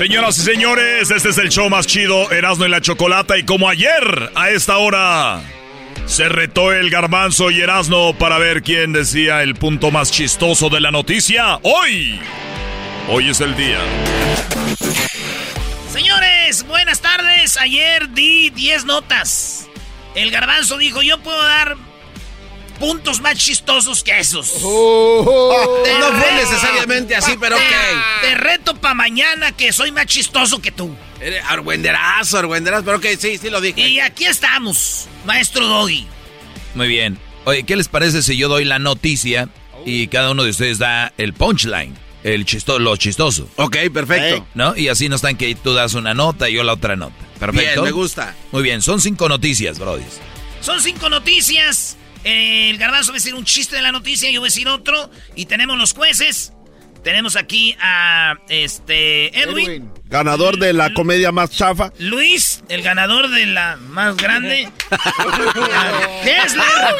Señoras y señores, este es el show más chido, Erasmo y la Chocolata. Y como ayer, a esta hora, se retó el garbanzo y Erasmo para ver quién decía el punto más chistoso de la noticia. Hoy, hoy es el día. Señores, buenas tardes. Ayer di 10 notas. El garbanzo dijo, yo puedo dar puntos más chistosos que esos. Oh. Te no fue necesariamente así, pero te- ok. Te reto para mañana que soy más chistoso que tú. Eres Argüenderazo, argüenderazo, pero ok, sí, sí lo dije. Y aquí estamos, maestro Doggy. Muy bien. Oye, ¿qué les parece si yo doy la noticia y cada uno de ustedes da el punchline? El chisto lo chistoso. Ok, perfecto. ¿No? Y así no están que tú das una nota y yo la otra nota. Perfecto. Bien, me gusta. Muy bien, son cinco noticias, Brody. Son cinco noticias. El garbanzo va a decir un chiste de la noticia, yo voy a decir otro. Y tenemos los jueces. Tenemos aquí a este Edwin, Ganador de la comedia más chafa. Luis, el ganador de la más grande. a Hessler.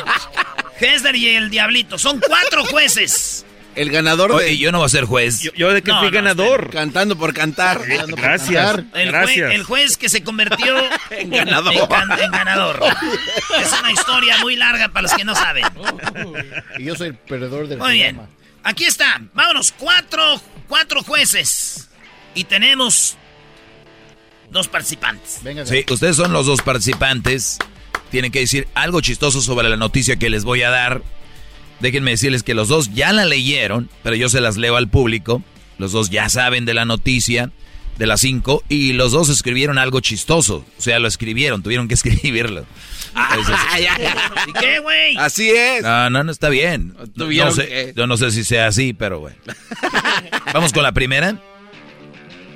Hessler y el Diablito. Son cuatro jueces. El ganador Oye, de. yo no voy a ser juez. Yo de que No, fui no, ganador. Cantando por cantar. Gracias. El, jue- Gracias. el juez que se convirtió En ganador. En, gan- en ganador. Es una historia muy larga para los que no saben. Y yo soy el perdedor del Muy bien. Aquí está. Vámonos. Cuatro, cuatro jueces. Y tenemos dos participantes. Venga, Sí, ustedes son los dos participantes. Tienen que decir algo chistoso sobre la noticia que les voy a dar. Déjenme decirles que los dos ya la leyeron, pero yo se las leo al público. Los dos ya saben de la noticia de las cinco y los dos escribieron algo chistoso. O sea, lo escribieron, tuvieron que escribirlo. Entonces, Ay, ay, ay. ¿Y qué, güey? Así es. no, no, no está bien. No, sé, que- yo no sé si sea así, pero bueno. Vamos con la primera.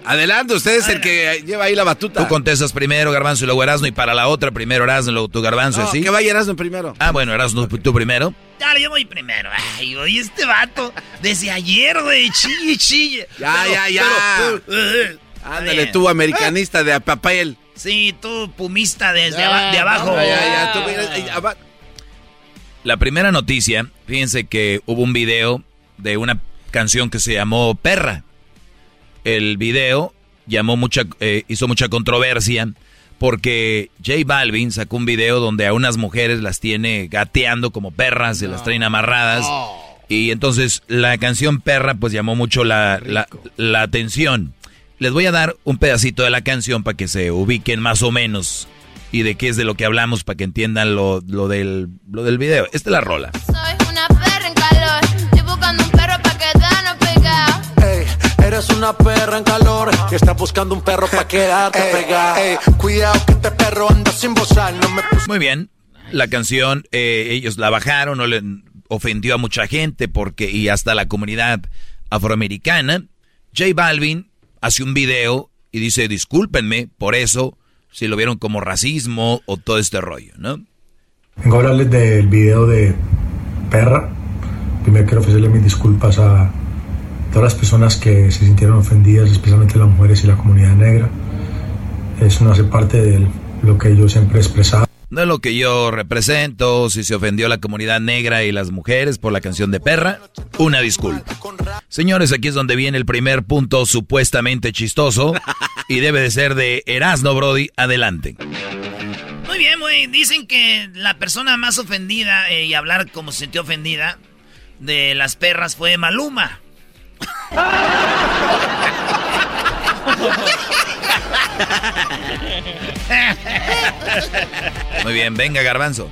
Adelante, usted es el que lleva ahí la batuta. Tú contestas primero, Garbanzo, y luego Erasmo, y para la otra primero Erasmo, luego tu Garbanzo, No, ¿así? que vaya Erasmo primero. Ah, bueno, Erasmo, tú primero. Dale, yo voy primero. Ay, oye, este vato. Desde ayer, güey. Chille, chille. Ya, Pero- ya, ya. pero, Ándale, tú, americanista de papel. Sí, tú, pumista desde Ya, aba- de abajo. Ya, ya, ya. Tú, mira, aba- La primera noticia, fíjense que hubo un video de una canción que se llamó Perra. El video llamó mucha, eh, hizo mucha controversia porque J Balvin sacó un video donde a unas mujeres las tiene gateando como perras, se las traen amarradas. Y entonces la canción Perra pues llamó mucho la, la, la atención. Les voy a dar un pedacito de la canción para que se ubiquen más o menos y de qué es de lo que hablamos para que entiendan lo, lo, del, lo del video. Esta es la rola. Soy eres una perra en calor y estás buscando un perro para quedarte pegado. Ey, cuidado que este perro anda sin bozar, no me puse Muy bien. La canción, eh, ellos la bajaron, no le ofendió a mucha gente porque, y hasta la comunidad afroamericana. J Balvin hace un video y dice, discúlpenme por eso, si lo vieron como racismo o todo este rollo, ¿no? Vengo a hablarles del video de Perra. Primero quiero ofrecerle mis disculpas a todas las personas que se sintieron ofendidas, especialmente las mujeres y la comunidad negra. Eso no hace parte de lo que yo siempre he expresado. No es lo que yo represento, si se ofendió la comunidad negra y las mujeres por la canción de perra, una disculpa. Señores, aquí es donde viene el primer punto supuestamente chistoso y debe de ser de Erasno Brody. Adelante. Muy bien, güey. Dicen que la persona más ofendida eh, y hablar como se sintió ofendida de las perras fue Maluma. Muy bien, venga, Garbanzo.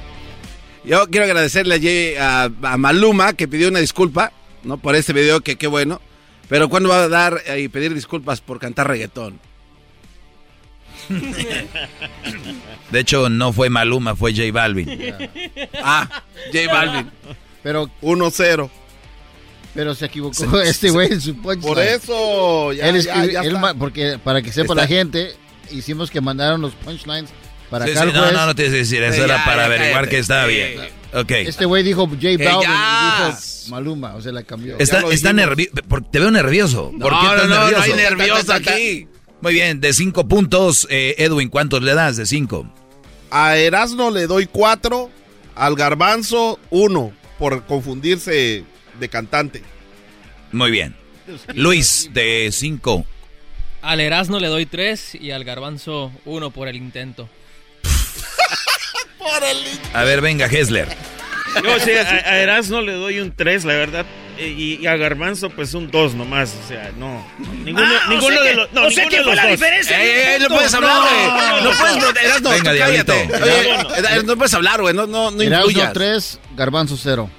Yo quiero agradecerle a, a, Maluma que pidió una disculpa, ¿no? Por este video, que qué bueno. Pero ¿cuándo va a dar y pedir disculpas por cantar reggaetón? De hecho, no fue Maluma, fue J Balvin. Ah, J Balvin. Pero 1-0. Pero se equivocó este güey en su punchline. Por eso, ya, Él ya, ya porque para que sepa Está- la gente, hicimos que mandaron los punchlines para Sí, acá sí, no, no, no tienes que decir eso, Sí, era ya, para ya, averiguar cállate. que estaba Sí. bien. Ok. Este güey dijo J Balvin y dijo Maluma, o sea, la cambió. Está, está nervioso. Te veo nervioso. ¿Por No, qué no, no, no nervioso? hay nervioso aquí. Muy bien, de cinco puntos, eh, Edwin, ¿cuántos le das de cinco? A Erasno le doy 4, al Garbanzo 1, por confundirse de cantante. Muy bien. Luis, de cinco. Al Erasmo le doy 3 y al Garbanzo 1 por el intento. A ver, venga, Hessler. Yo, sí, a, a Erasmo le doy un 3, la verdad. Y, y a Garbanzo, pues un 2 nomás. O sea, no. Ninguno, Ah, o ninguno sea de los. No, o sea que fue la dos. diferencia. Eh, eh, no puedes hablar, güey. No. No, puedes, Erasno, Venga, cállate. Oye, eh, no puedes hablar, güey. No, no, no Erasmo influyas. 3, Garbanzo 0.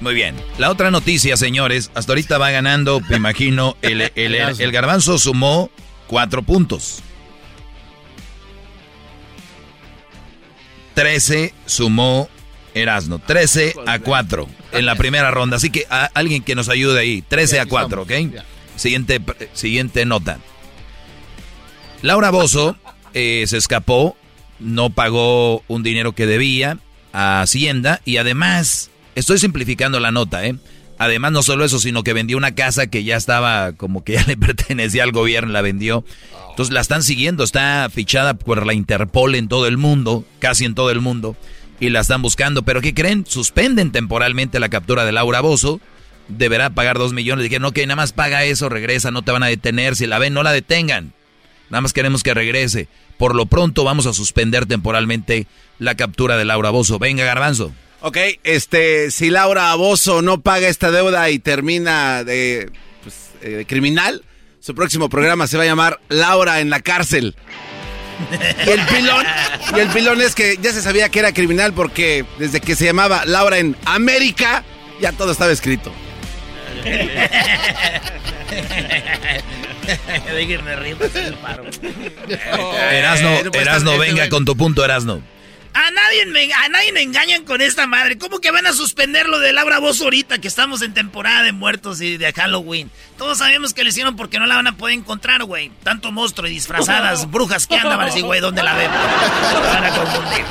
Muy bien. La otra noticia, señores, hasta ahorita va ganando, me imagino, el, el, el, el garbanzo sumó cuatro puntos. 13 sumó Erasno. 13 a 4 en la primera ronda. Así que a- alguien que nos ayude ahí. 13 a 4, ¿ok? Siguiente, siguiente nota. Laura Bozo eh, se escapó, no pagó un dinero que debía a Hacienda y además, estoy simplificando la nota, ¿eh? Además, no solo eso, sino que vendió una casa que ya estaba como que ya le pertenecía al gobierno, la vendió. Entonces la están siguiendo, está fichada por la Interpol en todo el mundo, casi en todo el mundo, y la están buscando. Pero ¿qué creen? Suspenden temporalmente la captura de Laura Bozo. Deberá pagar dos millones. Dijeron, que nada más paga eso, regresa, no te van a detener. Si la ven, no la detengan. Nada más queremos que regrese. Por lo pronto vamos a suspender temporalmente la captura de Laura Bozo. Venga, Garbanzo. Ok, este, si Laura Bozo no paga esta deuda y termina de, pues, eh, de criminal, su próximo programa se va a llamar Laura en la cárcel. Y el pilón, y el pilón es que ya se sabía que era criminal porque desde que se llamaba Laura en América, ya todo estaba escrito. Déjenme pues. Erasno, no puede Erasno, venga con tu punto, Erasno. A nadie, me, a nadie me engañan con esta madre. ¿Cómo que van a suspender lo de Laura Bozo ahorita que estamos en temporada de muertos y de Halloween? Todos sabemos que le hicieron porque no la van a poder encontrar, güey. Tanto monstruo y disfrazadas brujas que andan. Van a decir, güey, ¿dónde la vemos? Se van a confundir.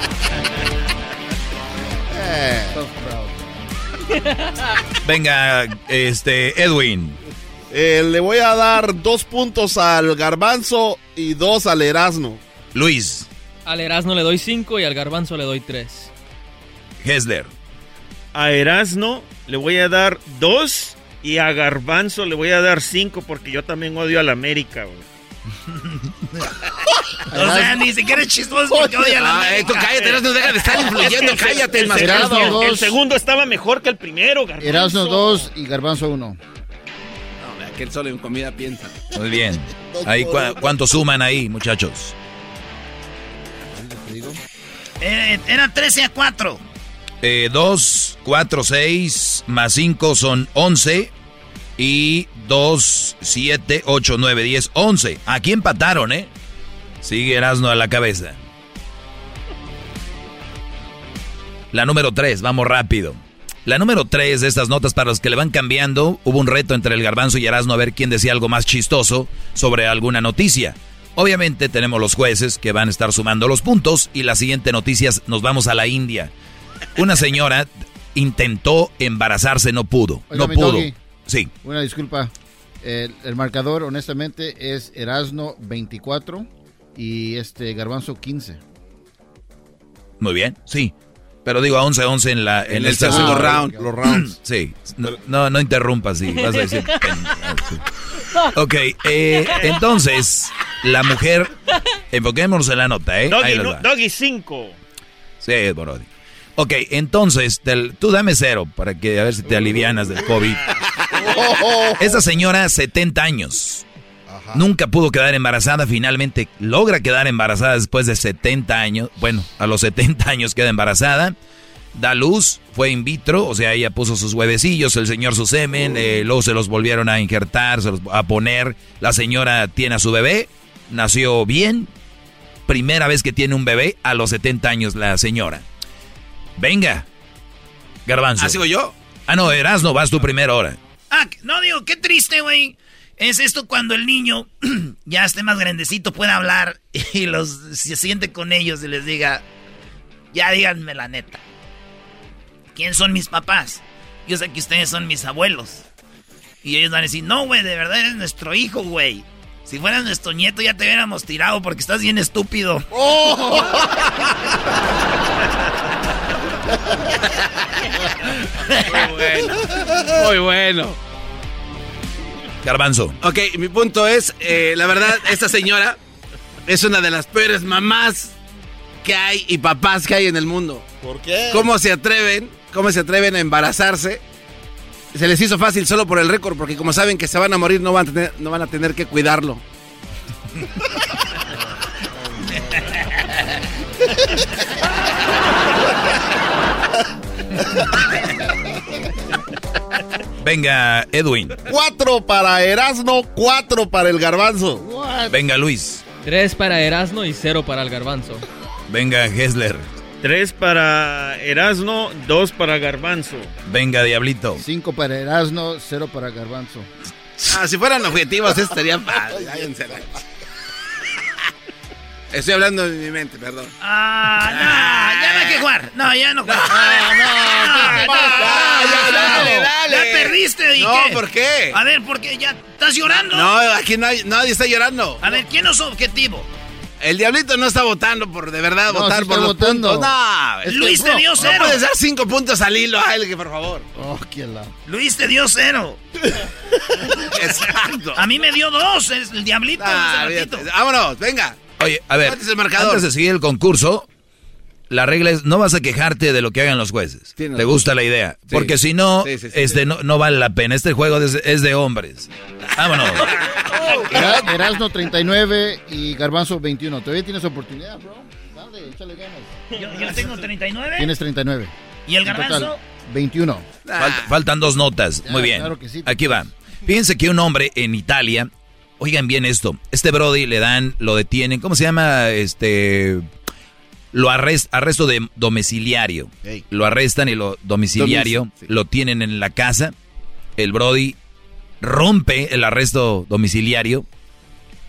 Venga, este, Edwin. Eh, le voy a dar dos puntos al Garbanzo y dos al Erasno. Luis. Al Erasmo le doy 5 y al Garbanzo le doy 3. Hessler. A Erasmo le voy a dar 2 y a Garbanzo le voy a dar 5 porque yo también odio a la América, güey. O sea, ni siquiera es chistoso porque odia a la Ay, tú América. cállate, no deja de estar influyendo, Es que cállate, el, dos. el segundo estaba mejor que el primero, Garbanzo. Erasmo 2 y Garbanzo 1. No, aquel solo en comida piensa. Muy bien. Ahí, ¿cu- ¿Cuánto suman ahí, muchachos? Eh, era 13 a 4. Eh, 2, 4, 6, más 5 son 11. Y 2, 7, 8, 9, 10, 11. Aquí empataron, ¿eh? Sigue Erasno a la cabeza. La número tres, vamos rápido. La número tres de estas notas para los que le van cambiando, hubo un reto entre el garbanzo y Erasmo a ver quién decía algo más chistoso sobre alguna noticia. Obviamente tenemos los jueces que van a estar sumando los puntos y la siguiente noticia nos vamos a la India. Una señora intentó embarazarse, no pudo, no pudo. Doggy. Sí. Una disculpa. El, el marcador, honestamente, es Erasno 24 y este Garbanzo 15. Muy bien, sí. Pero digo a 11-11 en la en, En el segundo round. Los rounds. Sí. No, no, no interrumpas, sí. Vas a decir. Sí. Ok, eh, entonces, la mujer. Enfoquémonos en la nota, ¿eh? Doggy, no-. Doggy 5. Sí, Brody. Ok, entonces, te- tú dame cero para que a ver si te alivianas del COVID. Esa señora, 70 años. Nunca pudo quedar embarazada, finalmente logra quedar embarazada después de 70 años. Bueno, a los 70 años queda embarazada. Da luz, fue in vitro, o sea, ella puso sus huevecillos, el señor su semen, eh, luego se los volvieron a injertar, se los a poner. La señora tiene a su bebé, nació bien. Primera vez que tiene un bebé a los 70 años la señora. Venga, Garbanzo. ¿Ah, sigo yo? Ah, no, Erasno, vas tú primero ahora. Ah, no digo, qué triste, güey. Es esto cuando el niño ya esté más grandecito, puede hablar y los se siente con ellos y les diga, ya díganme la neta. ¿Quién son mis papás? Yo sé que ustedes son mis abuelos. Y ellos van a decir, no, güey, de verdad eres nuestro hijo, güey. Si fueras nuestro nieto ya te hubiéramos tirado porque estás bien estúpido. Muy bueno. Muy bueno. Garbanzo. Ok, mi punto es, eh, la verdad, esta señora es una de las peores mamás que hay y papás que hay en el mundo. ¿Por qué? ¿Cómo se atreven? ¿Cómo se atreven a embarazarse? Se les hizo fácil solo por el récord, porque como saben que se van a morir, no van a tener, no van a tener que cuidarlo. Venga, Edwin. Cuatro para Erasno, cuatro para el garbanzo. Venga, Luis. Tres para Erasno y cero para el garbanzo. Venga, Hessler. Tres para Erasno, dos para Garbanzo. Venga, Diablito. Cinco para Erasno, cero para Garbanzo. Ah, si fueran objetivos, estaría padre. Estoy hablando en mi mente, perdón. Ah, no, ya no hay que jugar. No, ya no jugar. dale, dale. Ya perdiste, ¿y No, qué? ¿por qué? A ver, ¿por qué? ¿Ya estás llorando? No, aquí no hay- nadie está llorando. A ver, ¿quién es su objetivo? El diablito no está votando por de verdad No, votar sí por los votando. puntos. No, Es que, Luis te bro, dio no cero. puedes dar cinco puntos al hilo a él, que por favor. Oh, qué la... Luis te dio cero. Exacto. A mí me dio dos, es el diablito. Ah. Vámonos, venga. Oye, a ver. ¿Cuánto es el marcador? Antes de seguir el concurso, la regla es no vas a quejarte de lo que hagan los jueces. Tienes ¿Te gusta la idea? Sí. Porque si no, Sí, sí, sí, este sí. No, no vale la pena. Este juego es, es de hombres. Vámonos. Era- Erasno 39 y Garbanzo 21. Todavía tienes oportunidad, bro. Dale, échale ganas. Yo, yo tengo 39. Tienes 39. ¿Y el total, garbanzo? 21. Falt- faltan dos notas. Ya, Muy bien. claro que sí. Aquí va. Fíjense que un hombre en Italia, oigan bien esto, este Brody le dan, lo detienen, ¿cómo se llama? Este, lo arrest, arresto de domiciliario. Lo arrestan y lo domiciliario, Domic- sí. lo tienen en la casa. El Brody rompe el arresto domiciliario,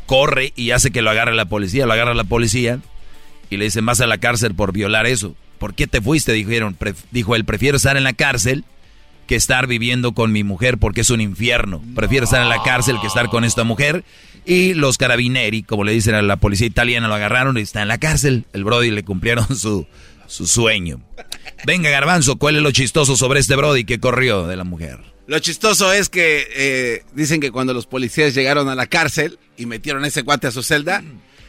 corre y hace que lo agarre la policía, lo agarra la policía y le dicen vas a la cárcel por violar eso. ¿Por qué te fuiste? Dijeron, "Pref- dijo él, prefiero estar en la cárcel que estar viviendo con mi mujer porque es un infierno. Prefiero estar en la cárcel que estar con esta mujer. Y los carabineri, como le dicen a la policía italiana, lo agarraron y está en la cárcel. El Brody le cumplieron su, su sueño. Venga, Garbanzo, ¿cuál lo chistoso sobre este Brody que corrió de la mujer? Lo chistoso es que eh, dicen que cuando los policías llegaron a la cárcel y metieron ese cuate a su celda,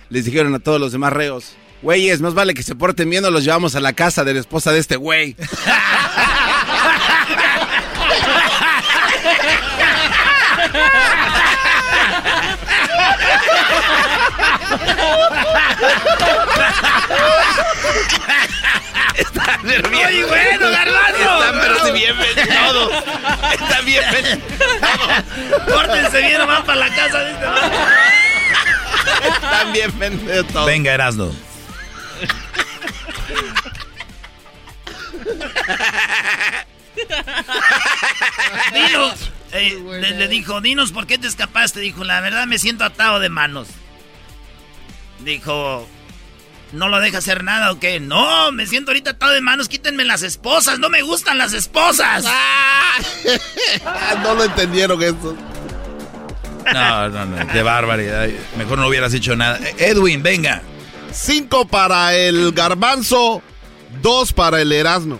les dijeron a todos los demás reos, güeyes, más vale que se porten bien o los llevamos a la casa de la esposa de este güey. Están pero bien. Muy bueno, Garbanzo. Están pero sí bien todos. Están bien ven Pórtense bien, van para la casa. ¿viste? Están bien vendidos todos. Venga, Erasno. Dinos, eh, le, le dijo, dinos por qué te escapaste. Dijo, la verdad me siento atado de manos. Dijo, ¿no lo deja hacer nada o qué? No, me siento ahorita atado de manos, quítenme las esposas, no me gustan las esposas. no lo entendieron eso. No, no, no, qué barbaridad. Mejor no hubieras hecho nada. Edwin, venga. Cinco para el garbanzo, dos para el Erasmo.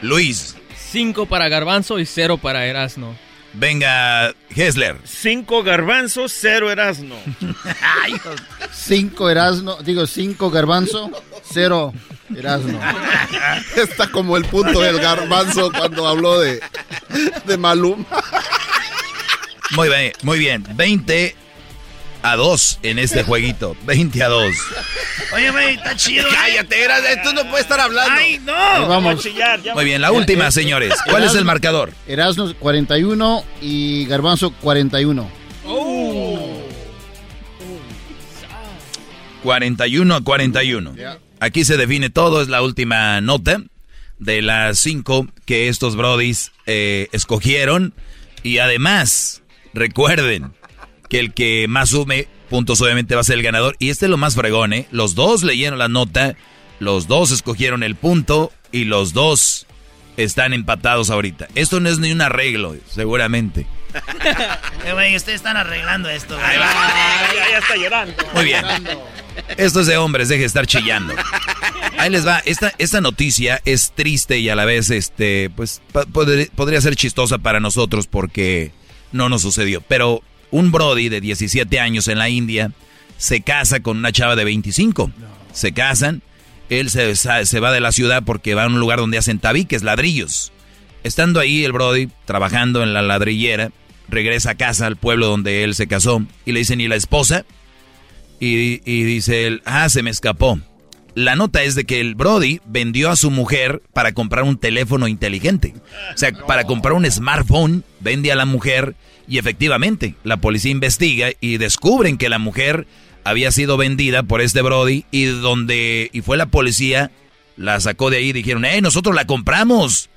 Luis. Cinco para Garbanzo y cero para Erasno. Venga, Hessler. Cinco garbanzos, cero Erasno. Cinco Erasno, digo cinco Garbanzo, cero Erasno. Está como el punto del garbanzo cuando habló de, de Maluma. Muy bien, muy bien. 20 a 2 en este jueguito. 20 a 2. Oye, güey, está chido. ¿eh? Cállate, Erasmo, tú no puedes estar hablando. ¡Ay, no! Ahí vamos. Muy bien, la última, señores. ¿Cuál es el marcador? Erasno 41 y Garbanzo 41. 41 a 41. Aquí se define todo, es la última nota de las cinco que estos brodis eh, escogieron. Y además, recuerden que el que más sume puntos obviamente va a ser el ganador. Y este es lo más fregón, ¿eh? Los dos leyeron la nota, los dos escogieron el punto y los dos están empatados ahorita. Esto no es ni un arreglo, seguramente. Eh, güey, ustedes están arreglando esto. güey. ya, ya está llorando. Muy bien. Esto es de hombres, deje de estar chillando. Ahí les va. Esta, esta noticia es triste y a la vez, este, pues, podría ser chistosa para nosotros porque no nos sucedió. Pero un Brody de 17 años en la India se casa con una chava de 25. Se casan. Él se, se va de la ciudad porque va a un lugar donde hacen tabiques, ladrillos. Estando ahí el Brody, trabajando en la ladrillera, regresa a casa, al pueblo donde él se casó, y le dicen, ¿y la esposa? Y, y dice él, ah, se me escapó. La nota es de que el Brody vendió a su mujer para comprar un teléfono inteligente. O sea, para comprar un smartphone, vende a la mujer y efectivamente la policía investiga y descubren que la mujer había sido vendida por este Brody y donde y fue la policía la sacó de ahí y dijeron, "Eh, nosotros la compramos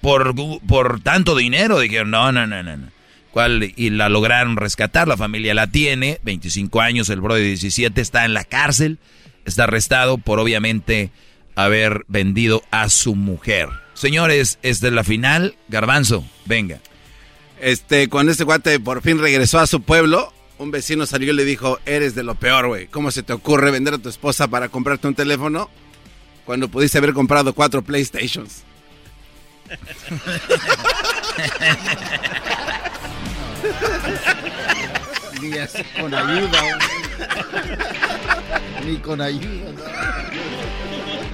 por por tanto dinero." Dijeron, "No, no, no, no." no". ¿Cuál? Y la lograron rescatar, la familia la tiene, 25 años, el Brody de 17 está en la cárcel, está arrestado por obviamente haber vendido a su mujer. Señores, esta es la final, Garbanzo, venga. Este, cuando este guate por fin regresó a su pueblo, un vecino salió y le dijo, eres de lo peor, güey. ¿Cómo se te ocurre vender a tu esposa para comprarte un teléfono cuando pudiste haber comprado cuatro PlayStations? Ni así con ayuda. Ni con ayuda.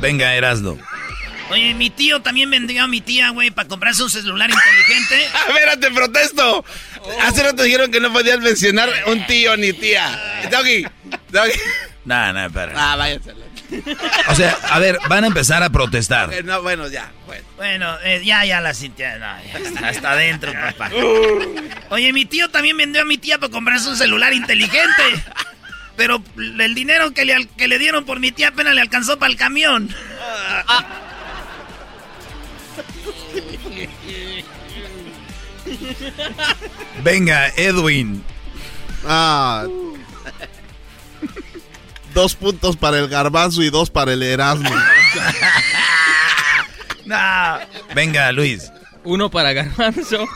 Venga, Erasdo. Oye, mi tío también vendió a mi tía, güey, para comprarse un celular inteligente. Espérate, protesto. Hace rato dijeron que no podías mencionar un tío ni tía. Doggy, Doggy. Nah, nah, espera. Ah, váyanse. O sea, a ver, van a empezar a protestar. Eh, No, bueno, ya. Bueno. Bueno, eh, ya, ya la sintió. No, ya está, hasta adentro, papá. Oye, mi tío también vendió a mi tía para comprarse un celular inteligente. Pero el dinero que le, que le dieron por mi tía apenas le alcanzó para el camión. Venga, Edwin. Ah. Dos puntos para el garbanzo y dos para el Erasmo. Venga, Luis. Uno para Garbanzo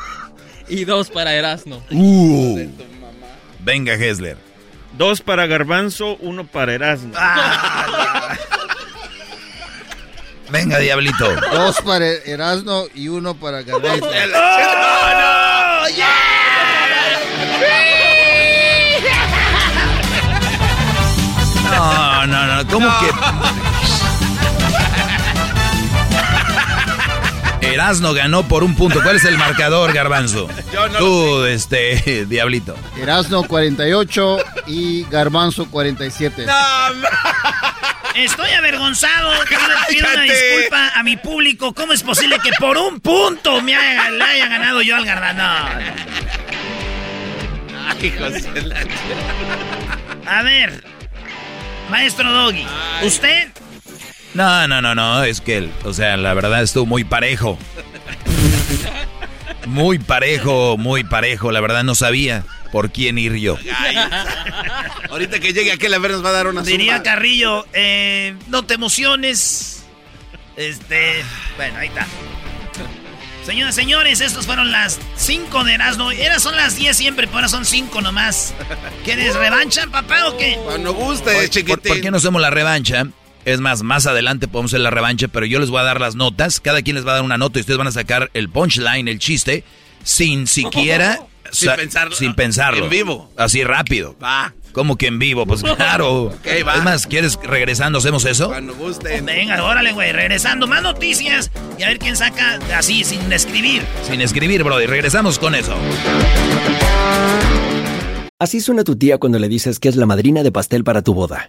y dos para Erasno. Uh. Venga, Hessler. Dos para garbanzo, uno para Erasmo. Venga, Diablito. Dos para Erasno y uno para Garbanzo. No, no, no. ¿Cómo que? Erasno ganó por un punto. ¿Cuál es el marcador, Garbanzo? Yo no Tú, este, Diablito. Erasno 48 y Garbanzo 47. Estoy avergonzado. Pido, pido una disculpa a mi público. ¿Cómo es posible que por un punto me haya, le haya ganado yo al Garbanzo? A ver, maestro Doggy, usted No, no, no, no, es que, o sea, la verdad estuvo muy parejo. Muy parejo, muy parejo, la verdad no sabía por quién ir yo. Ahorita que llegue aquel a ver nos va a dar una Diría zumba. Carrillo, eh, no te emociones. Este, bueno, ahí está. Señoras, señores, estos fueron las 5 de Erasmo. Eras son las 10 siempre, pero ahora son 5 nomás. ¿Quieres revancha, papá, o qué? Cuando guste, ¿Por, chiquitín. por- por qué no hacemos la revancha? Es más, más adelante podemos hacer la revancha, pero yo les voy a dar las notas. Cada quien les va a dar una nota y ustedes van a sacar el punchline, el chiste, sin siquiera... Sin sa- pensarlo. Sin pensarlo. En vivo. Así rápido. Va. ¿Cómo que en vivo? Pues claro. Ok, va. Es más, ¿quieres regresando hacemos eso? Cuando guste. Venga, órale, güey, regresando. Más noticias y a ver quién saca así, sin escribir. Sin escribir, brother. Regresamos con eso. Así suena tu tía cuando le dices que es la madrina de pastel para tu boda.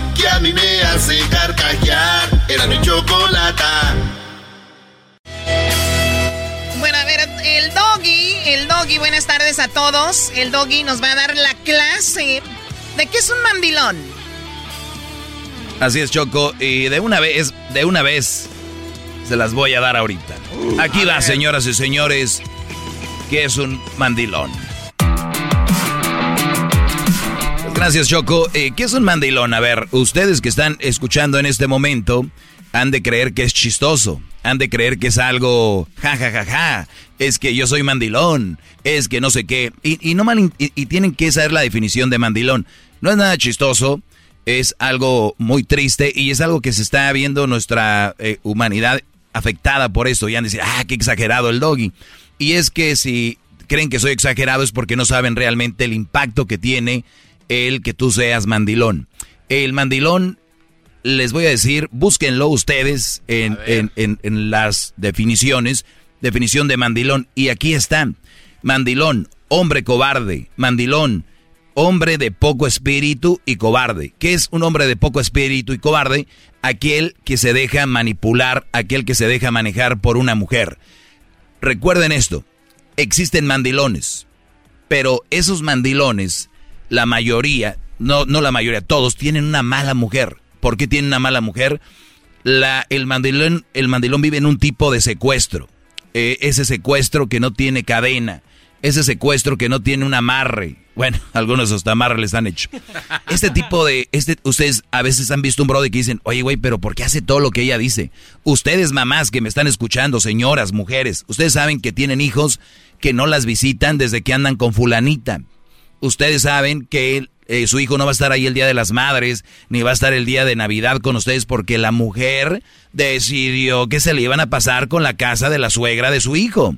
que a mí me hace carcajear. Era mi chocolata. Bueno, a ver, el doggy, el doggy, buenas tardes a todos. El doggy nos va a dar la clase de qué es un mandilón. Así es, Choco. Y de una vez, de una vez, se las voy a dar ahorita. Aquí va, señoras y señores, que es un mandilón. Gracias, Choco. Eh, ¿Qué es un mandilón? A ver, ustedes que están escuchando en este momento han de creer que es chistoso. Han de creer que es algo ja ja ja ja. Es que yo soy mandilón. Es que no sé qué. Y, y no mal, y, tienen que saber la definición de mandilón. No es nada chistoso. Es algo muy triste y es algo que se está viendo nuestra eh, humanidad afectada por esto. Y han de decir, ah, qué exagerado el doggy. Y es que si creen que soy exagerado es porque no saben realmente el impacto que tiene el que tú seas mandilón. El mandilón, les voy a decir, búsquenlo ustedes en, en- en- en las definiciones. Definición de mandilón. Y aquí está. Mandilón, hombre cobarde. Mandilón, hombre de poco espíritu y cobarde. ¿Qué es un hombre de poco espíritu y cobarde? Aquel que se deja manipular, aquel que se deja manejar por una mujer. Recuerden esto, existen mandilones, pero esos mandilones, la mayoría, no, no la mayoría, todos tienen una mala mujer. ¿Por qué tienen una mala mujer? La, el, mandilón, el vive en un tipo de secuestro. Eh, ese secuestro que no tiene cadena. Ese secuestro que no tiene un amarre. Bueno, algunos hasta amarre les han hecho. Este tipo de, este, ustedes a veces han visto un brother que dicen, oye güey, pero ¿por qué hace todo lo que ella dice? Ustedes mamás que me están escuchando, señoras, mujeres, ustedes saben que tienen hijos que no las visitan desde que andan con fulanita. Ustedes saben que eh, su hijo no va a estar ahí el día de las madres, ni va a estar el día de Navidad con ustedes porque la mujer decidió que se le iban a pasar con la casa de la suegra de su hijo.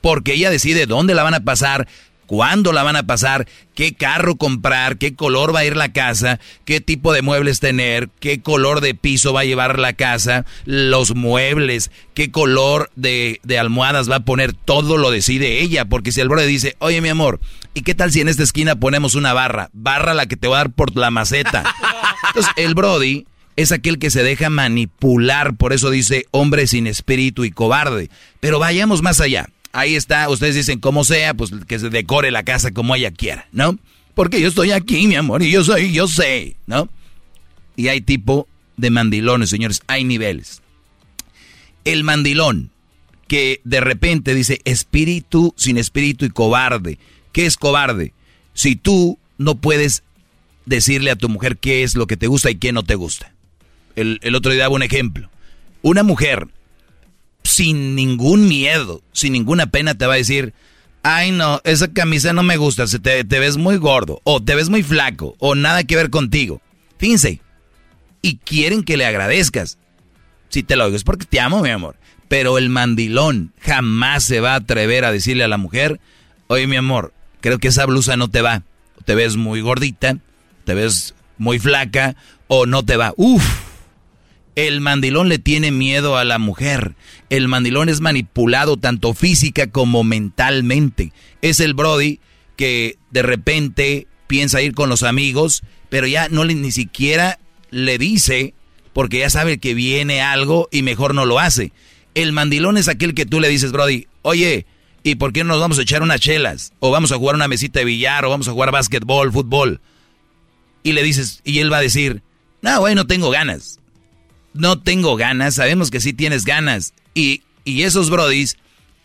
Porque ella decide dónde la van a pasar, cuándo la van a pasar, qué carro comprar, qué color va a ir la casa, qué tipo de muebles tener, qué color de piso va a llevar la casa, los muebles, qué color de, de almohadas va a poner, todo lo decide ella. Porque si el brother dice, oye mi amor, ¿y qué tal si en esta esquina ponemos una barra? Barra la que te va a dar por la maceta. Entonces el Brody es aquel que se deja manipular, por eso dice hombre sin espíritu y cobarde. Pero vayamos más allá. Ahí está, ustedes dicen como sea, pues que se decore la casa como ella quiera, ¿no? Porque yo estoy aquí, mi amor, y yo soy, yo sé, ¿no? Y hay tipo de mandilones, señores, hay niveles. El mandilón, que de repente dice espíritu sin espíritu y cobarde. ¿Qué es cobarde? Si tú no puedes decirle a tu mujer qué es lo que te gusta y qué no te gusta. El, el otro día daba un ejemplo. Una mujer sin ningún miedo, sin ninguna pena te va a decir, ay no, esa camisa no me gusta, te, te ves muy gordo, o te ves muy flaco, o nada que ver contigo. Fíjense, y quieren que le agradezcas. Si te lo digo es porque te amo, mi amor. Pero el mandilón jamás se va a atrever a decirle a la mujer, oye mi amor, creo que esa blusa no te va. Te ves muy gordita, te ves muy flaca, o no te va. Uf, el mandilón le tiene miedo a la mujer. El mandilón es manipulado tanto física como mentalmente. Es el Brody que de repente piensa ir con los amigos, pero ya no le, ni siquiera le dice porque ya sabe que viene algo y mejor no lo hace. El mandilón es aquel que tú le dices, Brody, oye, ¿y por qué no nos vamos a echar unas chelas? O vamos a jugar una mesita de billar, o vamos a jugar básquetbol, fútbol. Y le dices, y él va a decir, no, güey, no tengo ganas no tengo ganas, sabemos que sí tienes ganas. Y, y esos brodis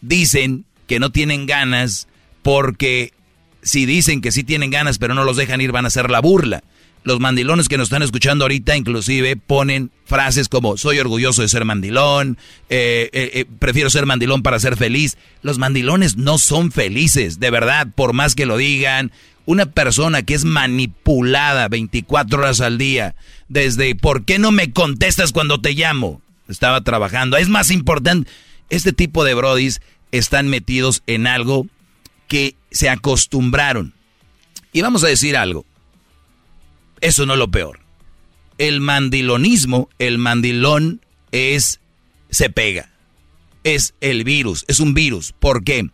dicen que no tienen ganas porque si dicen que sí tienen ganas pero no los dejan ir van a hacer la burla. Los mandilones que nos están escuchando ahorita inclusive ponen frases como soy orgulloso de ser mandilón, eh, eh, eh, prefiero ser mandilón para ser feliz. Los mandilones no son felices, de verdad, por más que lo digan. Una persona que es manipulada 24 horas al día, desde ¿por qué no me contestas cuando te llamo? Estaba trabajando. Es más importante, este tipo de brodis están metidos en algo que se acostumbraron. Y vamos a decir algo. Eso no es lo peor. El mandilonismo, el mandilón es, se pega. Es el virus, es un virus. ¿Por qué?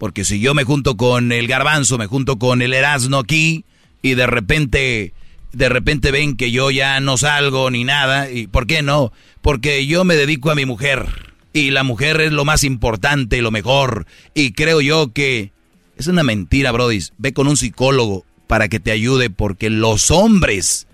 Porque si yo me junto con el garbanzo, me junto con el erasno aquí y de repente, de repente ven que yo ya no salgo ni nada, ¿y por qué no? Porque yo me dedico a mi mujer y la mujer es lo más importante, lo mejor y creo yo que es una mentira, Brody. Ve con un psicólogo para que te ayude porque los hombres,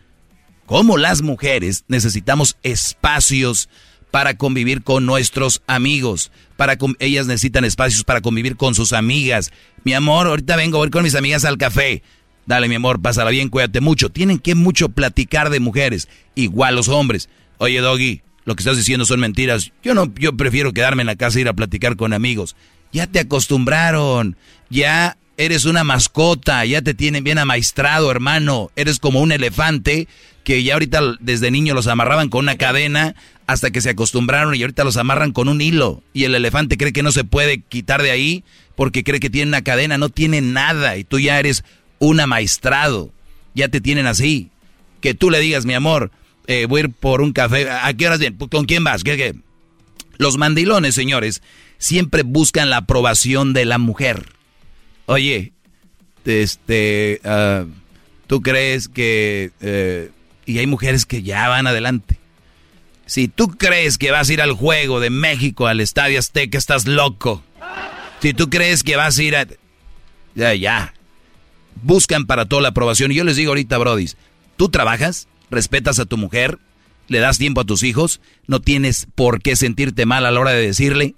como las mujeres, necesitamos espacios para convivir con nuestros amigos. Para ellas necesitan espacios para convivir con sus amigas. Mi amor, ahorita vengo a ir con mis amigas al café. Dale, mi amor, pásala bien, cuídate mucho. Tienen que mucho platicar de mujeres. Igual los hombres. Oye, Doggy, lo que estás diciendo son mentiras. Yo no, yo prefiero quedarme en la casa e ir a platicar con amigos. Ya te acostumbraron. Ya eres una mascota. Ya te tienen bien amaestrado, hermano. Eres como un elefante que ya ahorita desde niño los amarraban con una cadena hasta que se acostumbraron y ahorita los amarran con un hilo. Y el elefante cree que no se puede quitar de ahí porque cree que tiene una cadena, no tiene nada y tú ya eres un amaestrado, ya te tienen así. Que tú le digas, mi amor, eh, voy a ir por un café, ¿a qué horas bien? ¿Con quién vas? ¿Qué, qué? Los mandilones, señores, siempre buscan la aprobación de la mujer. Oye, este, ah, ¿tú crees que... Eh, y hay mujeres que ya van adelante si tú crees que vas a ir al juego de México, al Estadio Azteca, estás loco. Si tú crees que vas a ir a... Ya, ya. Buscan para toda la aprobación. Y yo les digo ahorita, Brody, tú trabajas, respetas a tu mujer, le das tiempo a tus hijos, no tienes por qué sentirte mal a la hora de decirle,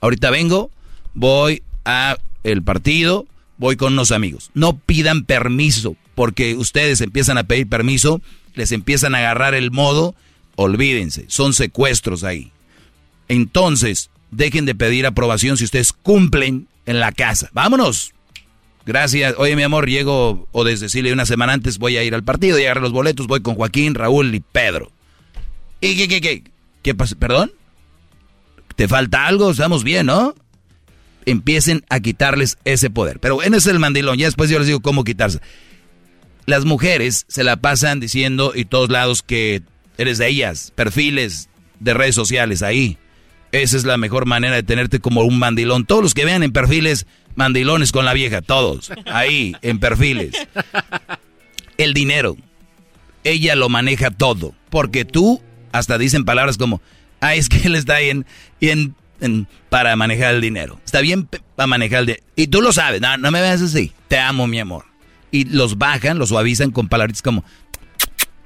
ahorita vengo, voy a el partido, voy con unos amigos. No pidan permiso, porque ustedes empiezan a pedir permiso, les empiezan a agarrar el modo Olvídense, son secuestros ahí. Entonces, dejen de pedir aprobación si ustedes cumplen en la casa. Vámonos. Gracias. Oye, mi amor, llego o desde Chile una semana antes voy a ir al partido y agarrar los boletos. Voy con Joaquín, Raúl y Pedro. ¿Y qué, qué, qué? ¿Qué pasa? ¿Perdón? ¿Te falta algo? Estamos bien, ¿no? Empiecen a quitarles ese poder. Pero ese es el mandilón. Ya después yo les digo cómo quitarse. Las mujeres se la pasan diciendo y todos lados que eres de ellas, perfiles de redes sociales ahí. Esa es la mejor manera de tenerte como un mandilón. Todos los que vean en perfiles, mandilones con la vieja, todos, ahí, en perfiles. El dinero. ella lo maneja todo. Porque tú, hasta dicen palabras como, ah, es que él está bien, bien para manejar el dinero. Está bien para manejar el dinero. Y tú lo sabes, no, no me veas así. Te amo, mi amor. Y los bajan, los suavizan con palabras como,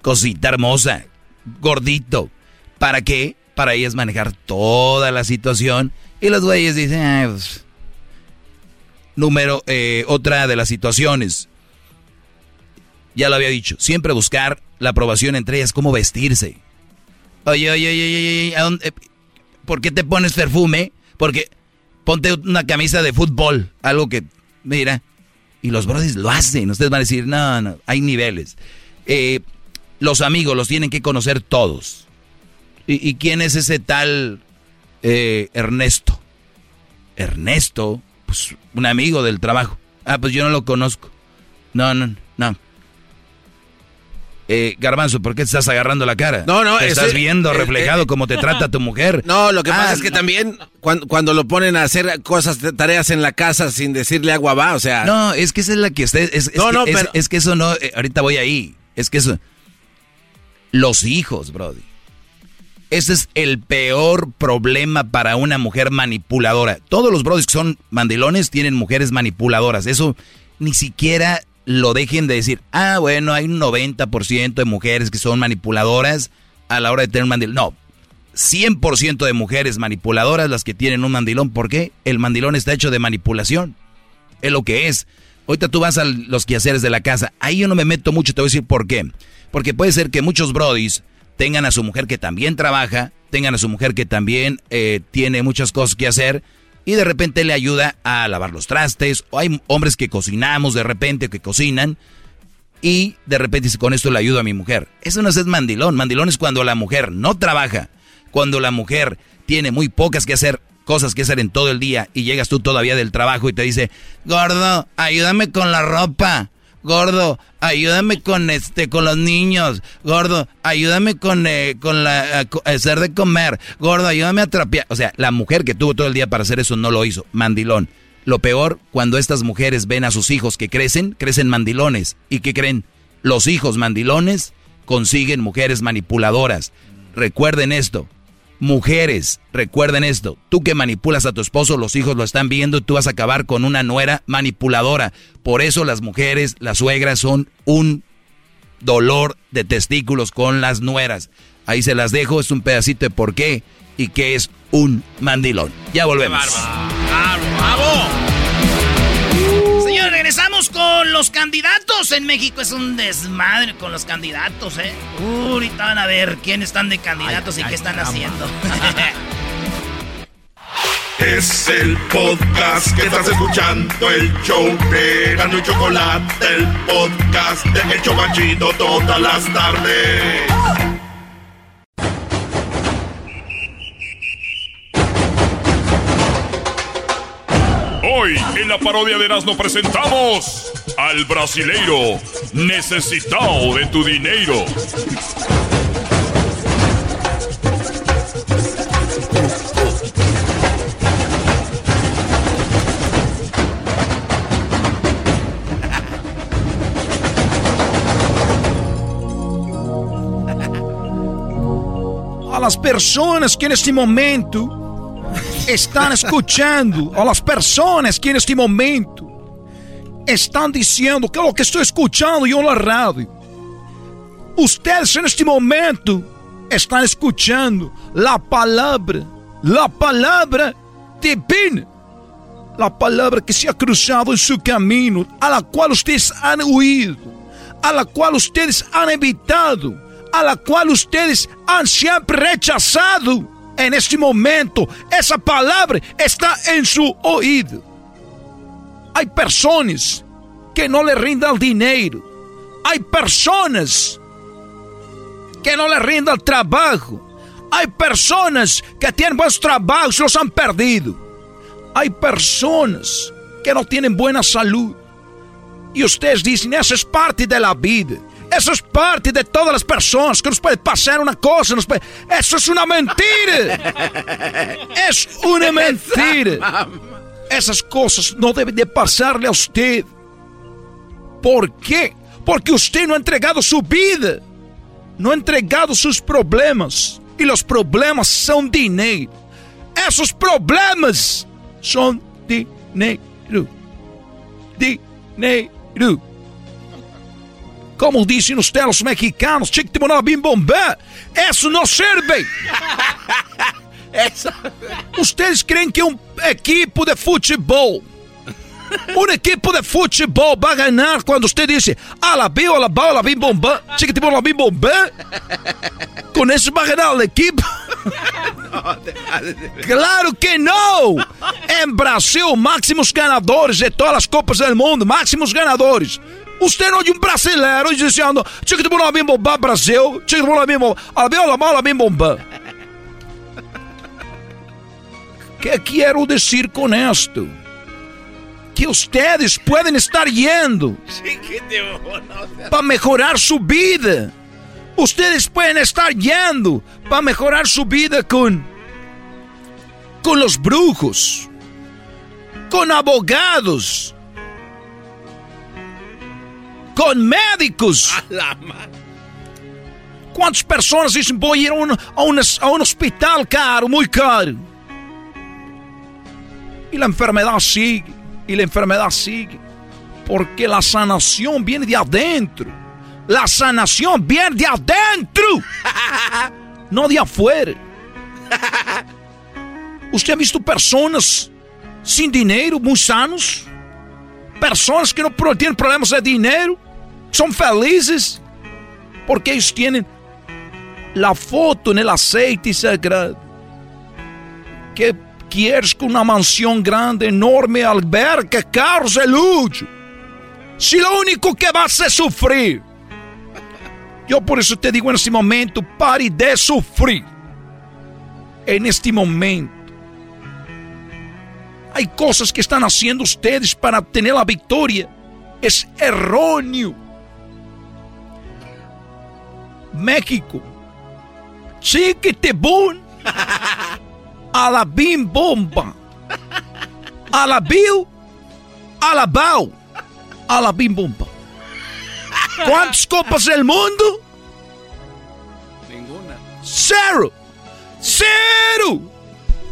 cosita hermosa, gordito. ¿Para qué? Para ellas manejar toda la situación. Y los güeyes dicen, ah, pues". Número, eh, otra de las situaciones. Ya lo había dicho, siempre buscar la aprobación entre ellas, cómo vestirse. Oye, oye, oye, oye, ¿a dónde? ¿por qué te pones perfume? Porque ponte una camisa de fútbol, algo que, mira, y los brothers lo hacen. Ustedes van a decir, no, no, hay niveles. Eh, los amigos los tienen que conocer todos. ¿Y, quién es ese tal eh, Ernesto? Ernesto, pues un amigo del trabajo. Ah, pues yo no lo conozco. No, no, no. Eh, Garbanzo, ¿por qué te estás agarrando la cara? No, no, te estás viendo eh, reflejado eh, cómo te trata tu mujer. No, lo que pasa ah, es que también cuando, lo ponen a hacer cosas, tareas en la casa sin decirle agua va, o sea. No, es que esa es la que usted. Es, no, no, pero... es, que eso no. ahorita voy ahí. Es que eso. Los hijos, Brody. Ese es el peor problema para una mujer manipuladora. Todos los brodis que son mandilones tienen mujeres manipuladoras. Eso ni siquiera lo dejen de decir, ah, bueno, hay un 90% de mujeres que son manipuladoras a la hora de tener un mandilón. No, 100% de mujeres manipuladoras las que tienen un mandilón. ¿Por qué? El mandilón está hecho de manipulación. Es lo que es. Ahorita tú vas a los quehaceres de la casa. Ahí yo no me meto mucho, te voy a decir por qué. Porque puede ser que muchos brodis tengan a su mujer que también trabaja, tengan a su mujer que también eh, tiene muchas cosas que hacer y de repente le ayuda a lavar los trastes. O hay hombres que cocinamos de repente, que cocinan. Y de repente dice, con esto le ayudo a mi mujer. Eso no es mandilón. Mandilón es cuando la mujer no trabaja. Cuando la mujer tiene muy pocas que hacer, cosas que hacer en todo el día. Y llegas tú todavía del trabajo y te dice, gordo, ayúdame con la ropa. Gordo, ayúdame con este, con los niños. Gordo, ayúdame con, eh, con la, eh, hacer de comer. Gordo, ayúdame a trapear. O sea, la mujer que tuvo todo el día para hacer eso no lo hizo. Mandilón. Lo peor, cuando estas mujeres ven a sus hijos que crecen, crecen mandilones. ¿Y qué creen? Los hijos mandilones consiguen mujeres manipuladoras. Recuerden esto. Mujeres, recuerden esto, tú que manipulas a tu esposo, los hijos lo están viendo, tú vas a acabar con una nuera manipuladora. Por eso las mujeres, las suegras son un dolor de testículos con las nueras. Ahí se las dejo, es un pedacito de por qué y qué es un mandilón. Ya volvemos. ¡Bravo! Con los candidatos. En México es un desmadre con los candidatos, ¿eh? ahorita van a ver quiénes están de candidatos y qué están haciendo. Es el podcast que estás escuchando, el show de Gano y Chocolate, el podcast de El Chocachito todas las tardes. Hoy en la parodia de Erasmo presentamos al brasileiro necesitado de tu dinero. A las personas que en este momento están escuchando, a las personas que en este momento están diciendo que lo que estoy escuchando yo en la radio. Ustedes en este momento están escuchando la palabra, la palabra divina, la palabra que se ha cruzado en su camino, a la cual ustedes han huido, a la cual ustedes han evitado, a la cual ustedes han siempre rechazado en este momento, esa palabra está en su oído. Hay personas que no le rindan dinero. Hay personas que no le rindan trabajo. Hay personas que tienen buenos trabajos y los han perdido. Hay personas que no tienen buena salud. Y ustedes dicen, esa es parte de la vida. Eso es parte de todas las personas que nos puede pasar una cosa. Nos puede... Eso es una mentira. es una mentira. Esas cosas no deben de pasarle a usted. ¿Por qué? Porque usted no ha entregado su vida no ha entregado sus problemas. Y los problemas son dinero. Esos problemas son dinero. Dinero. Como dicen ustedes los mexicanos, chico de bim bombé. Eso no sirve. Eso. Ustedes creen que un equipo de fútbol, un equipo de fútbol va a ganar cuando usted dice, a la bio, a la bala, bim bombé, chiquitimo la bim bombé? Con eso va a ganar el equipo. Claro que no! En Brasil, máximos ganadores de todas las copas del mundo, máximos ganadores. Usted no oye un brasileiro diciendo, chica de bola bim bomba Brasil, chica de bola bim bomba, a la bio, la bala, bim bomba. ¿Qué quiero decir con esto? Que ustedes pueden estar yendo para mejorar su vida. Ustedes pueden estar yendo para mejorar su vida con con los brujos, con abogados, con médicos. ¿Cuántas personas dicen voy a ir a un, a un- a un hospital caro, muy caro? Y la enfermedad sigue, y la enfermedad sigue. Porque la sanación viene de adentro. La sanación viene de adentro. No de afuera. ¿Usted ha visto personas sin dinero, muy sanos? Personas que no tienen problemas de dinero, son felices porque ellos tienen la foto en el aceite sagrado. Que quieres con una mansión grande, enorme, alberca, carros de lujo. Si lo único que vas a sufrir. Yo por eso te digo en este momento, pare de sufrir. En este momento. Hay cosas que están haciendo ustedes para tener la victoria. Es erróneo. México. Chiquitibum. A la bim bomba. A la bill. A la bau. A la bim bomba. ¿Cuántas copas del mundo? Ninguna. Cero. Cero.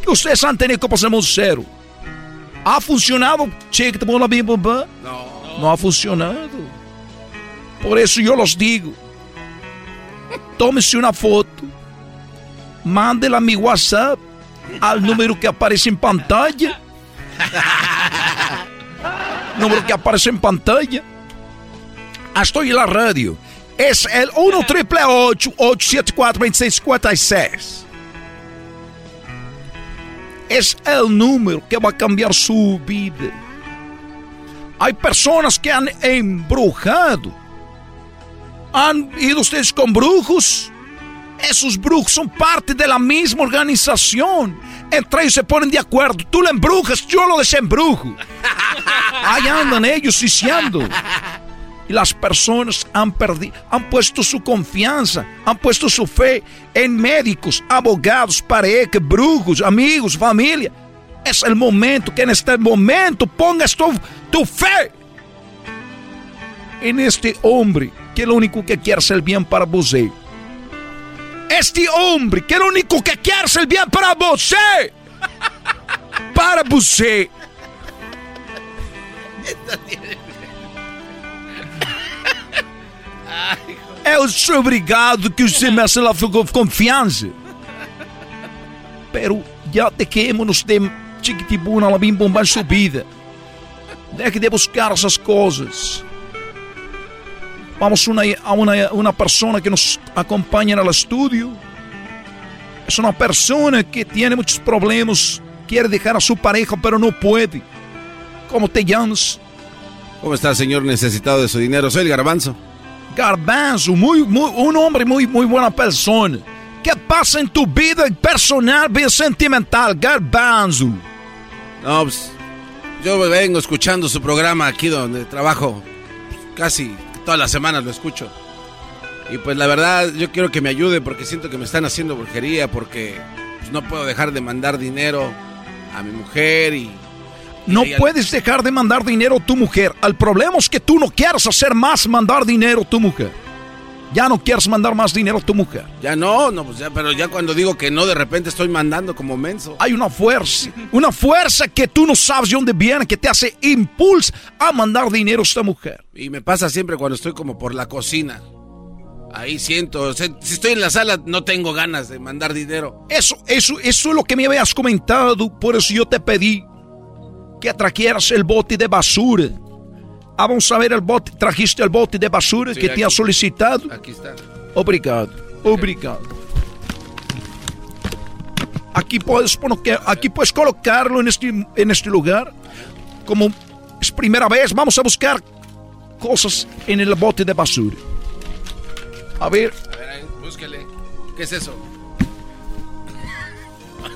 Ustedes han tenido copas del mundo cero. ¿Ha funcionado? Chiquitibum la bim bomba. No. No ha funcionado. Por eso yo los digo. Tómese una foto. Mándela a mi WhatsApp. Al número que aparece en pantalla. número que aparece en pantalla. Estoy en la radio. Es el 1 triple 874 2656 Es el número que va a cambiar su vida. Hay personas que han embrujado. ¿Han ido ustedes con brujos? Esos brujos son parte de la misma organización. Entre ellos se ponen de acuerdo. Tú lo embrujas, yo lo desembrujo. Ahí andan ellos diciendo. Y las personas han perdido, han puesto su confianza, han puesto su fe en médicos, abogados, pareja, brujos, amigos, familia. Es el momento que en este momento pongas tu, tu fe en este hombre que lo único que quiere es el bien para você. Este hombre que lo único que quiere es el bien para você. Para você. Eu sou obrigado que você me hace la f- confiança. Pero ya dejémonos de chiquitibuna la bim bomba en su vida. Deje de buscar essas coisas. Vamos una- a una, una persona que nos acompaña en el estudio. Es una persona que tiene muchos problemas. Quiere dejar a su pareja, pero no puede. ¿Cómo te llamas? ¿Cómo está, señor necesitado de su dinero? Soy el garbanzo. Garbanzo, muy, muy, un hombre muy, muy buena persona. ¿Qué pasa en tu vida personal, vida sentimental, Garbanzo? No, pues, yo vengo escuchando su programa aquí donde trabajo. Casi todas las semanas lo escucho. Y pues la verdad, yo quiero que me ayude porque siento que me están haciendo brujería, porque pues, no puedo dejar de mandar dinero a mi mujer y... No y- puedes dejar de mandar dinero a tu mujer. El problema es que tú no quieres hacer más mandar dinero a tu mujer. Ya no quieres mandar más dinero a tu mujer. Ya no, no, pues ya, pero ya cuando digo que no, de repente estoy mandando como menso. Hay una fuerza, una fuerza que tú no sabes de dónde viene, que te hace impulso a mandar dinero a esta mujer. Y me pasa siempre cuando estoy como por la cocina. Ahí siento, si estoy en la sala no tengo ganas de mandar dinero. Eso, eso, eso es lo que me habías comentado, por eso yo te pedí que trajeras el bote de basura. Ah, vamos a ver el bote, trajiste el bote de basura Sí, que te ha aquí. solicitado. Aquí está. Obrigado, obrigado. Aquí puedes, aquí puedes colocarlo en este, en este lugar. Como es primera vez, vamos a buscar cosas en el bote de basura. A ver, A ver, ahí, búsquele. ¿Qué es eso?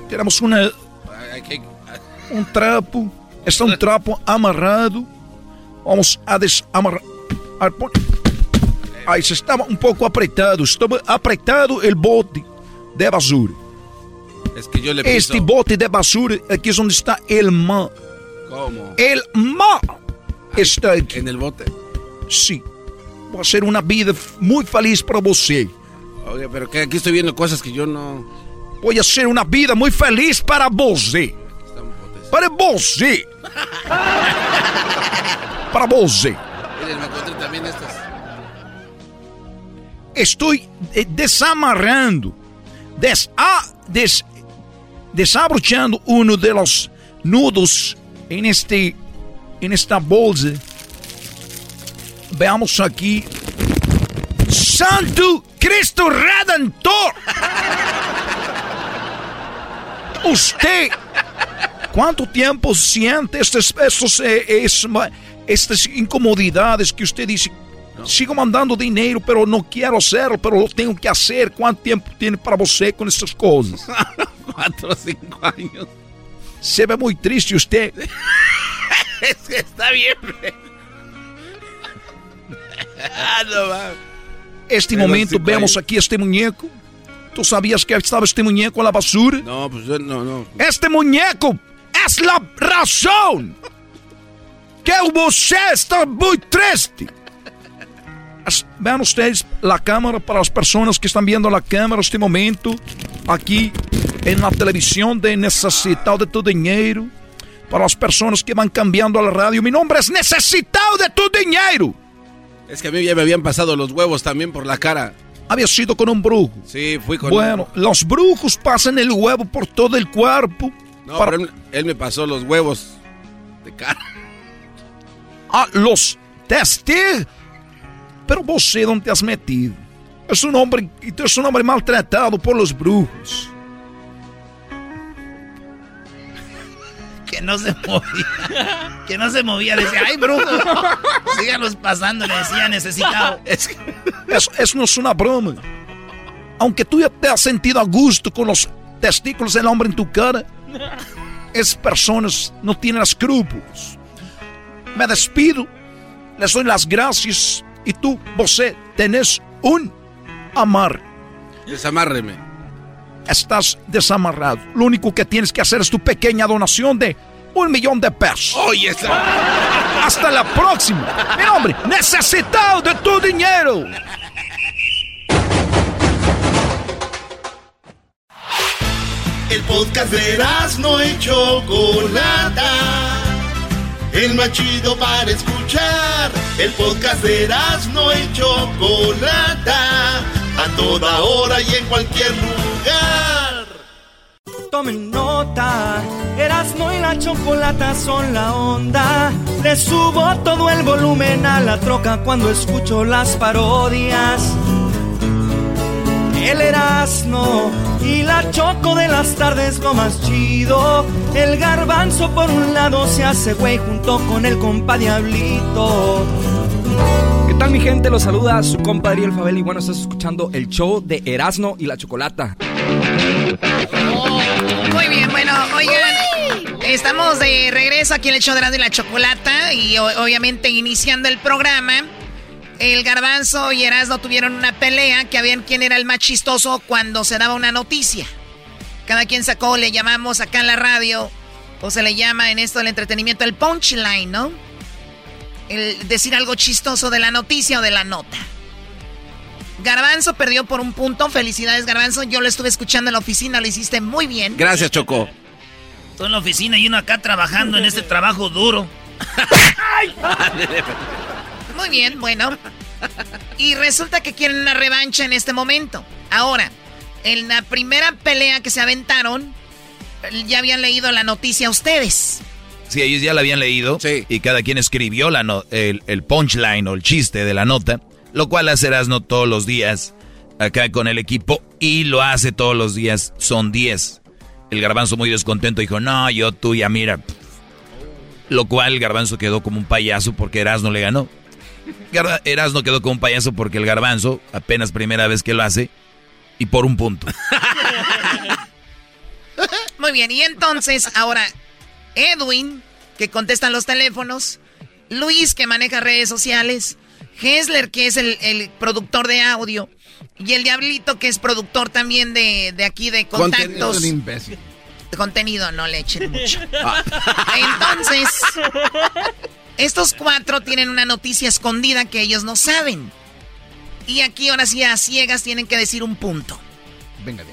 tenemos una, un trapo. Está un trapo amarrado. Vamos a desamarrar. a ver, pon- Ahí se estaba un poco apretado. Estaba apretado el bote de basura. Es que yo le piso. Este bote de basura, aquí es donde está el mar. ¿Cómo? El mar está aquí. ¿En el bote? Sí. Va a ser una vida muy feliz para você. Oye, pero que aquí estoy viendo cosas que yo no... Voy a ser una vida muy feliz para você. Para você. Para você. Miren, me encontré también estas. Estoy eh, desamarrando, des, ah, des- desabrochando uno de los nudos en este, en esta bolsa. Veamos aquí. Santo Cristo Redentor. Usted, ¿cuánto tiempo siente estos, estos, eh, es- estas incomodidades que usted dice? Sigo mandando dinero, pero no quiero hacerlo, pero lo tengo que hacer. ¿Cuánto tiempo tiene para você con estas cosas? Cuatro o cinco años. Se ve muy triste usted. es que está bien. ah, no. Este Pero momento vemos años. aquí este muñeco. ¿Tú sabías que estaba este muñeco en la basura? No, pues no, no. Este muñeco es la razón que você está muy triste. Vean ustedes la cámara para las personas que están viendo la cámara este momento aquí en la televisión de Necesitado de tu Dinero. Para las personas que van cambiando a la radio, mi nombre es Necesitado de tu Dinero. Es que a mí ya me habían pasado los huevos también por la cara. Había sido con un brujo. Sí, fui con... Bueno, los brujos pasan el huevo por todo el cuerpo. No, para- pero él, él me pasó los huevos de cara. Ah, los testigos. Pero você não te has metido. Es un hombre, y tú eres un hombre maltratado por los brujos. Que no se movía. Que no se movía. Decía, ay, brujo. Síganos pasando, le decía necesitado. Eso, eso no es una broma. Aunque tú ya te has sentido a gusto con los testículos del hombre en tu cara, esas personas no tienen escrúpulos. Me despido, les doy las gracias y tú, você, tenés un amar. Desamárreme. Estás desamarrado. Lo único que tienes que hacer es tu pequeña donación de un millón de pesos. Oye. Hasta la próxima. Mi nombre, necesitado de tu dinero. El podcast de no y Chocolata. El más chido para escuchar. El podcast de no y Chocolata. A toda hora y en cualquier lugar. Tomen nota, Erasmo y la chocolata son la onda. Le subo todo el volumen a la troca cuando escucho las parodias. El Erasmo y la choco de las tardes lo más chido. El garbanzo por un lado se hace güey junto con el compa Diablito. ¿Qué tal mi gente? Los saluda su compadre El Fabel y bueno, estás escuchando el show de Erasmo y la Chocolata. Muy bien, bueno, oigan, estamos de regreso aquí en el show de Erasmo y la Chocolata y obviamente iniciando el programa. El Garbanzo y Erasmo tuvieron una pelea que habían quién era el más chistoso cuando se daba una noticia. Cada quien sacó, le llamamos acá en la radio, o se le llama en esto del entretenimiento el punchline, ¿no? El decir algo chistoso de la noticia o de la nota. Garbanzo perdió por un punto. Felicidades, Garbanzo. Yo lo estuve escuchando en la oficina, lo hiciste muy bien. Gracias, Choco. Tú en la oficina y uno acá trabajando en este trabajo duro. Muy bien, bueno. Y resulta que quieren una revancha en este momento. Ahora, en la primera pelea que se aventaron, ya habían leído la noticia ustedes. Sí, ellos ya la habían leído y cada quien escribió la el, el, punchline o el chiste de la nota, lo cual hace Erasno todos los días acá con el equipo y lo hace todos los días, son 10. El garbanzo muy descontento dijo, no, yo tú ya mira. Lo cual el garbanzo quedó como un payaso porque Erasno le ganó. Erasno quedó como un payaso porque el garbanzo, apenas primera vez que lo hace, y por un punto. Muy bien, y entonces ahora Edwin, que contesta los teléfonos, Luis, que maneja redes sociales, Hesler, que es el, productor de audio, y el Diablito, que es productor también de, aquí de contactos. imbécil. De contenido, no le echen mucho. Ah. Entonces, estos cuatro tienen una noticia escondida que ellos no saben. Y aquí ahora sí a ciegas tienen que decir un punto.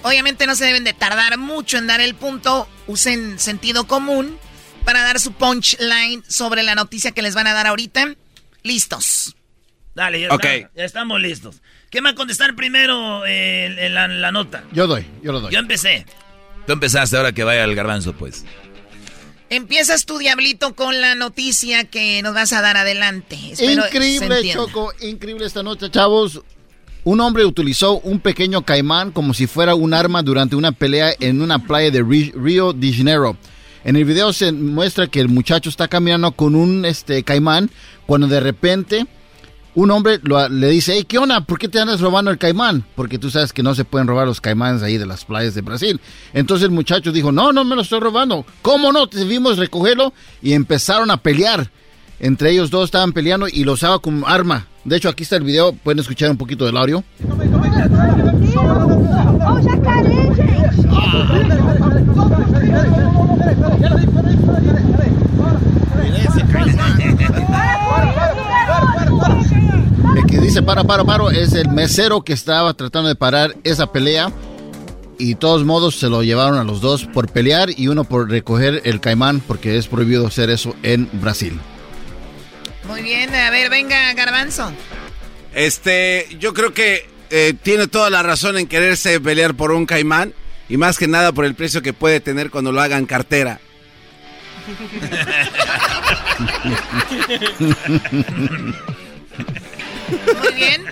Obviamente no se deben de tardar mucho en dar el punto. Usen sentido común para dar su punchline sobre la noticia que les van a dar ahorita. Listos. Dale, ya, ya estamos listos. ¿Quién va a contestar primero eh, la, la, nota? Yo doy, yo lo doy. Yo empecé. Tú empezaste, ahora que vaya el garbanzo, pues. Empiezas tu diablito con la noticia que nos vas a dar adelante. increíble, Choco, increíble esta noche, chavos. Un hombre utilizó un pequeño caimán como si fuera un arma durante una pelea en una playa de Río de Janeiro. En el video se muestra que el muchacho está caminando con un este, caimán cuando de repente un hombre le dice, hey, ¿qué onda? ¿Por qué te andas robando el caimán? Porque tú sabes que no se pueden robar los caimanes ahí de las playas de Brasil. Entonces el muchacho dijo, no, no me lo estoy robando. ¿Cómo no? Debimos recogerlo y empezaron a pelear. Entre ellos dos estaban peleando y lo usaba como arma. De hecho, aquí está el video. Pueden escuchar un poquito del audio. El que dice para, para, paro es el mesero que estaba tratando de parar esa pelea. Y de todos modos se lo llevaron a los dos por pelear y uno por recoger el caimán porque es prohibido hacer eso en Brasil. Muy bien, a ver, venga, Garbanzo. Este, yo creo que eh, tiene toda la razón en quererse pelear por un caimán y más que nada por el precio que puede tener cuando lo hagan cartera. Muy bien.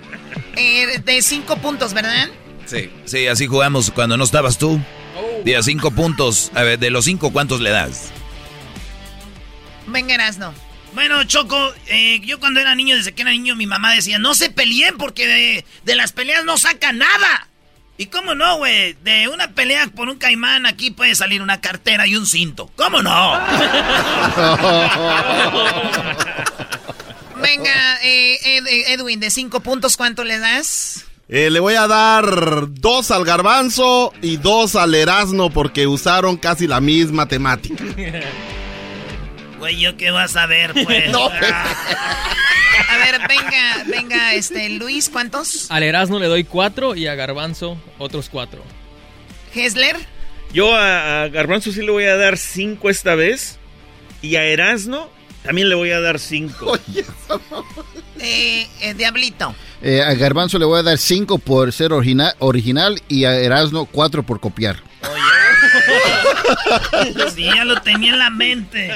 Eh, de cinco puntos, ¿verdad? Sí, sí, así jugamos cuando no estabas tú. De a cinco puntos, a ver, de los cinco, ¿cuántos le das? Venga, no. Bueno, Choco, eh, yo cuando era niño, desde que era niño, mi mamá decía, no se peleen porque de, las peleas no saca nada. ¿Y cómo no, güey? De una pelea por un caimán aquí puede salir una cartera y un cinto. ¿Cómo no? Venga, eh, Edwin, de cinco puntos, ¿cuánto le das? Eh, le voy a dar dos al garbanzo y dos al erasno porque usaron casi la misma temática. Güey, ¿yo qué vas a ver, pues? no, A ver, venga, venga, este, Luis, ¿cuántos? Al Erasmo le doy cuatro y a Garbanzo otros cuatro. ¿Hesler? Yo a, Garbanzo sí le voy a dar cinco esta vez. Y a Erasno también le voy a dar cinco. eh, eh, Diablito. Eh, a Garbanzo le voy a dar cinco por ser original, original y a Erasno cuatro por copiar. sí, ya lo tenía en la mente.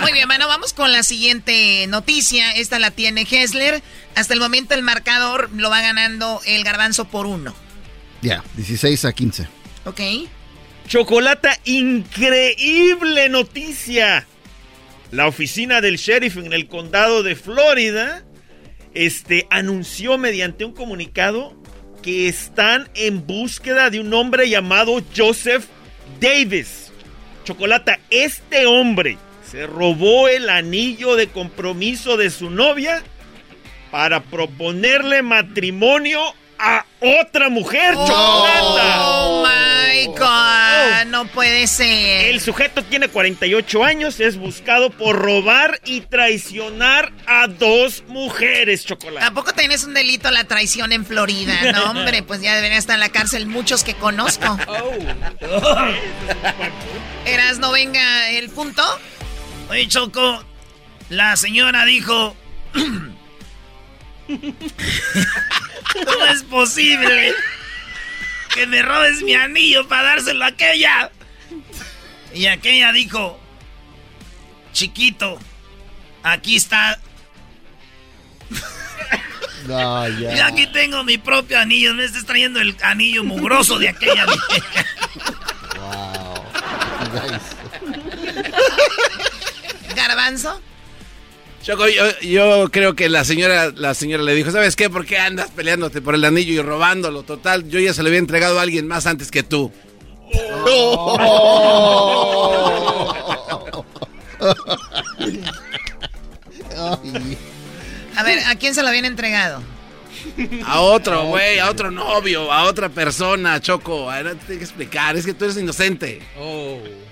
Muy bien, bueno, vamos con la siguiente noticia. Esta la tiene Hessler. Hasta el momento el marcador lo va ganando el garbanzo por uno. Ya, 16 a 15. Ok. Chocolata, increíble noticia. La oficina del sheriff en el condado de Florida este, anunció mediante un comunicado que están en búsqueda de un hombre llamado Joseph Davis. Chocolata, este hombre se robó el anillo de compromiso de su novia para proponerle matrimonio a otra mujer, oh, Chocolata. Oh my God. Ah, no puede ser. El sujeto tiene 48 años, es buscado por robar y traicionar a dos mujeres, Chocolate. ¿Tampoco tenés un delito la traición en Florida? No, hombre, pues ya deberían estar en la cárcel muchos que conozco. Oh. Eras, no venga el punto. Oye, Choco, la señora dijo... ¿Cómo es posible que me robes mi anillo para dárselo a aquella? Y aquella dijo, chiquito, aquí está. No, ya. Yo aquí tengo mi propio anillo, me estás trayendo el anillo mugroso de aquella vieja. ¿Garbanzo? Choco, yo, yo creo que la señora, la señora le dijo, ¿sabes qué? ¿Por qué andas peleándote por el anillo y robándolo? Total, yo ya se lo había entregado a alguien más antes que tú. A ver, ¿a quién se lo habían entregado? A otro, güey, a otro novio, a otra persona, Choco. A ver, no te tengo que explicar, es que tú eres inocente.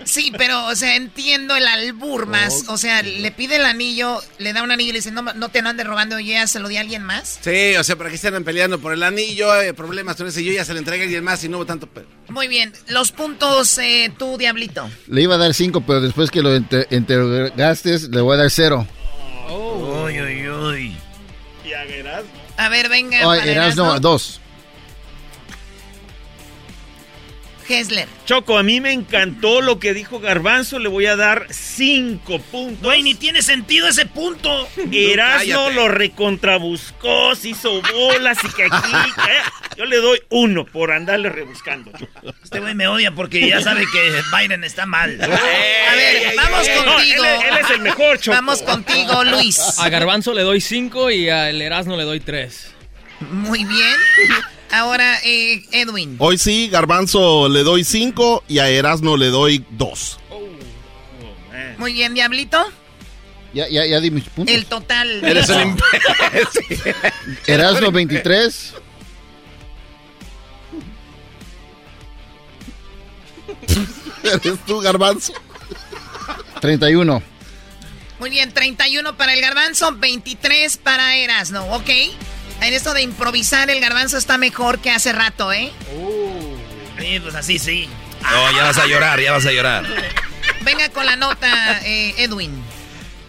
Sí, pero, o sea, entiendo el albur más. O sea, le pide el anillo, le da un anillo y le dice, no, no te no andes robando, yo ya se lo di a alguien más. Sí, o sea, para que estén peleando por el anillo, eh, problemas con ese, yo ya se lo entregué a alguien más y no hubo tanto... Muy bien, los puntos, eh, tú, Diablito. Le iba a dar cinco, pero después que lo enter- interrogaste, le voy a dar cero. Uy, uy, uy. ¿Y a Erasmo? Ver, venga. Oh, Erasno. dos. Hessler. Choco, a mí me encantó lo que dijo Garbanzo, le voy a dar cinco puntos. Güey, ni tiene sentido ese punto. Erasmo lo recontrabuscó, se hizo bolas y que aquí. eh, Yo le doy uno por andarle rebuscando. Este güey me odia porque ya sabe que Biden está mal. A ver, vamos No, contigo. él, él es el mejor, Choco. Vamos contigo, Luis. A Garbanzo le doy 5 y al Erasmo le doy 3. Muy bien. Ahora, eh, Edwin. Hoy sí, Garbanzo le doy 5 y a Erasno le doy 2. Muy bien, Diablito. Ya, ya, ya di mis puntos. El total. Eres un imbécil. Erasmo 23. Eres tú, Garbanzo. 31. Muy bien, 31 para el garbanzo, 23 para Erasno, ¿ok? En esto de improvisar, el garbanzo está mejor que hace rato, ¿eh? Sí, pues así sí. No, ya vas a llorar, ya vas a llorar. Venga con la nota, eh, Edwin.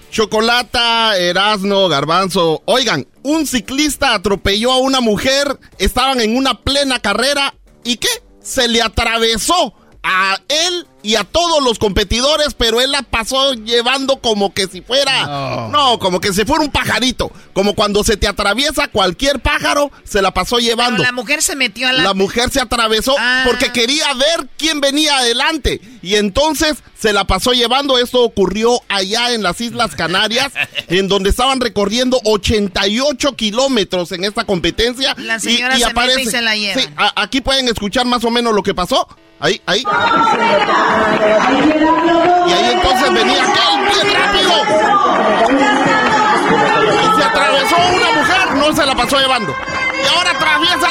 Chocolata, Erasno, Garbanzo. Oigan, un ciclista atropelló a una mujer, estaban en una plena carrera y ¿qué? Se le atravesó a él y a todos los competidores, pero él la pasó llevando como que si fuera... No. No, como que si fuera un pajarito. Como cuando se te atraviesa cualquier pájaro, se la pasó llevando. Pero la mujer se metió a la... La mujer se atravesó Ah. porque quería ver quién venía adelante. Y entonces se la pasó llevando. Esto ocurrió allá en las Islas Canarias, en donde estaban recorriendo 88 kilómetros en esta competencia. La señora se mete y se la lleva. Sí, a- aquí pueden escuchar más o menos lo que pasó. Ahí, ahí. Y ahí entonces venía aquel bien rápido. Y se atravesó una mujer, no se la pasó llevando. Y ahora atraviesa.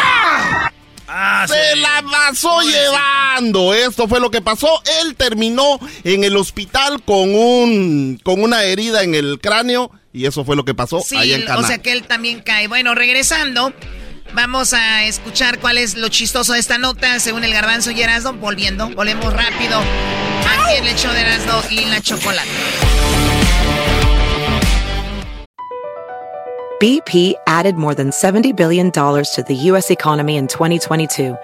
¡Ah! Ah, se la pasó llevando. Esto fue lo que pasó. Él terminó en el hospital con un con una herida en el cráneo y eso fue lo que pasó Sí, allá en o Canadá. sea que él también cae. Bueno, regresando, vamos a escuchar cuál es lo chistoso de esta nota según el garbanzo y Erasmo. Volviendo, volvemos rápido aquí el show de Erasmo y la chocolate. BP added more than $70 billion to the U.S. economy in 2022.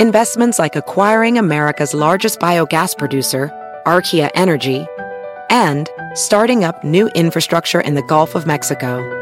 Investments like acquiring America's largest biogas producer, Archaea Energy, and starting up new infrastructure in the Gulf of Mexico.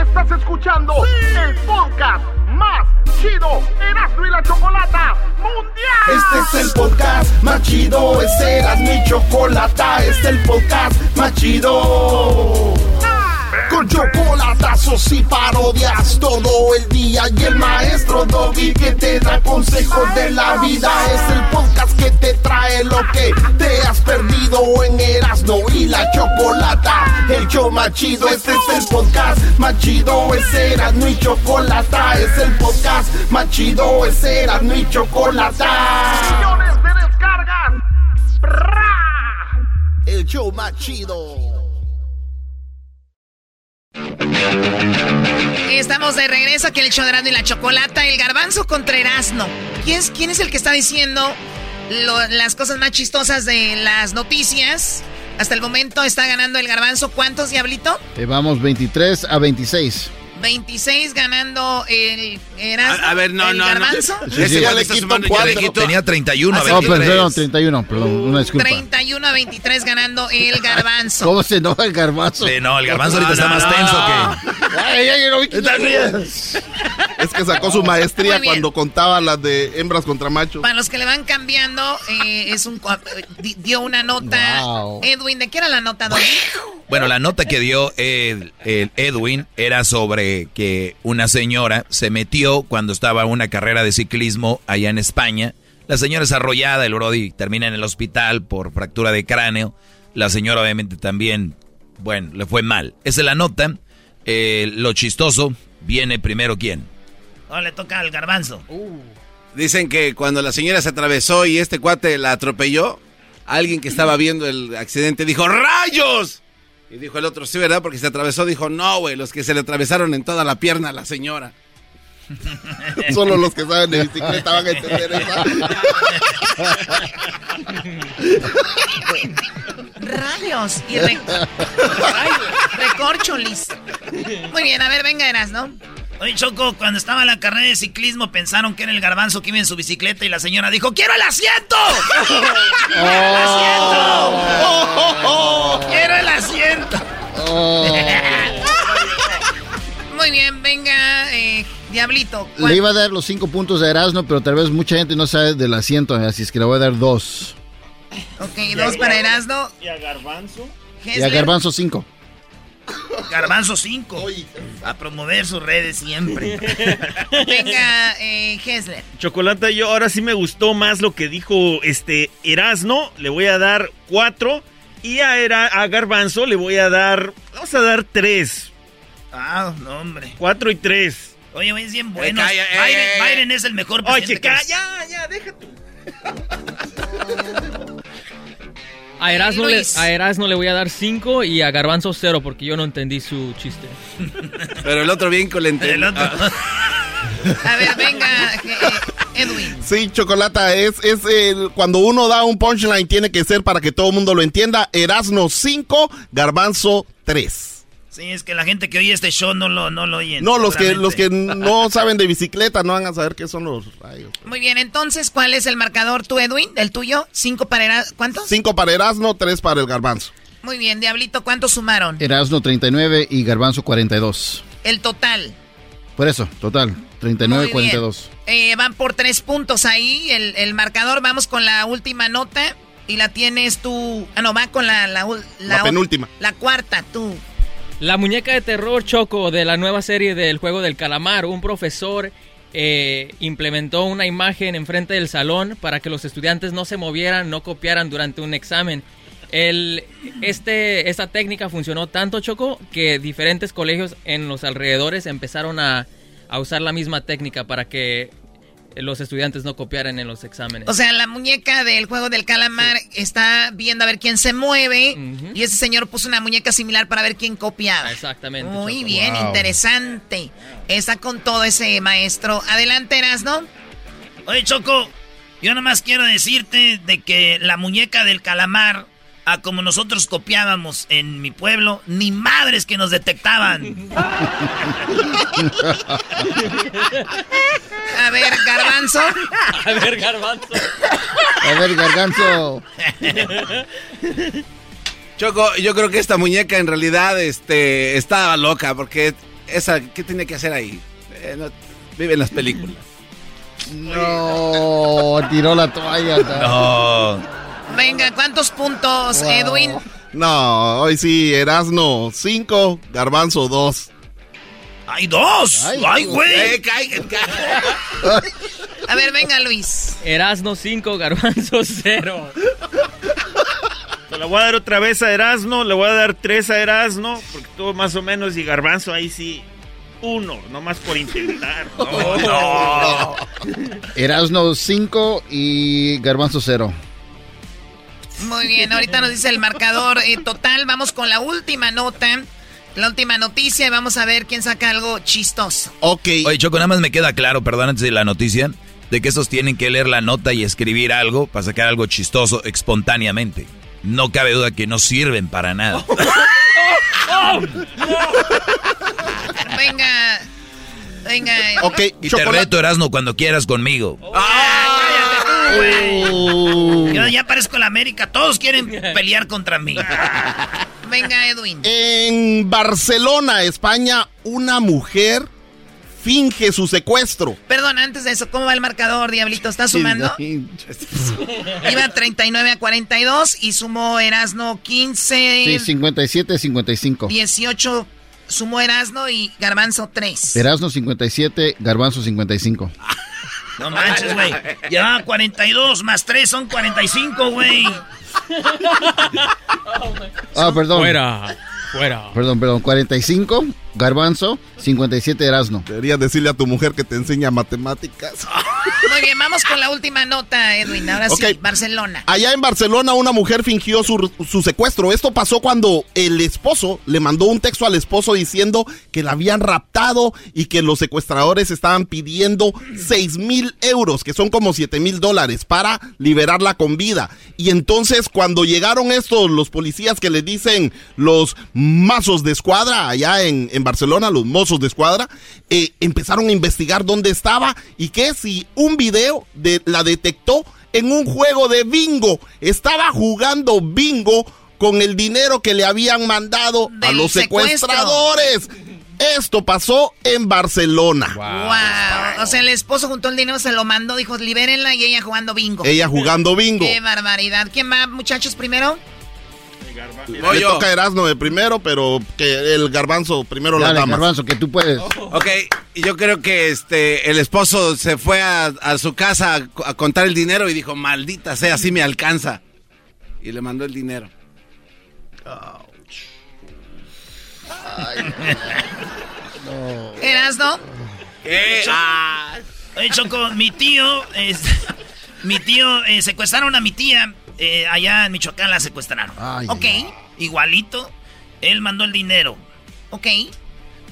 Estás escuchando el podcast más chido Erasmo y la Chocolata Mundial. Este es el podcast más chido, este era mi chocolata, este es el podcast más chido. Con chocolatazos y parodias todo el día y el maestro Doggy que te da consejos la Chocolata. El show más chido, este es el podcast más chido, es Erasmo y Chocolata, es el podcast más chido, es Erasmo y Chocolata. Millones de descargas. El show más chido. Estamos de regreso aquí en el show de Erasmo y la Chocolata. El garbanzo contra Erasmo. ¿Quién es, quién es el que está diciendo lo- las cosas más chistosas de las noticias? Hasta el momento está ganando el garbanzo. ¿Cuántos, Diablito? Eh, vamos 23 a 26. 26 ganando el Erasmo. A, a ver, no, el no, no. garbanzo. Sí, sí. ya le quito cuatro. Tenía 31 a No, 23. perdón, 31, perdón, una disculpa. 31 a 23 ganando el garbanzo. ¿Cómo se enoja el garbanzo? Sí, no, el garbanzo ahorita está más tenso que... Ay, ay, no Es que sacó su maestría cuando contaba las de hembras contra machos. Para los que le van cambiando, eh, es un dio una nota. Wow. Edwin, ¿de qué era la nota? Bueno, la nota que dio el, el Edwin era sobre que una señora se metió cuando estaba en una carrera de ciclismo allá en España. La señora es arrollada, el Brody termina en el hospital por fractura de cráneo. La señora obviamente también, bueno, le fue mal. Esa es la nota. Eh, lo chistoso, viene primero quién. Ahora le toca al garbanzo. Dicen que cuando la señora se atravesó y este cuate la atropelló, alguien que estaba viendo el accidente dijo ¡Rayos! Y dijo el otro, sí, ¿verdad? Porque se atravesó, dijo, no, güey, los que se le atravesaron en toda la pierna a la señora. Solo los que saben de bicicleta van a entender esa. Rayos y re- recorcholis. Muy bien, a ver, venga, Eras, ¿no? Oye, Choco, cuando estaba en la carrera de ciclismo pensaron que era el garbanzo que iba en su bicicleta y la señora dijo, ¡Quiero el asiento! ¡Quiero el asiento! ¡Quiero el asiento! Muy bien, venga, eh, Diablito. ¿cuál- Le iba a dar los cinco puntos a Erasmo, pero tal vez mucha gente no sabe del asiento, así es que le voy a dar dos. Ok, dos para Erasmo. ¿Y a Garbanzo? Y a Garbanzo cinco. Garbanzo 5. A promover sus redes siempre. Venga, eh, Hessler. Chocolata, yo ahora sí me gustó más lo que dijo este Erasno. Le voy a dar cuatro. Y a, Era- a Garbanzo le voy a dar. Vamos a dar tres. Ah, no, hombre. Cuatro y tres. Oye, güey, es bien bueno. calla, eh, Biden, eh. Biden es el mejor Oye, presidente. que- calla, ya, deja tú. A Erasmo, le, a Erasmo le voy a dar 5 y a Garbanzo 0 porque yo no entendí su chiste. Pero el otro bien con la El otro. A ver, venga, eh, Edwin. Sí, Chocolata, es, es el- cuando uno da un punchline tiene que ser para que todo el mundo lo entienda. Erasno 5, Garbanzo 3. Sí, es que la gente que oye este show no lo, no lo oye. No, los que, los que no saben de bicicleta no van a saber qué son los rayos. Muy bien, entonces, ¿cuál es el marcador tú, Edwin? ¿El tuyo? ¿Cinco para Erasmo? ¿Cuántos? 5 para Erasno, 3 para el Garbanzo. Muy bien, Diablito, ¿cuántos sumaron? Erasmo 39 y Garbanzo 42. El total. Por eso, total, 39 Muy bien. 42. Eh, van por tres puntos ahí el, el marcador. Vamos con la última nota. Y la tienes tú. Ah, no, va con la, la, ul- La penúltima. La cuarta, tú. La muñeca de terror Choco de la nueva serie del juego del calamar. Un profesor eh, implementó una imagen enfrente del salón para que los estudiantes no se movieran, no copiaran durante un examen. El, este, esta técnica funcionó tanto Choco que diferentes colegios en los alrededores empezaron a, a usar la misma técnica para que los estudiantes no copiaran en los exámenes. O sea, la muñeca del juego del calamar está viendo a ver quién se mueve y ese señor puso una muñeca similar para ver quién copiaba. Exactamente. Muy bien, interesante. Está con todo ese maestro. Adelante, Erasno. Oye, Choco, yo nomás quiero decirte de que la muñeca del calamar, a como nosotros copiábamos en mi pueblo, ni madres que nos detectaban. A ver, garbanzo. A ver, garbanzo. A ver, garbanzo. Choco, yo creo que esta muñeca en realidad este, estaba loca, porque esa, ¿qué tiene que hacer ahí? Eh, no, vive en las películas. No, tiró la toalla. No. Venga, ¿cuántos puntos, Wow. Edwin? No, hoy sí, Erasno 5, Garbanzo 2. ¡Hay dos! ¡Ay, güey! Eh, A ver, venga, Luis. Erasno 5, Garbanzo 0. Se la voy a dar otra vez a Erasno, le voy a dar tres a Erasno, porque tuvo más o menos, y Garbanzo ahí sí, uno, nomás por intentar. No, no. Erasno 5 y Garbanzo 0. Muy bien, ahorita nos dice el marcador eh, total. Vamos con la última nota, la última noticia y vamos a ver quién saca algo chistoso. Ok. Oye, Choco, nada más me queda claro, perdón, antes de la noticia, de que estos tienen que leer la nota y escribir algo para sacar algo chistoso espontáneamente. No cabe duda que no sirven para nada. Venga, venga. Ok, Y te reto, Erasno, cuando quieras conmigo. Yo ya parezco la América, todos quieren pelear contra mí. Venga, Edwin. En Barcelona, España, una mujer finge su secuestro. Perdón, antes de eso, ¿cómo va el marcador, Diablito? ¿Está sumando? Iba 39 a 42 y sumó Erasno 15. Sí, 57, 55. 18 sumó Erasno y Garbanzo 3. Erasno 57, Garbanzo 55. No manches, güey. Llevaba 42 más 3 son 45, güey. Ah, perdón. Fuera, fuera. Perdón, perdón. 45, Garbanzo, 57, Erasno. Deberías decirle a tu mujer que te enseña matemáticas. Muy bien, vamos con la última nota, Edwin. Ahora sí. Barcelona. Allá en Barcelona una mujer fingió su, su secuestro. Esto pasó cuando el esposo le mandó un texto al esposo diciendo que la habían raptado y que los secuestradores estaban pidiendo 6 mil euros, que son como 7 mil dólares, para liberarla con vida. Y entonces cuando llegaron estos, los policías que le dicen los mazos de escuadra, allá en, en Barcelona, los mozos de escuadra, eh, empezaron a investigar dónde estaba y que si un video de, la detectó en un juego de bingo. Estaba jugando bingo con el dinero que le habían mandado a los secuestro. secuestradores. Esto pasó en Barcelona. Wow. O sea, el esposo juntó el dinero, se lo mandó, dijo, libérenla y ella jugando bingo. Ella jugando bingo. Qué barbaridad. ¿Quién va, muchachos, primero? Le toca a Erasmo de primero, pero que el garbanzo primero la Dale, dama. Garbanzo, que tú puedes. Ok, y yo creo que este el esposo se fue a, a su casa a, a contar el dinero y dijo, maldita sea, así me alcanza. Y le mandó el dinero. ¿Erasno? ¿Qué? Ah. Oye, Choco, mi tío, es- mi tío, eh, secuestraron a mi tía, eh, allá en Michoacán la secuestraron. ok, igualito, él mandó el dinero. Ok,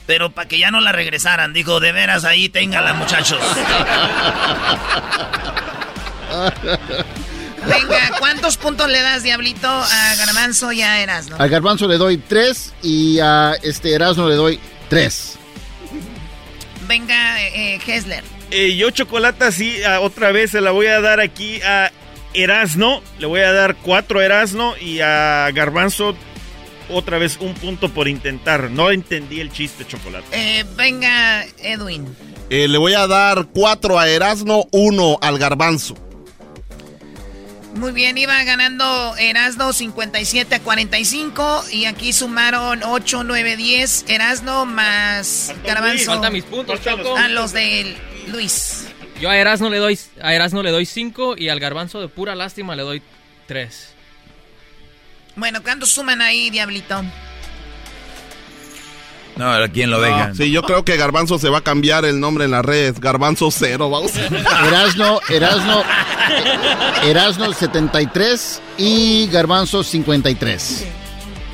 pero para que ya no la regresaran, dijo, de veras ahí téngala, muchachos. Venga, ¿cuántos puntos le das, Diablito, a Garbanzo y a Erasno? Al Garbanzo le doy 3 y a este Erasno le doy 3. Venga, eh, Hessler. Eh, yo chocolate sí, otra vez se la voy a dar aquí a Erasno. Le voy a dar cuatro a Erasno y a Garbanzo otra vez un punto por intentar. No entendí el chiste, chocolate. Eh, venga, Edwin. Eh, le voy a dar cuatro a Erasmo, uno al garbanzo. Muy bien, iba ganando Erasno 57 a 45 y aquí sumaron 8, 9, 10. Erasno más Garbanzo. Faltan mis puntos, Choco. A los de Luis. Yo a Erasno le doy a Erasno le doy 5 y al Garbanzo de pura lástima le doy 3. Bueno, ¿cuántos suman ahí, Diablito? No, ¿a quién lo deja? Sí, yo creo que Garbanzo se va a cambiar el nombre en las redes. Garbanzo cero, vamos. Erasno, Erasno, Erasno 73 y Garbanzo 53.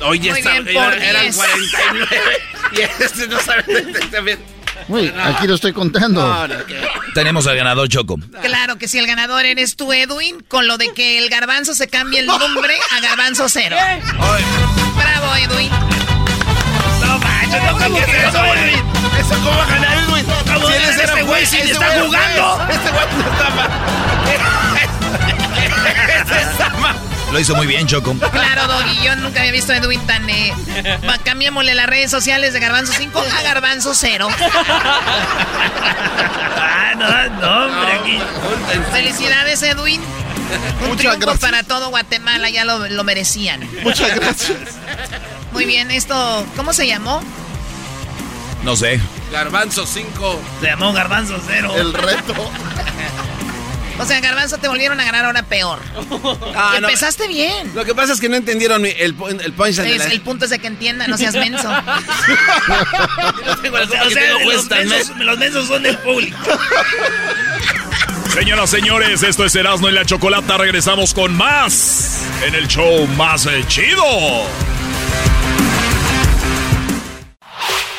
Oye, Muy esta- bien, era- por eran 10. 49. Y este no sabe también. Uy, aquí lo estoy contando. No, no, que- Tenemos al ganador Choco. Claro que si el ganador eres tú, Edwin, con lo de que el garbanzo se cambie el nombre a garbanzo cero. Bravo, Edwin. No manches, no ¿qué es eso, Edwin? ¿Eso cómo va a ganar Edwin? ¿Cómo Si él era este güey si está jugando? Este güey no está ma- Esa ma- Lo hizo muy bien, Choco. Claro, Doggy, yo nunca había visto a Edwin tan... Eh, cambiémosle las redes sociales de Garbanzo 5 a Garbanzo 0. Ah, no, no, hombre, aquí. Felicidades, Edwin. Un Muchas triunfo gracias. para todo Guatemala, ya lo, lo merecían. Muchas gracias. Muy bien, esto, ¿cómo se llamó? No sé. Garbanzo 5. Se llamó Garbanzo Cero. El reto. O sea, Garbanzo te volvieron a ganar ahora peor. Ah, Y no. Empezaste bien. Lo que pasa es que no entendieron el, el punchline Es- la- el punto es de que entiendan, no seas menso. O sea, o sea, los, mensos, los mensos son del público. Señoras, señores, esto es Erasmo y la Chocolata. Regresamos con más en el show más eh, chido.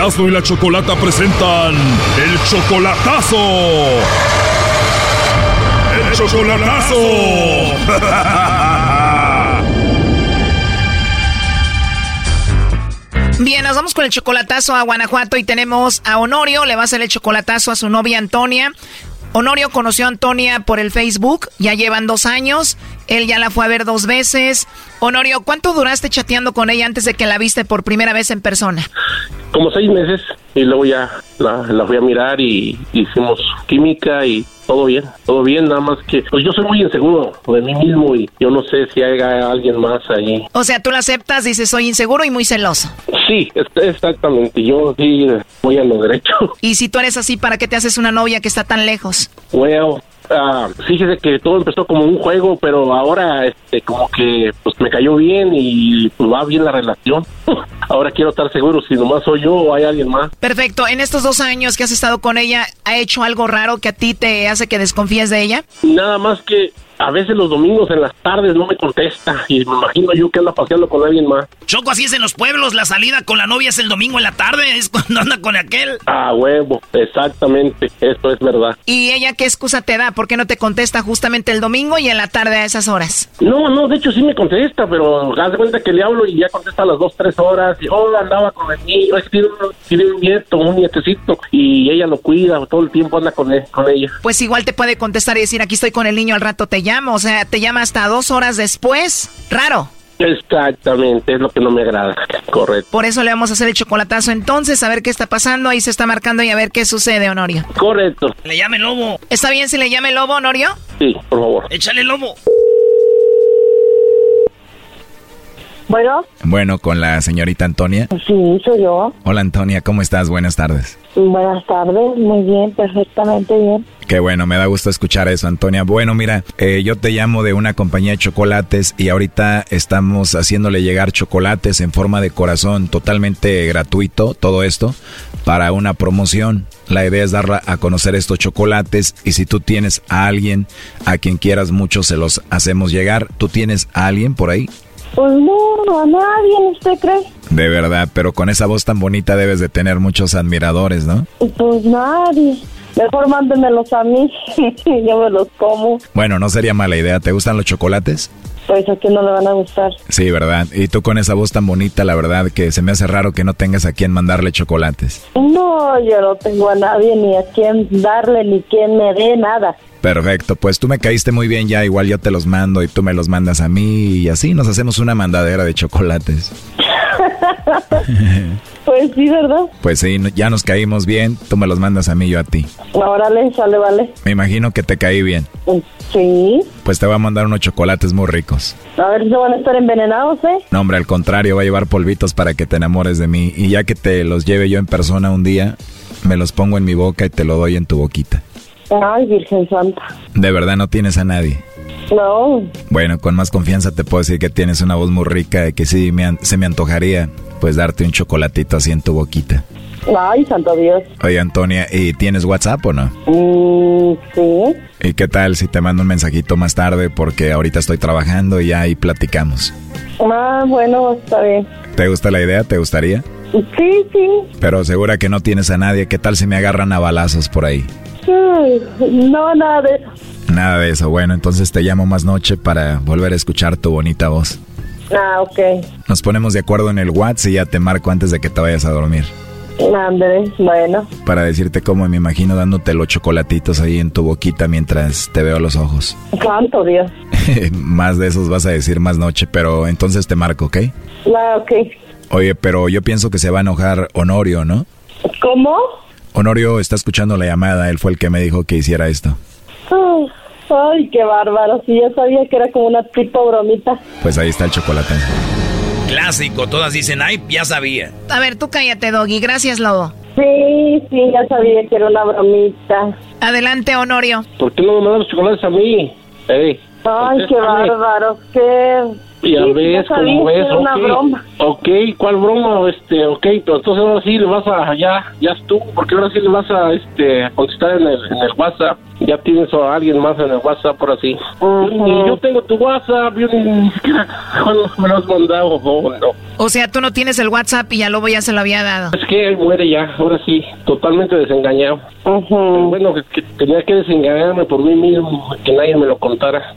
Y la Chocolata presentan el chocolatazo. El chocolatazo. Bien, nos vamos con el chocolatazo a Guanajuato y tenemos a Honorio, le va a hacer el chocolatazo a su novia Antonia. Honorio conoció a Antonia por el Facebook, ya llevan dos años, él ya la fue a ver dos veces. Honorio, ¿cuánto duraste chateando con ella antes de que la viste por primera vez en persona? como seis meses y luego ya la, la fui a mirar y hicimos química y todo bien, todo bien, nada más que pues yo soy muy inseguro de mí mismo y yo no sé si haya alguien más ahí. O sea, tú la aceptas, dices, soy inseguro y muy celoso. Sí, exactamente, yo sí voy a lo derecho. Y si tú eres así, ¿para qué te haces una novia que está tan lejos? Well, ah, fíjese que todo empezó como un juego, pero ahora este como que pues me cayó bien y pues, va bien la relación. Ahora quiero estar seguro si nomás soy yo o hay alguien más. Perfecto, en estos dos años que has estado con ella, ¿ha hecho algo raro que a ti te hace que desconfíes de ella? Nada más que a veces los domingos en las tardes no me contesta y me imagino yo que anda paseando con alguien más. Choco, así es en los pueblos. La salida con la novia es el domingo en la tarde. Es cuando anda con aquel. Ah, huevo, exactamente, esto es verdad. ¿Y ella qué excusa te da? ¿Por qué no te contesta justamente el domingo y en la tarde a esas horas? No, no, de hecho sí me contesta, pero haz de cuenta que le hablo y ya contesta a las dos, tres horas. Y, oh, andaba con el niño, es que tiene un, tiene un nieto, un nietecito, y ella lo cuida, todo el tiempo anda con, él- con ella. Pues igual te puede contestar y decir, aquí estoy con el niño, al rato te llamo. O sea, te llama hasta dos horas después. Raro. Exactamente, es lo que no me agrada. Correcto. Por eso le vamos a hacer el chocolatazo entonces, a ver qué está pasando. Ahí se está marcando y a ver qué sucede, Honorio. Correcto. Le llame lobo. ¿Está bien si le llame lobo, Honorio? Sí, por favor. Échale lobo. Bueno, Bueno, con la señorita Antonia. sí, soy yo. Hola Antonia, ¿cómo estás? Buenas tardes. Buenas tardes, muy bien, perfectamente bien. Qué bueno, me da gusto escuchar eso, Antonia. Bueno, mira, eh, yo te llamo de una compañía de chocolates y ahorita estamos haciéndole llegar chocolates en forma de corazón totalmente gratuito, todo esto, para una promoción. La idea es dar a conocer estos chocolates y si tú tienes a alguien a quien quieras mucho, se los hacemos llegar. ¿Tú tienes a alguien por ahí? Pues no, a nadie, ¿usted cree? De verdad, pero con esa voz tan bonita debes de tener muchos admiradores, ¿no? Pues nadie. Mejor mándenmelos a mí, yo me los como. Bueno, no sería mala idea. ¿Te gustan los chocolates? Pues a quién no le van a gustar. Sí, ¿verdad? Y tú con esa voz tan bonita, la verdad que se me hace raro que no tengas a quien mandarle chocolates. No, yo no tengo a nadie ni a quién darle ni quien me dé nada. Perfecto, pues tú me caíste muy bien ya, igual yo te los mando y tú me los mandas a mí y así nos hacemos una mandadera de chocolates. Pues sí, ¿verdad? Pues sí, ya nos caímos bien. Tú me los mandas a mí, yo a ti. Órale, sale, vale. Me imagino que te caí bien. Sí. Pues te voy a mandar unos chocolates muy ricos. A ver si van a estar envenenados, ¿eh? No, hombre, al contrario, va a llevar polvitos para que te enamores de mí. Y ya que te los lleve yo en persona un día, me los pongo en mi boca y te lo doy en tu boquita. Ay, Virgen Santa. ¿De verdad no tienes a nadie? No. Bueno, con más confianza te puedo decir que tienes una voz muy rica y que sí me se me antojaría pues darte un chocolatito así en tu boquita. Ay, santo Dios. Oye, Antonia, ¿y tienes WhatsApp o no? Mm, sí. ¿Y qué tal si te mando un mensajito más tarde? Porque ahorita estoy trabajando y ya ahí platicamos. Ah, bueno, está bien. ¿Te gusta la idea? ¿Te gustaría? Sí, sí. Pero segura que no tienes a nadie. ¿Qué tal si me agarran a balazos por ahí? No, nada de eso. Nada de eso. Bueno, entonces te llamo más noche para volver a escuchar tu bonita voz. Ah, ok. Nos ponemos de acuerdo en el WhatsApp y ya te marco antes de que te vayas a dormir. Andrés, bueno. Para decirte cómo me imagino dándote los chocolatitos ahí en tu boquita mientras te veo los ojos. Santo Dios. más de esos vas a decir más noche, pero entonces te marco, ¿ok? Ah, ok. Oye, pero yo pienso que se va a enojar Honorio, ¿no? ¿Cómo? Honorio está escuchando la llamada, él fue el que me dijo que hiciera esto. Ay, qué bárbaro, sí, ya sabía que era como una tipo bromita. Pues ahí está el chocolate. Clásico, todas dicen, ay, ya sabía. A ver, tú cállate, Doggy, gracias, Lobo. Sí, sí, ya sabía que era una bromita. Adelante, Honorio. ¿Por qué no me mandas los chocolates a mí? Ey, Ay, qué bárbaro, qué... Ya Sí, ves ya sabía cómo que es, era una broma. Ok, ¿cuál broma? Este, ok, pero entonces ahora sí le vas a, ya, ya estuvo, porque ahora sí le vas a, este, a contestar en el, en el WhatsApp. Ya tienes a alguien más en el WhatsApp por así. Y yo tengo tu WhatsApp, yo ni, ni siquiera cuando me lo has mandado, no. O sea, tú no tienes el WhatsApp y ya Lobo ya se lo había dado. Es que él muere ya, ahora sí, totalmente desengañado. Pero Bueno, que, que tenía que desengañarme por mí mismo, que nadie me lo contara.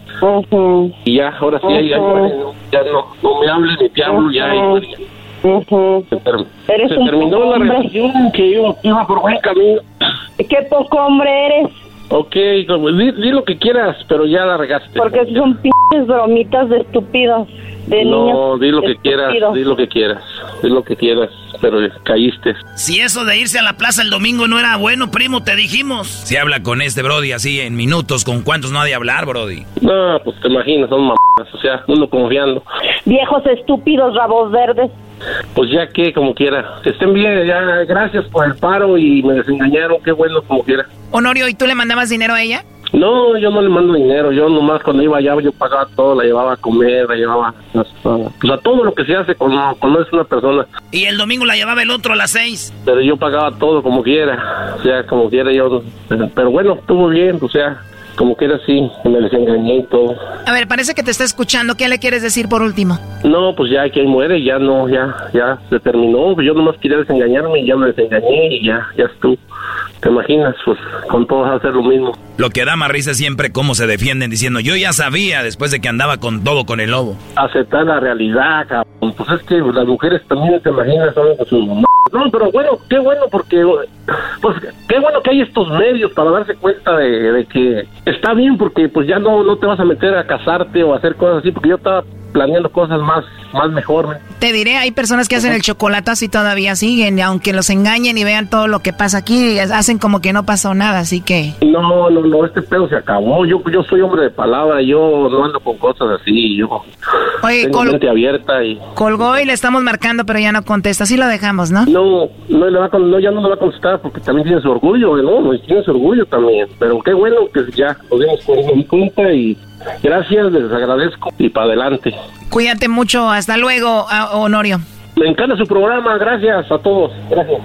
Y ya, ahora sí, muere, ¿no? ya no, no me hables ni te hablo, ya ahí muere. Se, ter- Eres se un terminó poco la hombre. relación que iba, iba por buen camino. Qué poco hombre eres, Ok, como- di, di lo que quieras, pero ya la regaste. porque son pinches bromitas de estúpidos, de niños. no, di lo que quieras, di lo que quieras, di lo que quieras, pero caíste. Si eso de irse a la plaza el domingo no era bueno, primo, te dijimos. Si habla con este Brody así en minutos, ¿con cuántos no ha de hablar, Brody? No, pues te imaginas, son mamadas, o sea, uno confiando. Viejos estúpidos, rabos verdes. Pues ya que, como quiera. Que estén bien, ya, gracias por el paro y me desengañaron, qué bueno, como quiera. Honorio, ¿y tú le mandabas dinero a ella? No, yo no le mando dinero, yo nomás cuando iba allá yo pagaba todo, la llevaba a comer, la llevaba hasta, pues a todo lo que se hace cuando, cuando es una persona. Y el domingo la llevaba el otro a las seis. Pero yo pagaba todo como quiera, o sea, como quiera yo. Pero bueno, estuvo bien, o sea, como quiera sí, me desengañé y todo. A ver, parece que te está escuchando. ¿Qué le quieres decir por último? No, pues ya que ahí muere, ya no, ya, ya se terminó. Yo nomás quería desengañarme y ya me desengañé y ya, ya estuvo. ¿Te imaginas? Pues con todos hacer lo mismo. Lo que da más risa es siempre cómo se defienden diciendo, yo ya sabía después de que andaba con todo con el lobo. Aceptar la realidad, cabrón. Pues es que las mujeres también, te imaginas, son con sus mamás. No, pero bueno, qué bueno porque, pues, qué bueno que hay estos medios para darse cuenta de, de que está bien porque, pues, ya no, no te vas a meter a casarte o a hacer cosas así, porque yo estaba planeando cosas más, más mejor, ¿me? Te diré, hay personas que hacen el chocolatazo y todavía siguen, y aunque los engañen y vean todo lo que pasa aquí, hacen como que no pasó nada, así que... No, no, no, este pedo se acabó. Yo, yo soy hombre de palabra, yo no ando con cosas así. Yo Oye, tengo col- mente abierta y colgó y le estamos marcando, pero ya no contesta, asntestas lo dejamos, ¿no? no, no, le va a, no, ya no le va a contestar porque también tiene su orgullo, ¿no? Tiene su orgullo también. Pero qué bueno que ya nos dimos cuenta y gracias, les agradezco y para adelante. Cuídate mucho, hasta luego, Honorio. Me encanta su programa, gracias a todos. Gracias.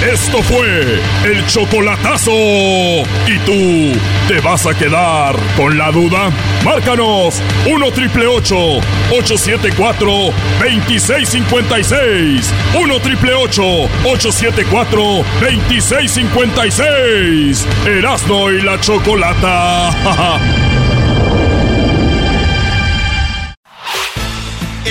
Esto fue el chocolatazo. ¿Y tú te vas a quedar con la duda? Márcanos 1 triple 874 2656. 1 triple 874 2656. Erasno y la chocolata.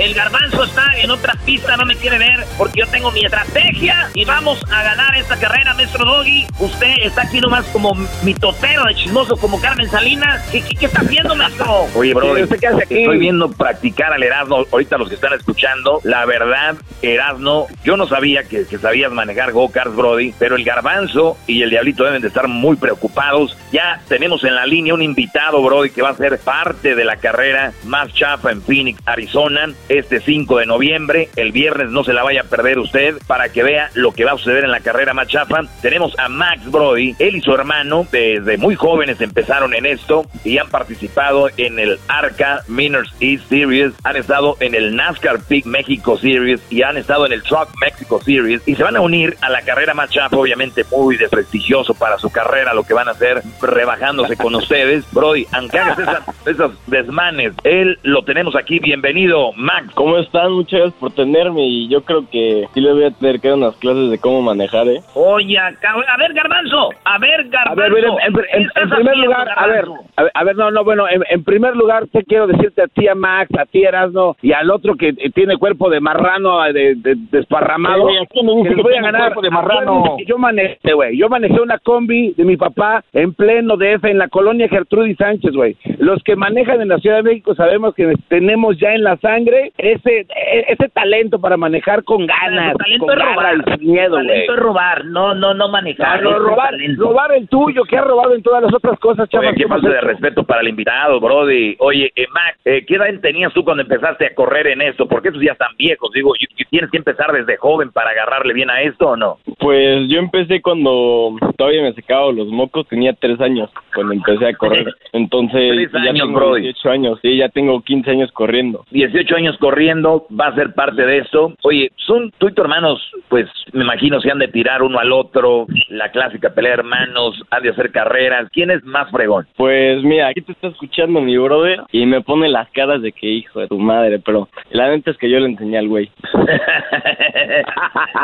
El garbanzo está en otra pista, no me quiere ver porque yo tengo mi estrategia y vamos a ganar esta carrera, maestro Doggy. Usted está aquí nomás como mi topero de chismoso, como Carmen Salinas. ¿Qué, qué, qué está haciendo, maestro? Oye, bro, ¿Usted qué hace aquí? estoy viendo practicar al Erasmo. Ahorita los que están escuchando, la verdad, Erasmo, yo no sabía que, que sabías manejar go-karts, Brody, pero el garbanzo y el diablito deben de estar muy preocupados. Ya tenemos en la línea un invitado, Brody, que va a ser parte de la carrera más chafa en Phoenix, Arizona, este 5 de noviembre. El viernes no se la vaya a perder usted para que vea lo que va a suceder en la carrera más chafa. Tenemos a Max Brody, él y su hermano, desde muy jóvenes empezaron en esto y han participado en el ARCA Miners East Series, han estado en el NASCAR Peak México Series y han estado en el Truck Mexico Series y se van a unir a la carrera más chafa, obviamente muy desprestigioso para su carrera, lo que van a hacer rebajándose con ustedes. Brody, aunque hagas esas- esos desmanes, él lo tenemos aquí. Bienvenido, Max. ¿Cómo están? Muchas gracias por tenerme y yo creo que sí les voy a tener que dar unas clases de cómo manejar, ¿eh? Oye, a ver, garbanzo, a ver, A garbanzo. ver, miren, en, ¿qué en- en primer lugar, a ver, a ver, a ver, no, no, bueno, en, primer lugar te quiero decirte a ti, a Max, a ti, Erasno, y al otro que tiene cuerpo de marrano, eh, de, de- desparramado. ¿a que les voy a ganar. de marrano? Yo manejé, güey, yo manejé una combi de mi papá en pleno DF, en la colonia Gertrudis Sánchez, güey. Los que manejan en la Ciudad de México sabemos que tenemos ya en la sangre ese, e- ese talento para manejar con ganas, Tu talento con es robar. garra y sin miedo, talento es robar, no, no, no manejar. No, robar, robar el tuyo, que ha robado en todas las otras cosas, chaval. qué falta de respeto para el invitado, Brody. Oye, eh, Max, eh, ¿qué edad tenías tú cuando empezaste a correr en esto? Porque estos ya están viejos, digo, y- y ¿tienes que empezar desde joven para agarrarle bien a esto o no? Pues yo empecé cuando todavía me secaba los mocos, tenía tres años cuando empecé a correr. Entonces, ya años, tengo Brody. 18 años, sí, ya tengo 15 años corriendo. 18 años corriendo, va a ser parte de esto. Oye, son tú y tu hermanos, pues me imagino se han de tirar uno al otro, la clásica pelea de hermanos, han de hacer carreras. ¿Quién es más fregón? Pues mira, aquí te está escuchando mi brother y me pone las caras de que hijo de tu madre, pero la neta es que yo le enseñé al güey.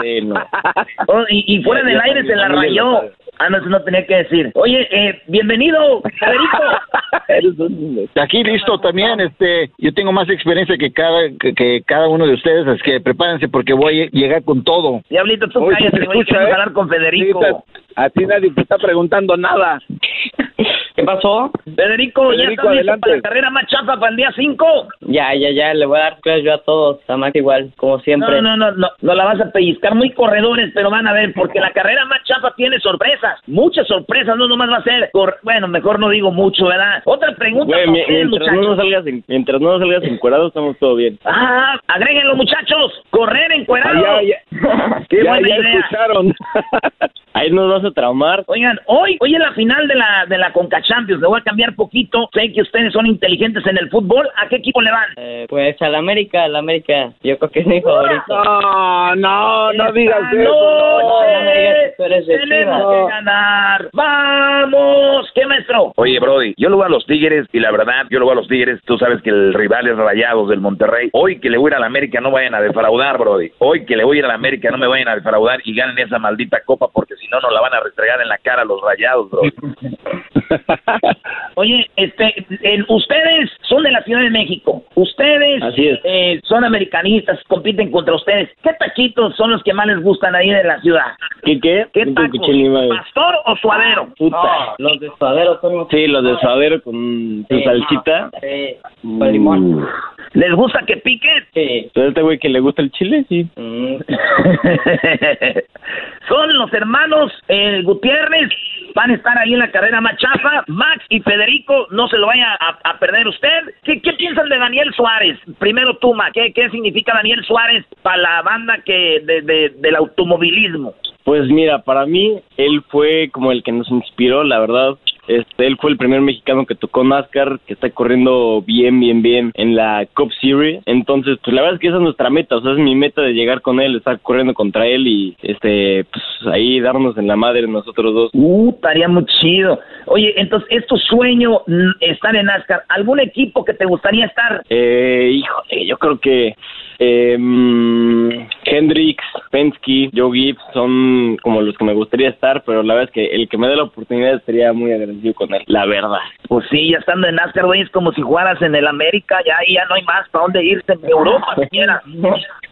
Sí, no. Oh, y, y fuera del aire se la rayó. Ah, no, eso no tenía que decir. Oye, eh, bienvenido, Federico. Aquí listo también, este, yo tengo más experiencia que cada que, que cada uno de ustedes, así que prepárense porque voy a llegar con todo. Diablito, tú Oye, cállate, escucha, queremos ¿eh? hablar con Federico. Sí, te- a ti nadie te está preguntando nada. ¿Qué pasó? Federico, ¿ya Federico, estás listo para la carrera más chafa para el día 5? Ya, ya, ya, le voy a dar clases yo a todos, a Max igual, como siempre. No, no, no, no, no la vas a pellizcar muy corredores, pero van a ver, porque la carrera más chafa tiene sorpresas, muchas sorpresas, no nomás va a ser, cor- bueno, mejor no digo mucho, ¿verdad? Otra pregunta Güey, para mi- ustedes, mientras no muchachos. salgas en, mientras no nos salgas encuadrado estamos todo bien. Ah, agréguenlo, muchachos, correr encuerado. Ah, ya, Qué ya, buena ya idea. escucharon. Ahí nos vas a traumar. Oigan, hoy, hoy es la final de la, de la Conca Champions, le voy a cambiar poquito, sé que ustedes son inteligentes en el fútbol, ¿a qué equipo le van? Eh, pues al América, al América, yo creo que es mi favorito. No, no, no digas eso. noche no me digas que tú eres de Tenemos que ganar. ¡Vamos! ¿Qué maestro? Oye, Brody, yo le voy a los Tigres y la verdad, yo le voy a los Tigres. Tú sabes que el rival es Rayados del Monterrey. Hoy que le voy a ir a la América no vayan a defraudar, Brody. Hoy que le voy a ir a la América no me vayan a defraudar y ganen esa maldita copa porque si no, nos la van a restregar en la cara los Rayados, Brody. Oye, este, ustedes son de la Ciudad de México. Ustedes Así es. eh, son americanistas, compiten contra ustedes. ¿Qué taquitos son los que más les gustan ahí de la ciudad? ¿Qué qué? ¿Qué tacos? ¿Pastor o suadero? Puta. Los de suadero son los Sí, los de suadero con su Sí. salsita. Sí, con limón. ¿Les gusta que pique? Sí. ¿Pero este güey que le gusta el chile? Sí. Mm, Son los hermanos eh, Gutiérrez, van a estar ahí en la carrera más chafa. Max y Federico, no se lo vaya a, perder usted. ¿Qué, qué piensan de Daniel Suárez? Primero tú, Max, ¿qué, qué significa Daniel Suárez para la banda que de, de- del automovilismo? Pues mira, para mí, él fue como el que nos inspiró, la verdad. Este, él fue el primer mexicano que tocó NASCAR, que está corriendo bien, bien, bien en la Cup Series. Entonces, pues la verdad es que esa es nuestra meta, o sea, es mi meta de llegar con él, estar corriendo contra él y, este, pues ahí darnos en la madre nosotros dos. Uh, estaría muy chido. Oye, entonces, ¿es tu sueño estar en NASCAR? ¿Algún equipo que te gustaría estar? Eh, híjole, yo creo que, eh, Hendrix, Penske, Joe Gibbs son como los que me gustaría estar, pero la verdad es que el que me dé la oportunidad sería muy agradecido con él, la verdad. Pues sí, ya estando en NASCAR, güey, es como si jugaras en el América, ya ahí ya no hay más para dónde irse en Europa siquiera.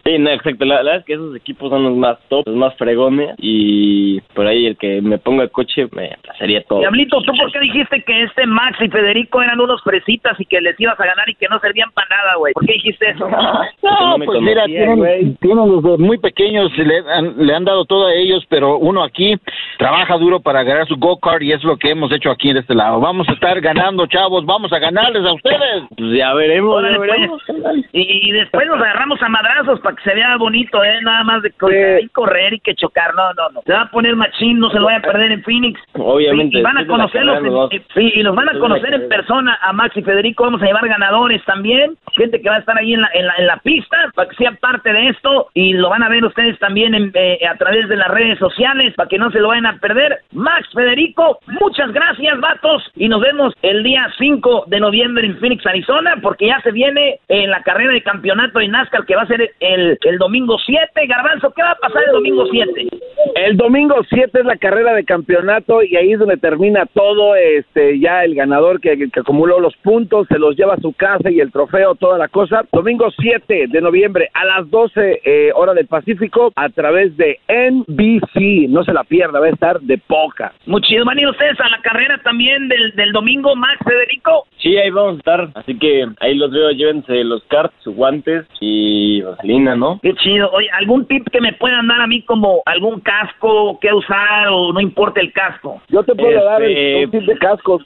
Sí, no, exacto. La, la verdad es que esos equipos son los más top, los más fregones y por ahí el que me ponga el coche me sería todo. Diablito, ¿tú por qué dijiste que este Max y Federico eran unos fresitas y que les ibas a ganar y que no servían para nada, güey? ¿Por qué dijiste eso? No, pues mira, tienen, tienen desde muy pequeños, le han, le han dado todo a ellos, pero uno aquí trabaja duro para ganar su go-kart y es lo que hemos hecho aquí en este lado. Vamos a estar ganando, chavos, vamos a ganarles a ustedes. Pues ya veremos, Órale, ya veremos. pues. Y, y después nos agarramos a madrazos para que se vea bonito, ¿eh? Nada más de co- y correr y que chocar. No, no, no. Se va a poner machín, no se lo vaya a perder en Phoenix. Obviamente, Y, y van a de conocerlos, en- sí, y los van a de conocer en persona a Max y Federico. Vamos a llevar ganadores también. Gente que va a estar ahí en la, en la, en la pista para que sea parte de esto. Y lo van a ver ustedes también en, eh, a través de las redes sociales para que no se lo vayan a perder. Max, Federico, muchas gracias, vatos. Y nos vemos el día 5 de noviembre en Phoenix, Arizona, porque ya se viene en la carrera de campeonato de NASCAR que va a ser el, el domingo 7. Garbanzo, ¿qué va a pasar el domingo 7? El domingo 7 es la carrera de campeonato y ahí es donde termina todo. Este, ya el ganador que, que acumuló los puntos se los lleva a su casa y el trofeo, toda la cosa. Domingo 7 de noviembre a las 12 eh, hora del Pacífico a través de NBC. No se la pierda, va a estar de poca. Muy chido. ¿Van a ir ustedes a la carrera también del, del domingo, Max, Federico? Sí, ahí vamos a estar. Así que ahí los veo, llévense los carts, sus guantes y vaselina, ¿no? Qué chido. Oye, ¿algún tip que me puedan dar a mí como algún casco que usar o no importa el casco? Yo te puedo dar el, Este, un tip de cascos.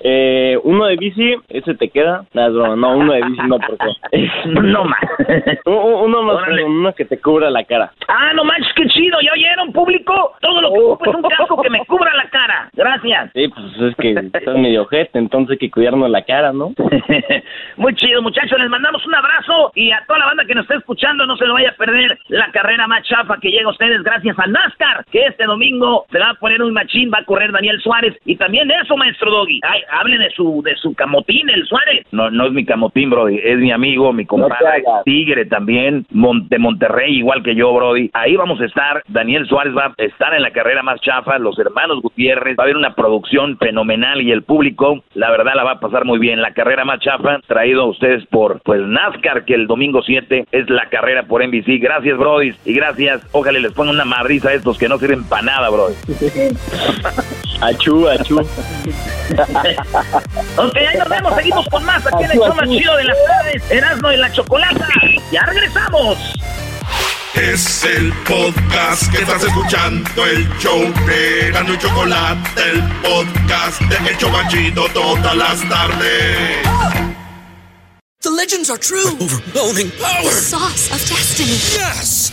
Eh, uno de bici, ese te queda. No, no, uno de bici no, porque. no más. uno más, Órale. con uno que te cubra la cara. Ah, no manches, qué chido. ¿Ya oyeron, público? Todo lo que ocupo es un casco que me cubra la cara. Gracias. Sí, pues es que estás medio ojete, entonces hay que cuidarnos la cara, ¿no? Muy chido, muchachos. Les mandamos un abrazo y a toda la banda que nos está escuchando, no se lo vaya a perder la carrera más chafa que llega a ustedes gracias a NASCAR, que este domingo se va a poner un machín, va a correr Daniel Suárez y también de eso, maestro Doggy. Ay, hable de su de su camotín, el Suárez. No, no es mi camotín, Brody. Es mi amigo, mi compadre. Tigre también. De Monterrey, igual que yo, Brody. Ahí vamos a estar. Daniel Suárez va a estar en la carrera más chafa. Los hermanos Gutiérrez. Va a haber una producción fenomenal y el público, la verdad, la va a pasar muy bien. La carrera más chafa, traído a ustedes por pues NASCAR, que el domingo 7 es la carrera por NBC. Gracias, Brody. Y gracias. Ojalá les pongan una madriza a estos que no sirven para nada, Brody. Achú, achú. Ok, ahí nos vemos, seguimos con más aquí en el show más chido de las tardes, Erasmo y la Chocolata. Ya regresamos. Es el podcast que estás escuchando, el show de Gano y Chocolate, el podcast de El Chobachito todas las tardes. The legends are true. overwhelming power! The sauce of destiny. Yes!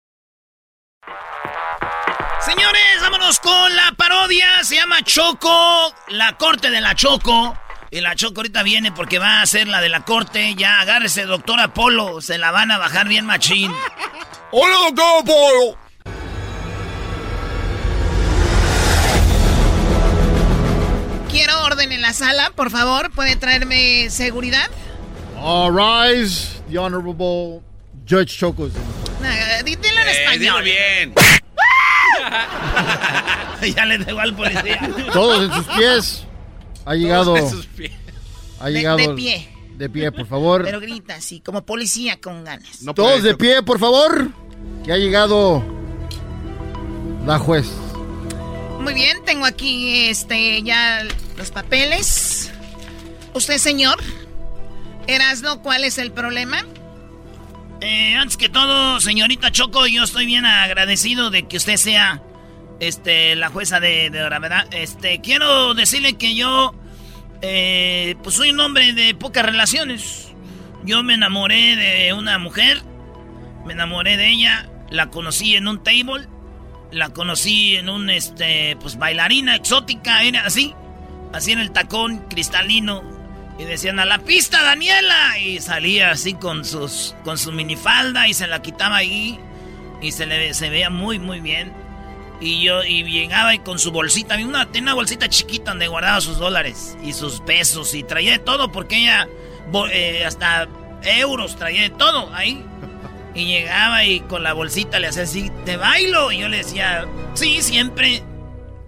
Señores, vámonos con la parodia. Se llama Choco, la corte de la Choco. Y la Choco ahorita viene porque va a hacer la de la corte. Ya agárrese, doctor Apolo. Se la van a bajar bien machín. Hola, doctor Apolo. Quiero orden en la sala, por favor. ¿Puede traerme seguridad? All rise, the honorable Judge Chocos. Nah, dilo en español. bien. ya le dejo al policía. Todos en sus pies. Ha llegado. en sus pies. Ha llegado. de pie. De pie, por favor. Pero grita así, como policía con ganas. Todos de pie, por favor. Que ha llegado la juez. Muy bien, tengo aquí este ya los papeles. Usted, señor. Erasno, ¿cuál es el problema? Eh, antes que todo, señorita Choco, yo estoy bien agradecido de que usted sea este, la jueza de, de la verdad. Este, quiero decirle que yo eh, pues soy un hombre de pocas relaciones. Yo me enamoré de una mujer, me enamoré de ella, la conocí en un table La conocí en un, este, pues bailarina exótica, era así. Así en el tacón cristalino. Y decían a la pista, Daniela. Y salía así con sus, con su minifalda y se la quitaba ahí. Y se le se veía muy, muy bien. Y yo, y llegaba y con su bolsita, una, tenía una bolsita chiquita donde guardaba sus dólares y sus pesos y traía de todo porque ella, eh, hasta euros traía de todo ahí. Y llegaba y con la bolsita le hacía así, ¿te bailo? Y yo le decía, sí, siempre.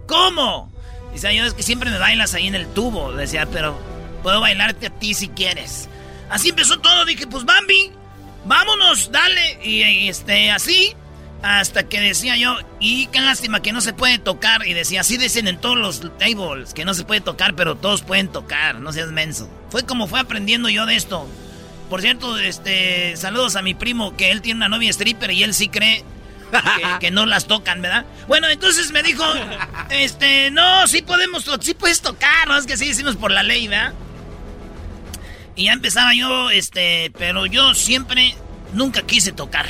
¿Cómo? Dice, yo es que siempre me bailas ahí en el tubo. Decía, pero puedo bailarte a ti si quieres. Así empezó todo. Dije, pues Bambi, vámonos, dale. Y, este, así, hasta que decía yo, y qué lástima que no se puede tocar. Y decía, así dicen en todos los tables, que no se puede tocar, pero todos pueden tocar, no seas menso. Fue como fue aprendiendo yo de esto. Por cierto, este, saludos a mi primo, que él tiene una novia stripper y él sí cree que, no las tocan, ¿verdad? Bueno, entonces me dijo, este, no, sí podemos, sí puedes tocar, no es que sí decimos por la ley, ¿verdad? Y ya empezaba yo, este, pero yo siempre, nunca quise tocar.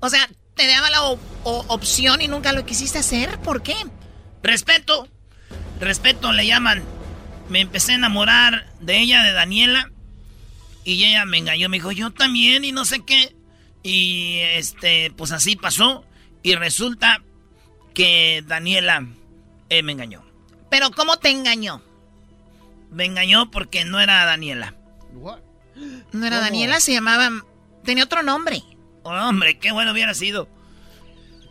O sea, te daba la opción y nunca lo quisiste hacer, ¿por qué? Respeto, respeto le llaman. Me empecé a enamorar de ella, de Daniela. Y ella me engañó, me dijo, yo también y no sé qué. Y este, pues así pasó. Y resulta que Daniela eh, me engañó. ¿Pero cómo te engañó? Me engañó porque no era Daniela. ¿No era Daniela? Se llamaba... Tenía otro nombre. Oh, hombre, qué bueno hubiera sido.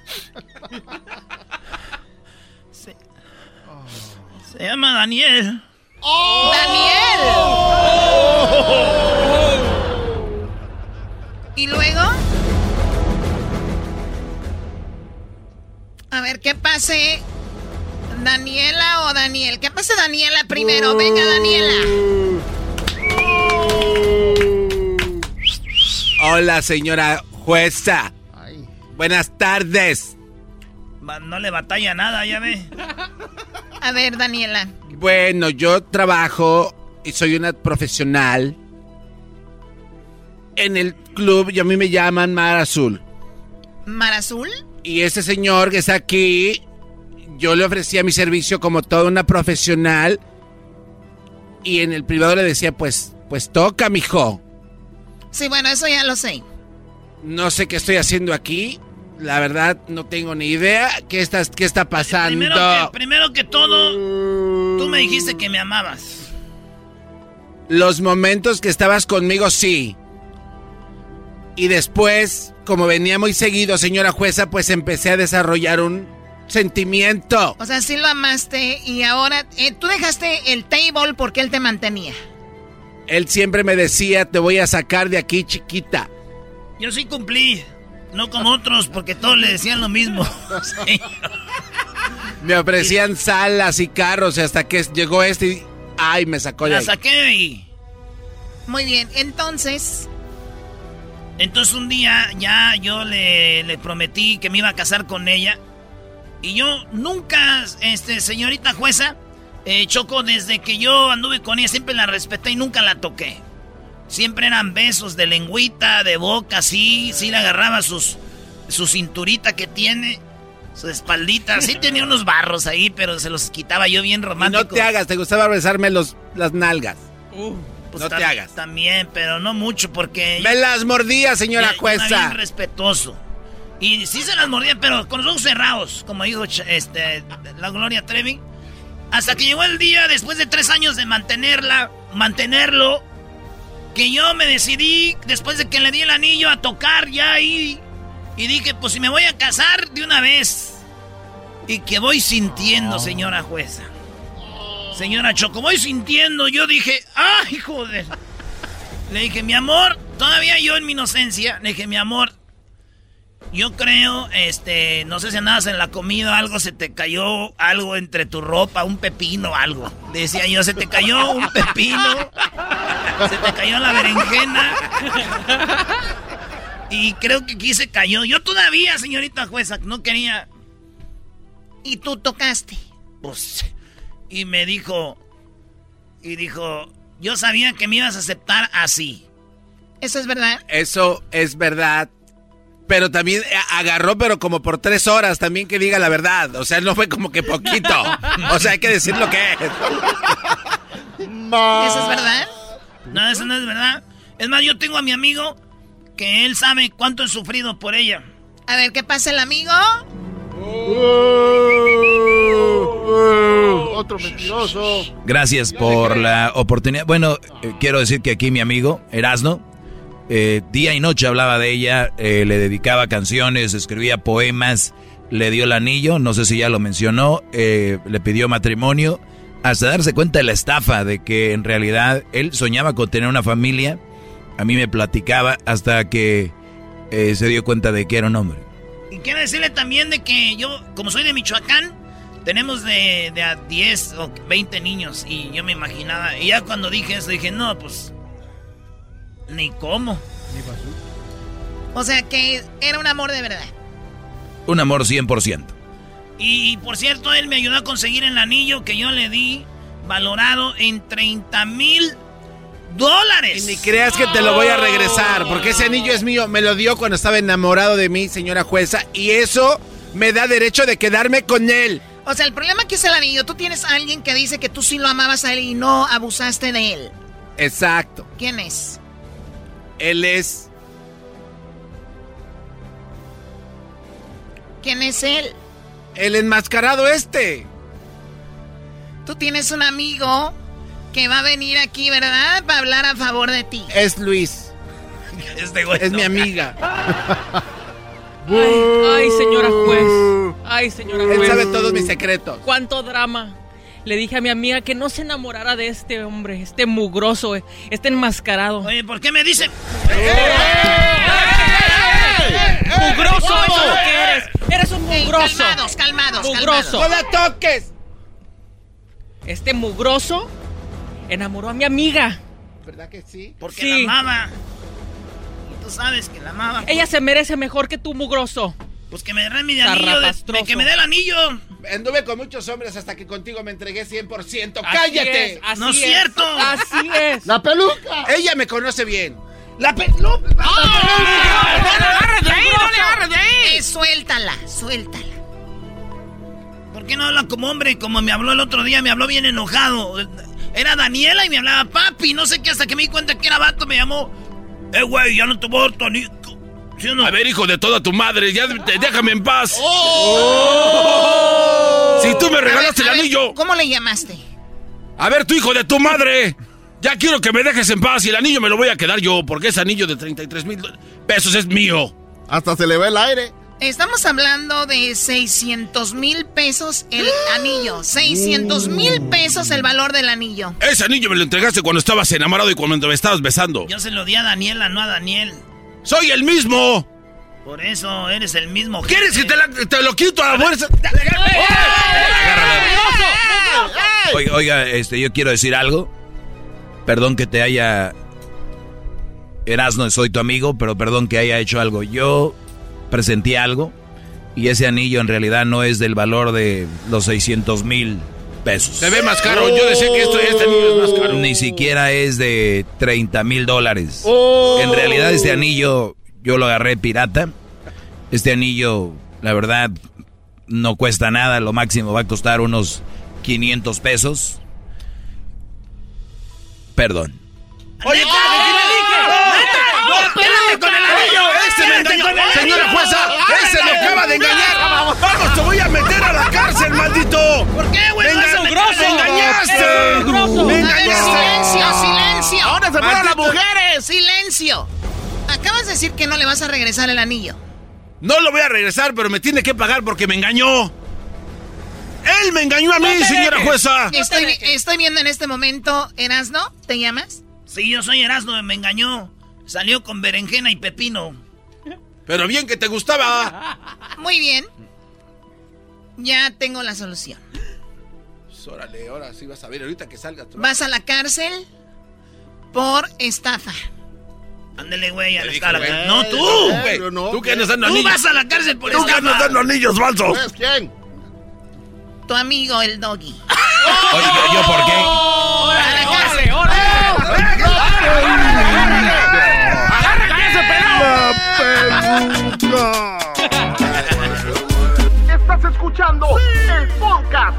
se, se llama Daniel. ¡Oh! ¡Daniel! ¿Y luego? A ver, ¿qué pase? ¿Daniela o Daniel? ¿Qué pase Daniela primero? Venga, Daniela. Hola, señora jueza. Buenas tardes. No le batalla nada, ya ve. A ver, Daniela. Bueno, yo trabajo y soy una profesional en el club y a mí me llaman Mar Azul. ¿Mar Azul? Y ese señor que está aquí, yo le ofrecía mi servicio como toda una profesional y en el privado le decía, pues, pues toca, mijo. Sí, bueno, eso ya lo sé. No sé qué estoy haciendo aquí. La verdad, no tengo ni idea qué está, qué está pasando. Primero que, primero que todo, tú me dijiste que me amabas. Los momentos que estabas conmigo, sí. Y después, como venía muy seguido, señora jueza, pues empecé a desarrollar un sentimiento. O sea, sí lo amaste y ahora eh, tú dejaste el table porque él te mantenía. Él siempre me decía, te voy a sacar de aquí, chiquita. Yo sí cumplí. No como otros, porque todos le decían lo mismo. Me ofrecían salas y carros hasta que llegó este y... ¡Ay, me sacó de La saqué y... Muy bien, entonces... Entonces un día ya yo le, le, prometí que me iba a casar con ella. Y yo nunca, este, señorita jueza, eh, Choco, desde que yo anduve con ella siempre la respeté y nunca la toqué. Siempre eran besos de lengüita, de boca, sí, sí le agarraba sus, su cinturita que tiene, su espaldita. Sí tenía unos barros ahí, pero se los quitaba yo bien romántico. no te hagas, te gustaba besarme los, las nalgas. Uh, pues no te hagas. También, pero no mucho porque... Me las mordía, señora jueza. Bien respetuoso. Y sí se las mordía, pero con los ojos cerrados, como dijo este, la Gloria Trevi. Hasta que llegó el día, después de tres años de mantenerla, mantenerlo, que yo me decidí, después de que le di el anillo, a tocar ya ahí. Y dije, pues si me voy a casar de una vez. Y que voy sintiendo, señora jueza. Señora Choco, voy sintiendo. Yo dije, ¡ay, joder! Le dije, mi amor, todavía yo en mi inocencia, le dije, mi amor, yo creo, este, no sé si andabas en la comida, algo se te cayó, algo entre tu ropa, un pepino, algo. Decía yo, se te cayó un pepino, se te cayó la berenjena. Y creo que aquí se cayó. Yo todavía, señorita jueza, no quería. ¿Y tú tocaste? Pues, y me dijo, y dijo, yo sabía que me ibas a aceptar así. ¿Eso es verdad? Eso es verdad Pero también agarró, pero como por tres horas, también que diga la verdad. O sea, no fue como que poquito. O sea, hay que decir lo que es. ¿Eso es verdad? No, eso no es verdad. Es más, yo tengo a mi amigo que él sabe cuánto he sufrido por ella. A ver, ¿qué pasa el amigo? Otro mentiroso. Gracias por la oportunidad. Bueno, eh, quiero decir que aquí mi amigo, Erasno, eh, día y noche hablaba de ella, eh, le dedicaba canciones, escribía poemas, le dio el anillo, no sé si ya lo mencionó, eh, le pidió matrimonio, hasta darse cuenta de la estafa, de que en realidad él soñaba con tener una familia, a mí me platicaba hasta que se dio cuenta de que era un hombre. Y quiero decirle también de que yo, como soy de Michoacán, tenemos de, de a 10 o 20 niños y yo me imaginaba, y ya cuando dije eso dije, no, pues ni cómo. O sea que era un amor de verdad. Un amor 100%. Y, por cierto, él me ayudó a conseguir el anillo que yo le di, valorado en 30 mil dólares. Y ni creas que te lo voy a regresar, porque ese anillo es mío. Me lo dio cuando estaba enamorado de mí, señora jueza, y eso me da derecho de quedarme con él. O sea, el problema que es el anillo. Tú tienes a alguien que dice que tú sí lo amabas a él y no abusaste de él. Exacto. ¿Quién es? Él es. ¿Quién es él? El enmascarado este. Tú tienes un amigo que va a venir aquí, ¿verdad? Para hablar a favor de ti. Es Luis. Este es mi amiga. Ay, señora juez. Ay, señora juez. Él sabe todos mis secretos. ¿Cuánto drama? Le dije a mi amiga que no se enamorara de este hombre, este mugroso, este enmascarado. Oye, ¿por qué me dicen? ¡Mugroso! ¡Eso es lo que eres! ¡Eres un mugroso! calmados, calmados, ¡Mugroso! ¡No la toques! Este mugroso enamoró a mi amiga. ¿Verdad que sí? Porque la amaba. Y tú sabes que la amaba. Ella se merece mejor que tú, mugroso. Pues que me dé mi anillo, de, que me dé el anillo. Anduve con muchos hombres hasta que contigo me entregué 100%. ¡Cállate! ¡No es cierto! ¡Así es! ¡La peluca! Ella me conoce bien. ¡La peluca! ¡No le agarres de ahí! ¡No le agarres de ahí! suéltala, suéltala. ¿Por qué no habla como hombre? Como me habló el otro día, me habló bien enojado. Era Daniela y me hablaba papi. No sé qué, hasta que me di cuenta que era vato, me llamó. Eh, güey, ya no te voy a dar A ver, hijo de toda tu madre, ya déjame en paz. Oh. Si tú me regalaste el anillo. ¿Cómo le llamaste? A ver, tu hijo de tu madre. Ya quiero que me dejes en paz y el anillo me lo voy a quedar yo, porque ese anillo de 33 mil pesos es mío. Hasta se le ve el aire. Estamos hablando de 600 mil pesos el anillo. 600 mil pesos el valor del anillo. Ese anillo me lo entregaste cuando estabas enamorado y cuando me estabas besando. Yo se lo di a Daniela, no a Daniel. ¡Soy el mismo! Por eso eres el mismo. ¿Quieres que te, te, lo quito a la fuerza? Oiga, oiga, este, yo quiero decir algo. Perdón que te haya... Erasno, soy tu amigo, pero perdón que haya hecho algo. Yo presentí algo y ese anillo en realidad no es del valor de los 600 mil pesos. Se ve más caro. Yo decía que esto, este anillo es más caro. Ni siquiera es de 30 mil dólares. Oh. En realidad este anillo yo lo agarré pirata. Este anillo, la verdad, no cuesta nada. Lo máximo va a costar unos 500 pesos. Perdón. Oye, ¿qué le dije? ¡No, espérame con el anillo! ¡Ese me engañó! ¡Señora jueza! ¡Ese me acaba de engañar! ¡Vamos, te voy a meter a la cárcel, maldito! ¿Por qué, güey? ¡Me engañaste! ¡Me engañaste! ¡Silencio, silencio! ¡Ahora se fueron las mujeres! ¡Silencio! Acabas de decir que no le vas a regresar el anillo. No lo voy a regresar, pero me tiene que pagar porque me engañó. Él me engañó a mí, señora jueza. Estoy, estoy viendo en este momento, Erasno, ¿te llamas? Sí, yo soy Erasno, me engañó. Salió con berenjena y pepino. Pero bien que te gustaba. Muy bien. Ya tengo la solución órale, ahora sí vas a ver, ahorita que salgas. Vas a la cárcel por estafa. Ándale, güey, a la escala. No, tú. Güey, no, tú que andas dando anillos. Tú vas a la cárcel por Tú que andas dando anillos falsos. ¿Quién? Tu amigo, el doggy. Oye, ¿yo por qué? ¡Órale, órale! ¡Órale! ¡Agarra ese pelado! Estás escuchando el podcast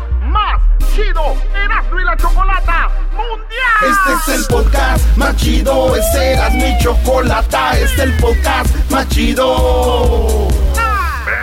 chido Erasmo y la Chocolata Mundial. Este es el podcast más chido, este era mi chocolata, este es el podcast más chido.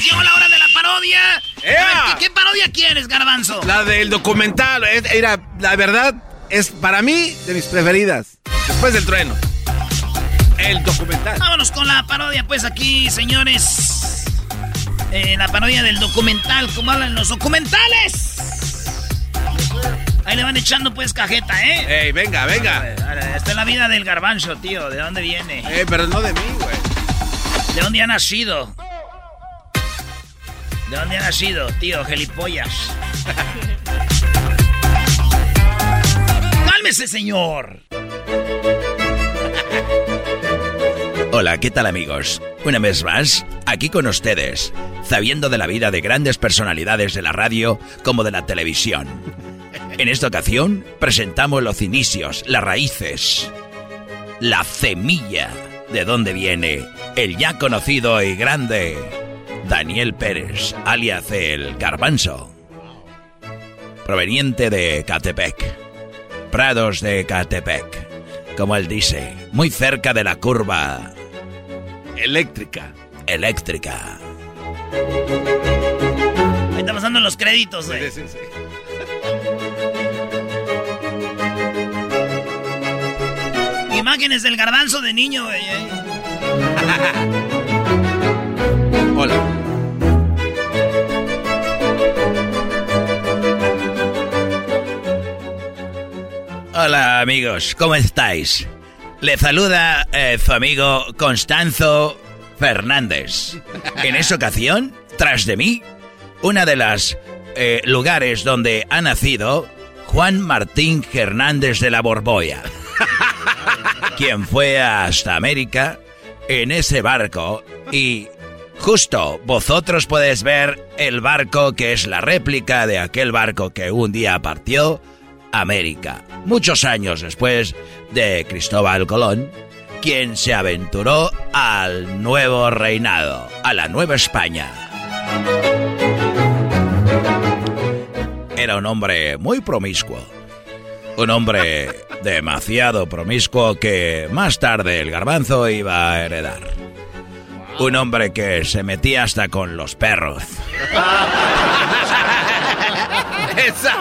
llegó la hora de la parodia. Ver, ¿qué, qué parodia quieres, Garbanzo? La del documental, era, la verdad, es para mí de mis preferidas. Después del trueno. El documental. Vámonos con la parodia, pues aquí, señores. Eh, la parodia del documental, como hablan los documentales. Ahí le van echando pues cajeta, ¿eh? Ey, venga, venga. Esta es la vida del garbanzo, tío. ¿De dónde viene? Eh, pero no de mí, güey. ¿De dónde ha nacido? ¿De dónde ha nacido, tío? Gelipollas. ¡Cálmese, señor! Hola, ¿qué tal amigos? Una vez más, aquí con ustedes, sabiendo de la vida de grandes personalidades de la radio como de la televisión. En esta ocasión presentamos los inicios, las raíces, la semilla de donde viene el ya conocido y grande Daniel Pérez, alias el Garbanzo, proveniente de Catepec, Prados de Catepec, como él dice, muy cerca de la curva eléctrica. Eléctrica. Ahí está pasando los créditos, güey. Imágenes del garbanzo de niño, güey. Hola amigos, ¿cómo estáis? Le saluda eh, su amigo Constanzo Fernández. En esa ocasión, tras de mí, una de las eh, lugares donde ha nacido Juan Martín Hernández de la Borboya, quien fue hasta América en ese barco y justo vosotros podéis ver el barco que es la réplica de aquel barco que un día partió América, muchos años después de Cristóbal Colón, quien se aventuró al nuevo reinado, a la Nueva España. Era un hombre muy promiscuo, un hombre demasiado promiscuo que más tarde el garbanzo iba a heredar. Un hombre que se metía hasta con los perros. Esa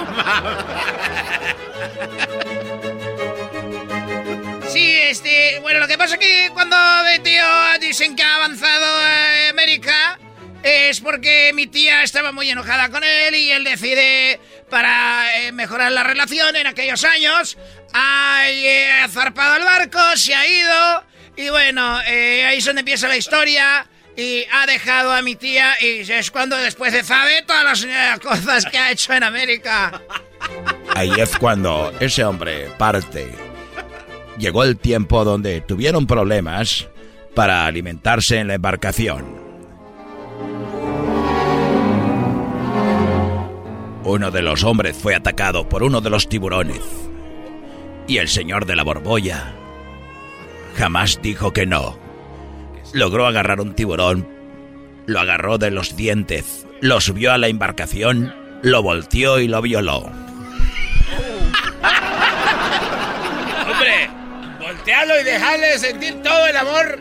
este, bueno, lo que pasa es que cuando mi tío dicen que ha avanzado a América es porque mi tía estaba muy enojada con él y él decide, para eh, mejorar la relación en aquellos años, ha eh, zarpado el barco, se ha ido y bueno, eh, ahí es donde empieza la historia. Y ha dejado a mi tía y es cuando después se sabe todas las eh, cosas que ha hecho en América. Ahí es cuando ese hombre parte. Llegó el tiempo donde tuvieron problemas para alimentarse en la embarcación. Uno de los hombres fue atacado por uno de los tiburones. Y el señor de la borbolla jamás dijo que no. Logró agarrar un tiburón, lo agarró de los dientes, lo subió a la embarcación, lo volteó y lo violó. Voltealo y dejale sentir todo el amor.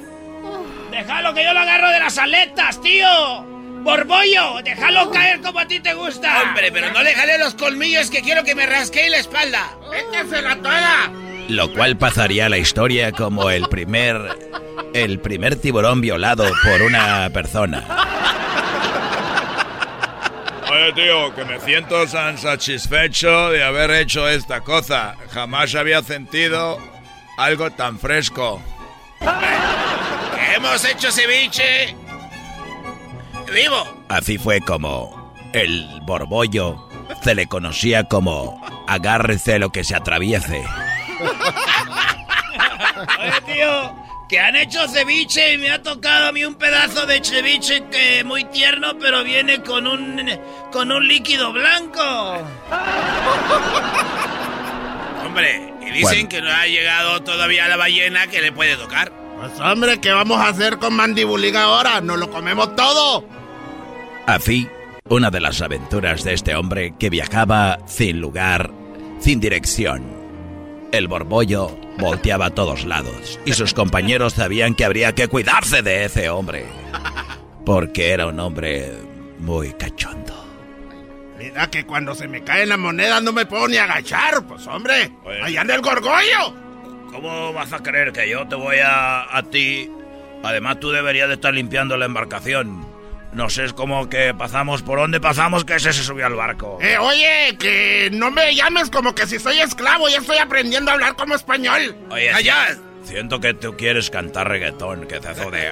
Déjalo que yo lo agarro de las aletas, tío. Borbollo, déjalo caer como a ti te gusta. Hombre, pero no le jale los colmillos que quiero que me rasquee la espalda. ¡Métesela toda! Lo cual pasaría a la historia como el primer. el primer tiburón violado por una persona. Oye, tío, que me siento tan satisfecho de haber hecho esta cosa. Jamás había sentido algo tan fresco. Hemos hecho ceviche vivo. Así fue como el borbollo se le conocía como agárrese lo que se atraviese. Oye, tío, que han hecho ceviche y me ha tocado a mí un pedazo de ceviche que muy tierno, pero viene con un con un líquido blanco. Hombre, dicen que no ha llegado todavía la ballena que le puede tocar. Pues hombre, ¿qué vamos a hacer con Mandibulín ahora? ¿Nos lo comemos todo? Así, una de las aventuras de este hombre que viajaba sin lugar, sin dirección. El borbollo volteaba a todos lados y sus compañeros sabían que habría que cuidarse de ese hombre. Porque era un hombre muy cachondo. Mira que cuando se me cae la moneda no me puedo ni agachar, pues hombre. Allá anda el gorgollo. ¿Cómo vas a creer que yo te voy a, a ti? Además, tú deberías de estar limpiando la embarcación. No sé, es como que pasamos por donde pasamos que ese se subió al barco. Eh, oye, que no me llames como que si soy esclavo, ya estoy aprendiendo a hablar como español. Oye, allá. Siento que tú quieres cantar reggaetón, que te de...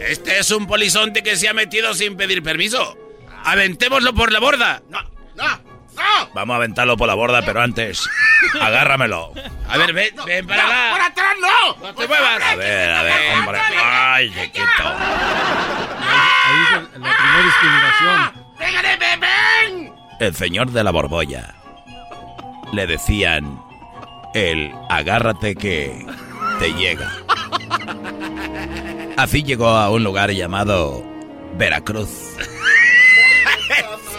Este es un polizonte que se ha metido sin pedir permiso. Aventémoslo por la borda. No, no, no. Vamos a aventarlo por la borda, pero antes, agárramelo. A ver, ven, ven para acá. ¡Por atrás no! ¡No te muevas! A ver, a ver, hombre. Ay, chiquito. Ahí es la primera discriminación. ¡Pégale, ven, ven! El señor de la borbolla. Le decían el agárrate que te llega. Así llegó a un lugar llamado Veracruz.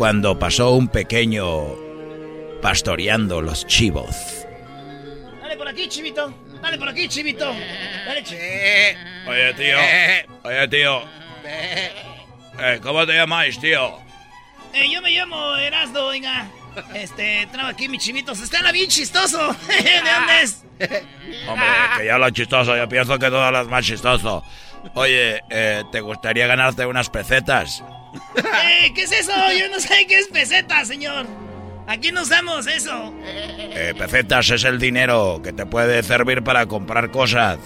cuando pasó un pequeño pastoreando los chivos. Dale por aquí, chivito. Dale por aquí, chivito. Dale, chivito. Oye, tío. Oye, tío. Eh, ¿Cómo te llamáis, tío? Eh, yo me llamo Erasdo, oiga. Este, traigo aquí mis chivitos. Está bien chistoso. ¿De dónde es? Hombre, que ya lo chistoso, yo pienso que todo lo más chistoso. Oye, eh, ¿te gustaría ganarte unas pesetas? Eh, ¿Qué es eso? Yo no sé qué es peseta, señor. Aquí no usamos eso. Eh, pesetas es el dinero que te puede servir para comprar cosas.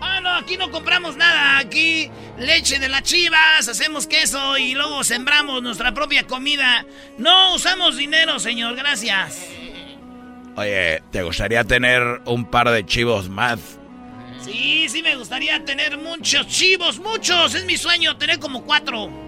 Ah, no, aquí no compramos nada. Aquí leche de las chivas, hacemos queso y luego sembramos nuestra propia comida. No usamos dinero, señor, gracias. Oye, ¿te gustaría tener un par de chivos más? Sí, sí me gustaría tener muchos chivos, muchos. Es mi sueño tener como cuatro.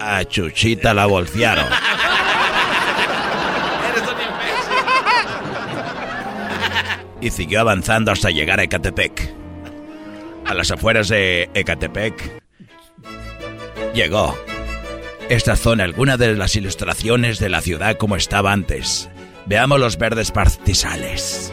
a Chuchita la bolsearon. Y siguió avanzando hasta llegar a Ecatepec. a las afueras de Ecatepec, llegó. Esta zona, alguna de las ilustraciones de la ciudad como estaba antes. Veamos los verdes pastizales.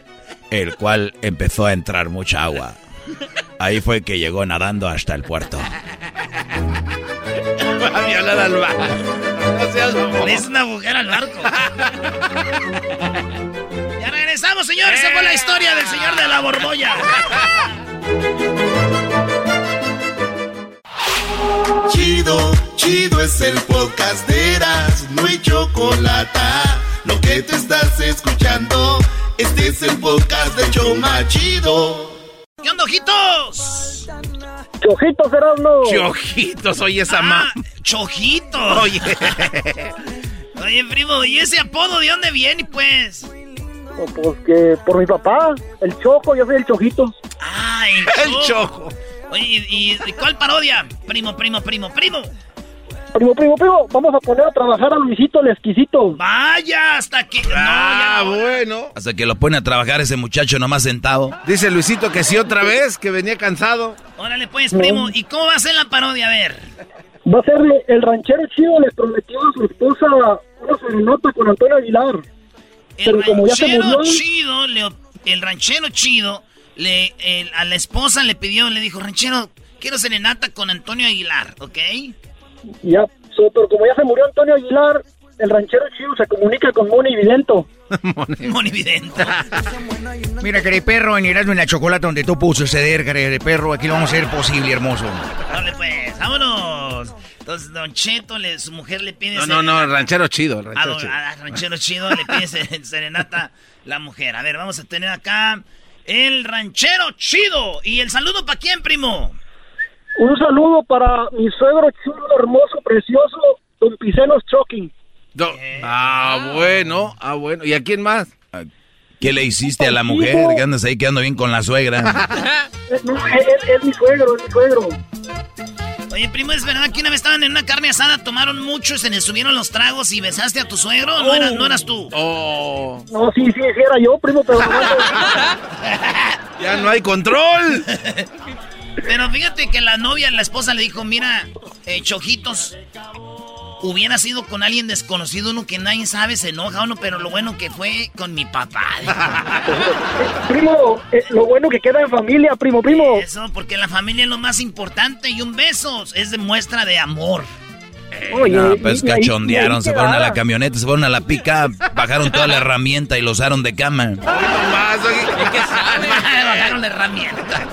el cual empezó a entrar mucha agua. Ahí fue que llegó nadando hasta el puerto. Va a violar al barco. No seas Es una mujer al barco. ya regresamos, señores. Esa fue la historia del señor de la borbolla. Chido, chido es el podcast de Eras, no hay chocolate. Lo que te estás escuchando, este es el podcast de Choma Chido. ¿Qué onda, ojitos? Chojitos, Erasmo. Chojitos, oye esa ma. Ah, chojitos. Oye. oye, primo, ¿y ese apodo de dónde viene, pues? pues que por mi papá, el Choco, yo soy el Chojito. Ah, el Choco. El Choco. Oye, ¿y, cuál parodia? Primo, primo, primo, primo. Primo, primo, primo, vamos a poner a trabajar a Luisito el exquisito. Vaya, hasta que. Ah, bueno. Hasta que lo pone a trabajar ese muchacho nomás sentado. Dice Luisito que sí otra vez, que venía cansado. Órale, pues, primo. ¿Y cómo va a ser la parodia? A ver. Va a ser el ranchero chido le prometió a su esposa una serenata con Antonio Aguilar. El ranchero chido, el ranchero chido le, a la esposa le pidió, le dijo, ranchero, quiero serenata con Antonio Aguilar, ¿ok? Ya, pero como ya se murió Antonio Aguilar, el ranchero chido se comunica con Moni Vidento. Moni Vidento. Mira, querido perro, en Erasmo en la chocolate donde tú pudo suceder, querido perro, aquí lo vamos a hacer posible, hermoso. Dale pues, vámonos. Entonces, Don Cheto, le, su mujer le pide... No, no, no, ranchero chido. Ranchero a, chido. A, ranchero chido le pide serenata la mujer. A ver, vamos a tener acá el ranchero chido. ¿Y el saludo para quién, primo? Un saludo para mi suegro chulo, hermoso, precioso, don Picenos Choking. ah, bueno, ah, bueno. ¿Y a quién más? ¿Qué le hiciste a la mujer? Que andas ahí quedando bien con la suegra. no, es, mi suegro, es mi suegro. Oye, primo, ¿es verdad que una vez estaban en una carne asada, tomaron mucho, se les subieron los tragos y besaste a tu suegro? ¿No, eras, ¿no eras tú? Oh. No, sí, sí, sí, era yo, primo, pero... ya no hay control. pero fíjate que la novia, la esposa le dijo, mira, eh, chojitos, hubiera sido con alguien desconocido, uno que nadie sabe, se enoja uno, pero lo bueno que fue con mi papá. primo, eh, lo bueno que queda en familia, primo, primo. Eso, porque la familia es lo más importante y un beso es de muestra de amor. no, pues cachondearon, se fueron a la camioneta, se fueron a la pica, bajaron toda la herramienta y lo usaron de cama. No más, bajaron la herramienta.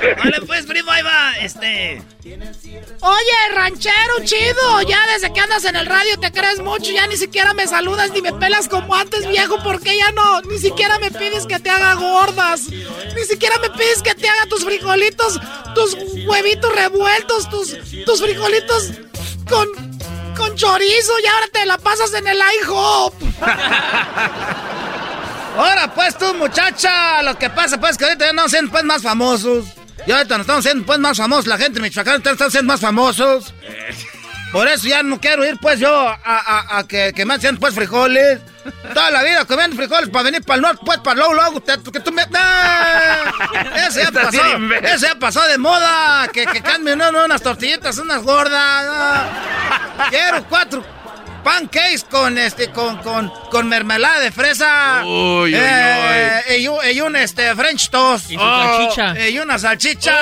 Vale, pues, primo, ahí va, este... Oye, ranchero chido, ya desde que andas en el radio te crees mucho, ya ni siquiera me saludas ni me pelas como antes, viejo, porque ya no, ni siquiera me pides que te haga gordas, ni siquiera me pides que te haga tus frijolitos, tus huevitos revueltos, tus, tus frijolitos con, con chorizo y ahora te la pasas en el IHOP. Ahora pues tú muchacha, lo que pasa pues que ahorita ya no siendo pues más famosos. Ya ahorita nos estamos haciendo pues más famosos, la gente de Michoacán está siendo más famosos. Por eso ya no quiero ir pues yo a, a, que, que, me hacen pues frijoles. Toda la vida comiendo frijoles para venir para el norte, pues para luego, luego, que tú me... Ese ya pasó, ese ya pasó de moda, que, que cambien unas tortillitas, unas gordas. Quiero cuatro pancakes con este con con con mermelada de fresa uy, uy, eh, uy. Y, un, este French toast y, salchicha. Oh, y una salchicha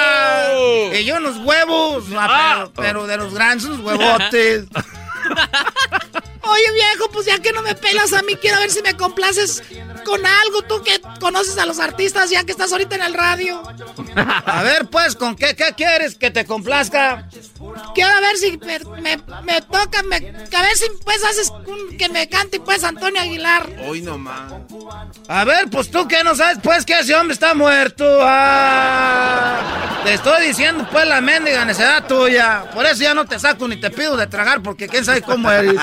oh. y unos huevos ah, ah. pero, de los grandes unos huevotes Oye, viejo, pues ya que no me pelas a mí, quiero ver si me complaces con algo. Tú que conoces a los artistas ya que estás ahorita en el radio. A ver, pues, ¿con qué, qué quieres que te complazca? quiero ver si me, me, toca, me, a ver si pues haces que me cante pues Antonio Aguilar. Hoy nomás. A ver, pues tú que no sabes pues que ese hombre está muerto. Ah, te estoy diciendo pues la mendiga necedad tuya. Por eso ya no te saco ni te pido de tragar porque quién sabe cómo eres.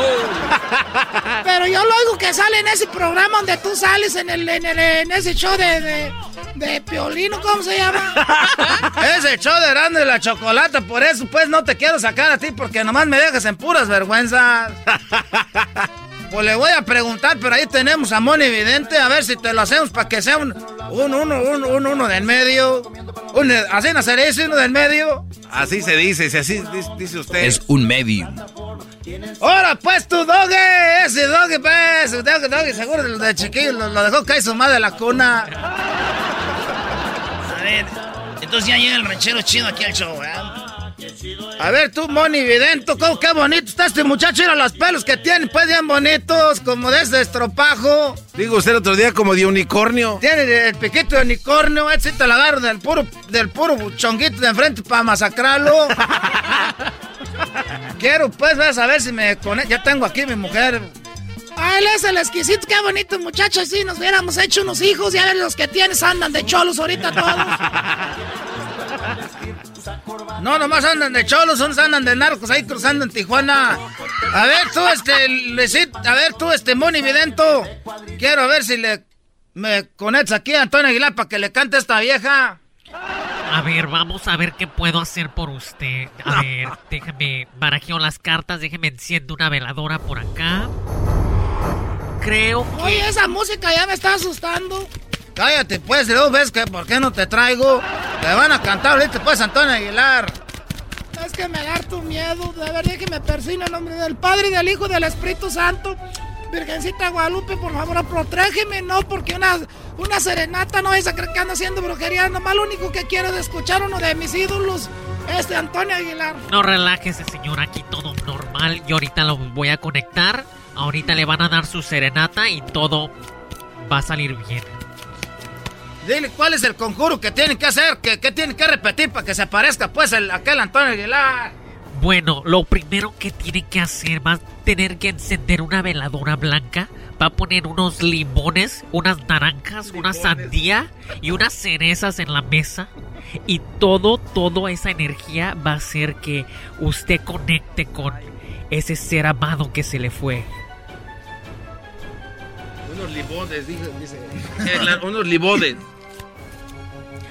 Pero yo lo oigo que sale en ese programa donde tú sales en el en, el, en ese show de, de, de Piolino, ¿cómo se llama? ese show de grande de la chocolate, por eso pues no te quiero sacar a ti porque nomás me dejas en puras vergüenzas. Pues le voy a preguntar, pero ahí tenemos a Moni Evidente, a ver si te lo hacemos para que sea un, un uno, un, un uno del medio. Un, ¿Así hacer eso, uno del medio? Así se dice, si así dice usted. Es un medio. Ahora pues tu doge, ese doge pues, doge, doge, seguro de chiquillo lo, lo dejó caer su madre de la cuna. A ver, entonces ya llega el ranchero chido aquí al show, ¿verdad? A ver tú, Moni Vidento, ¿cómo qué bonito está este muchacho? Mira los pelos que tiene, pues bien bonitos, como de ese estropajo. Digo usted el otro día como de unicornio. Tiene el piquito de unicornio, ese te lo agarro del puro, del puro chonguito de enfrente para masacrarlo. Quiero pues, vas a ver si me conecto. Ya tengo aquí mi mujer. Ah, él es el exquisito, qué bonito muchacho. Si nos hubiéramos hecho unos hijos, ya ver los que tienes andan de cholos ahorita todos. No, nomás andan de cholos, andan de narcos ahí cruzando en Tijuana. A ver tú, este, Luisito, a ver tú, este, Moni Vidento. Quiero ver si le me conectas aquí a Antonio Aguilar para que le cante a esta vieja. A ver, vamos a ver qué puedo hacer por usted. A ver, déjeme barajeo las cartas, déjeme enciendo una veladora por acá. Creo que... Oye, esa música ya me está asustando. Cállate, pues, y luego ves que por qué no te traigo. Te van a cantar ahorita, pues, Antonio Aguilar. Es que me da tu miedo. De verdad que me persina el nombre del Padre y del Hijo y del Espíritu Santo. Virgencita Guadalupe, por favor, protégeme, no, porque una, una serenata no es a creer que ando haciendo brujería. Nomás lo único que quiero es escuchar uno de mis ídolos, este Antonio Aguilar. No relájese, señor, aquí todo normal. Yo ahorita lo voy a conectar. Ahorita le van a dar su serenata y todo va a salir bien. Dile cuál es el conjuro que tienen que hacer, que, que tienen que repetir para que se aparezca pues el, aquel Antonio Aguilar. Bueno, lo primero que tienen que hacer va a tener que encender una veladora blanca, va a poner unos limones, unas naranjas, una sandía y unas cerezas en la mesa. Y todo, toda esa energía va a hacer que usted conecte con ese ser amado que se le fue. Unos limones, dice. unos limones.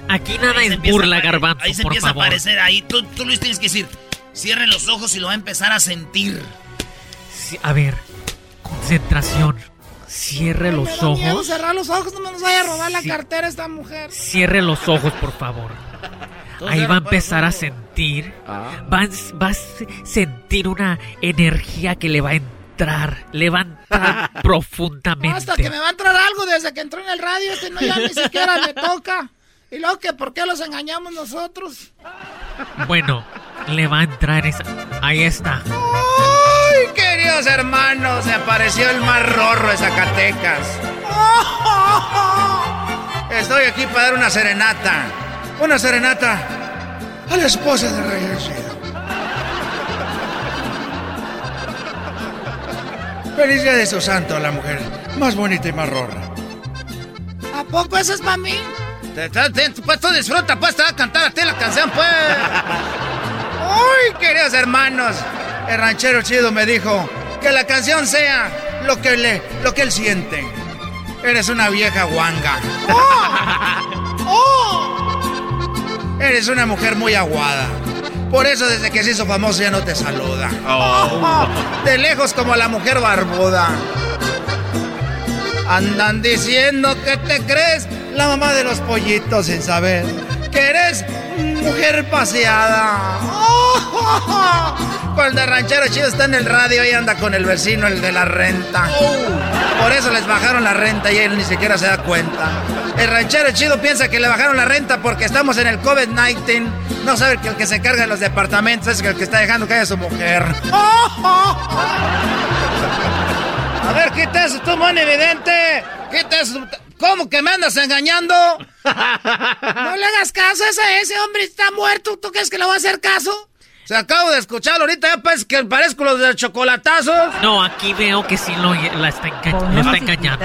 Aquí nada es burla, garbanzo. Ahí se empieza a aparecer. Ahí tú, tú Luis tienes que decir: cierre los ojos y lo va a empezar a sentir. a ver, concentración. Cierre los ojos. Miedo cerrar los ojos, no me nos vaya a robar la cartera esta mujer. Cierre los ojos, por favor. Ahí va a empezar a sentir. Ah. Va, va, a sentir una energía que le va a entrar. Le va a entrar profundamente. Hasta que me va a entrar algo desde que entró en el radio. Este no ya ni siquiera le toca. ¿Y luego que por qué los engañamos nosotros? Bueno, le va a entrar esa... Ahí está. ¡Ay, queridos hermanos! Se apareció el más rorro de Zacatecas. Estoy aquí para dar una serenata. Una serenata a la esposa de Rey Feliz día de su santo, la mujer más bonita y más rorra. ¿A poco eso es para mí? Pues tú disfruta, pues te va a cantar a ti la canción, pues. ¡Uy, queridos hermanos! El ranchero chido me dijo que la canción sea lo que, le, lo que él siente. Eres una vieja guanga. ¡Oh! ¡Oh! Eres una mujer muy aguada. Por eso desde que se hizo famoso ya no te saluda. Oh. De lejos como la mujer barbuda. Andan diciendo que te crees la mamá de los pollitos sin saber que eres mujer paseada. Cuando el ranchero chido está en el radio y anda con el vecino, el de la renta. Por eso les bajaron la renta y él ni siquiera se da cuenta. El ranchero chido piensa que le bajaron la renta porque estamos en el COVID-19. No sabe que el que se carga de los departamentos es el que está dejando que haya su mujer. A ver, quita eso, tú, mano evidente. Quita eso. ¿Cómo que me andas engañando? no le hagas caso a ese, ese hombre está muerto. ¿Tú crees que le va a hacer caso? Se acabo de escuchar ahorita, ya pues que parezco los de chocolatazos. No, aquí veo que sí lo, la está, enga lo está engañando.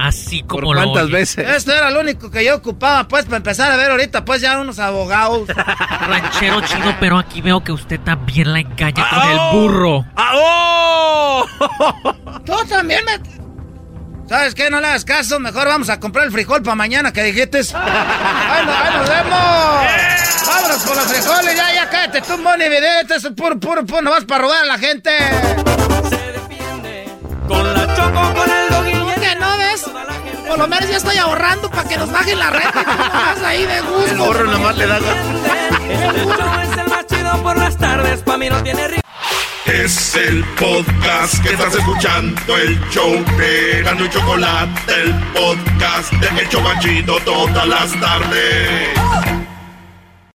Así como lo oye. Esto era lo único que yo ocupaba, pues, para empezar a ver ahorita, pues, ya unos abogados. Ranchero chido, pero aquí veo que usted también la engaña con ¡Ah, el oh! burro. Tú también me... ¿Sabes qué? No le hagas caso. Mejor vamos a comprar el frijol para mañana que dijiste. ¡Ahí nos, ahí nos vemos! ¡Vámonos por los frijoles! Ya, ya, cállate tú, Moni Vidente. Eso es puro, puro, puro. No vas para robar a la gente. Con la choco, con el ¿Cómo ves? Por lo menos ya estoy ahorrando para que nos bajen la renta nomás ahí de gusto. El burro nomás le da es el más chido por las tardes, pa' mí no tiene. Es el podcast que estás escuchando, el show de Gano y Chocolate, el podcast de El Chobachito todas las tardes.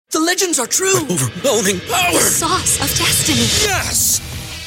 The legends are true. overwhelming power. The sauce of destiny. Yes.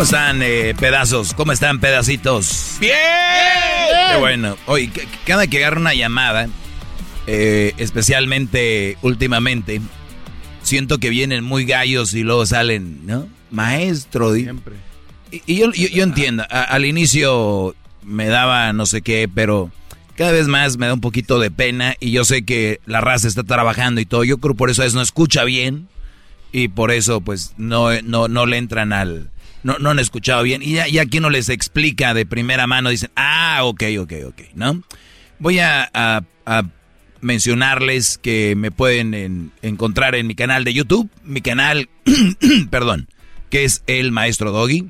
¿Cómo están, eh, pedazos? ¿Cómo están, pedacitos? ¡Bien! Qué bueno. Oye, cada que agarro una llamada, eh, especialmente últimamente, siento que vienen muy gallos y luego salen, ¿no? Maestro. di- Y, y yo, yo, yo entiendo, a- al inicio me daba no sé qué, pero cada vez más me da un poquito de pena y yo sé que la raza está trabajando y todo. Yo creo por eso es no escucha bien y por eso pues no, no, no le entran al... No, no han escuchado bien y ya, ya quien no les explica de primera mano dicen, ah, ok, ok, ok, ¿no? Voy a, mencionarles que me pueden en- encontrar en mi canal de YouTube, mi canal, perdón, que es El Maestro Doggy.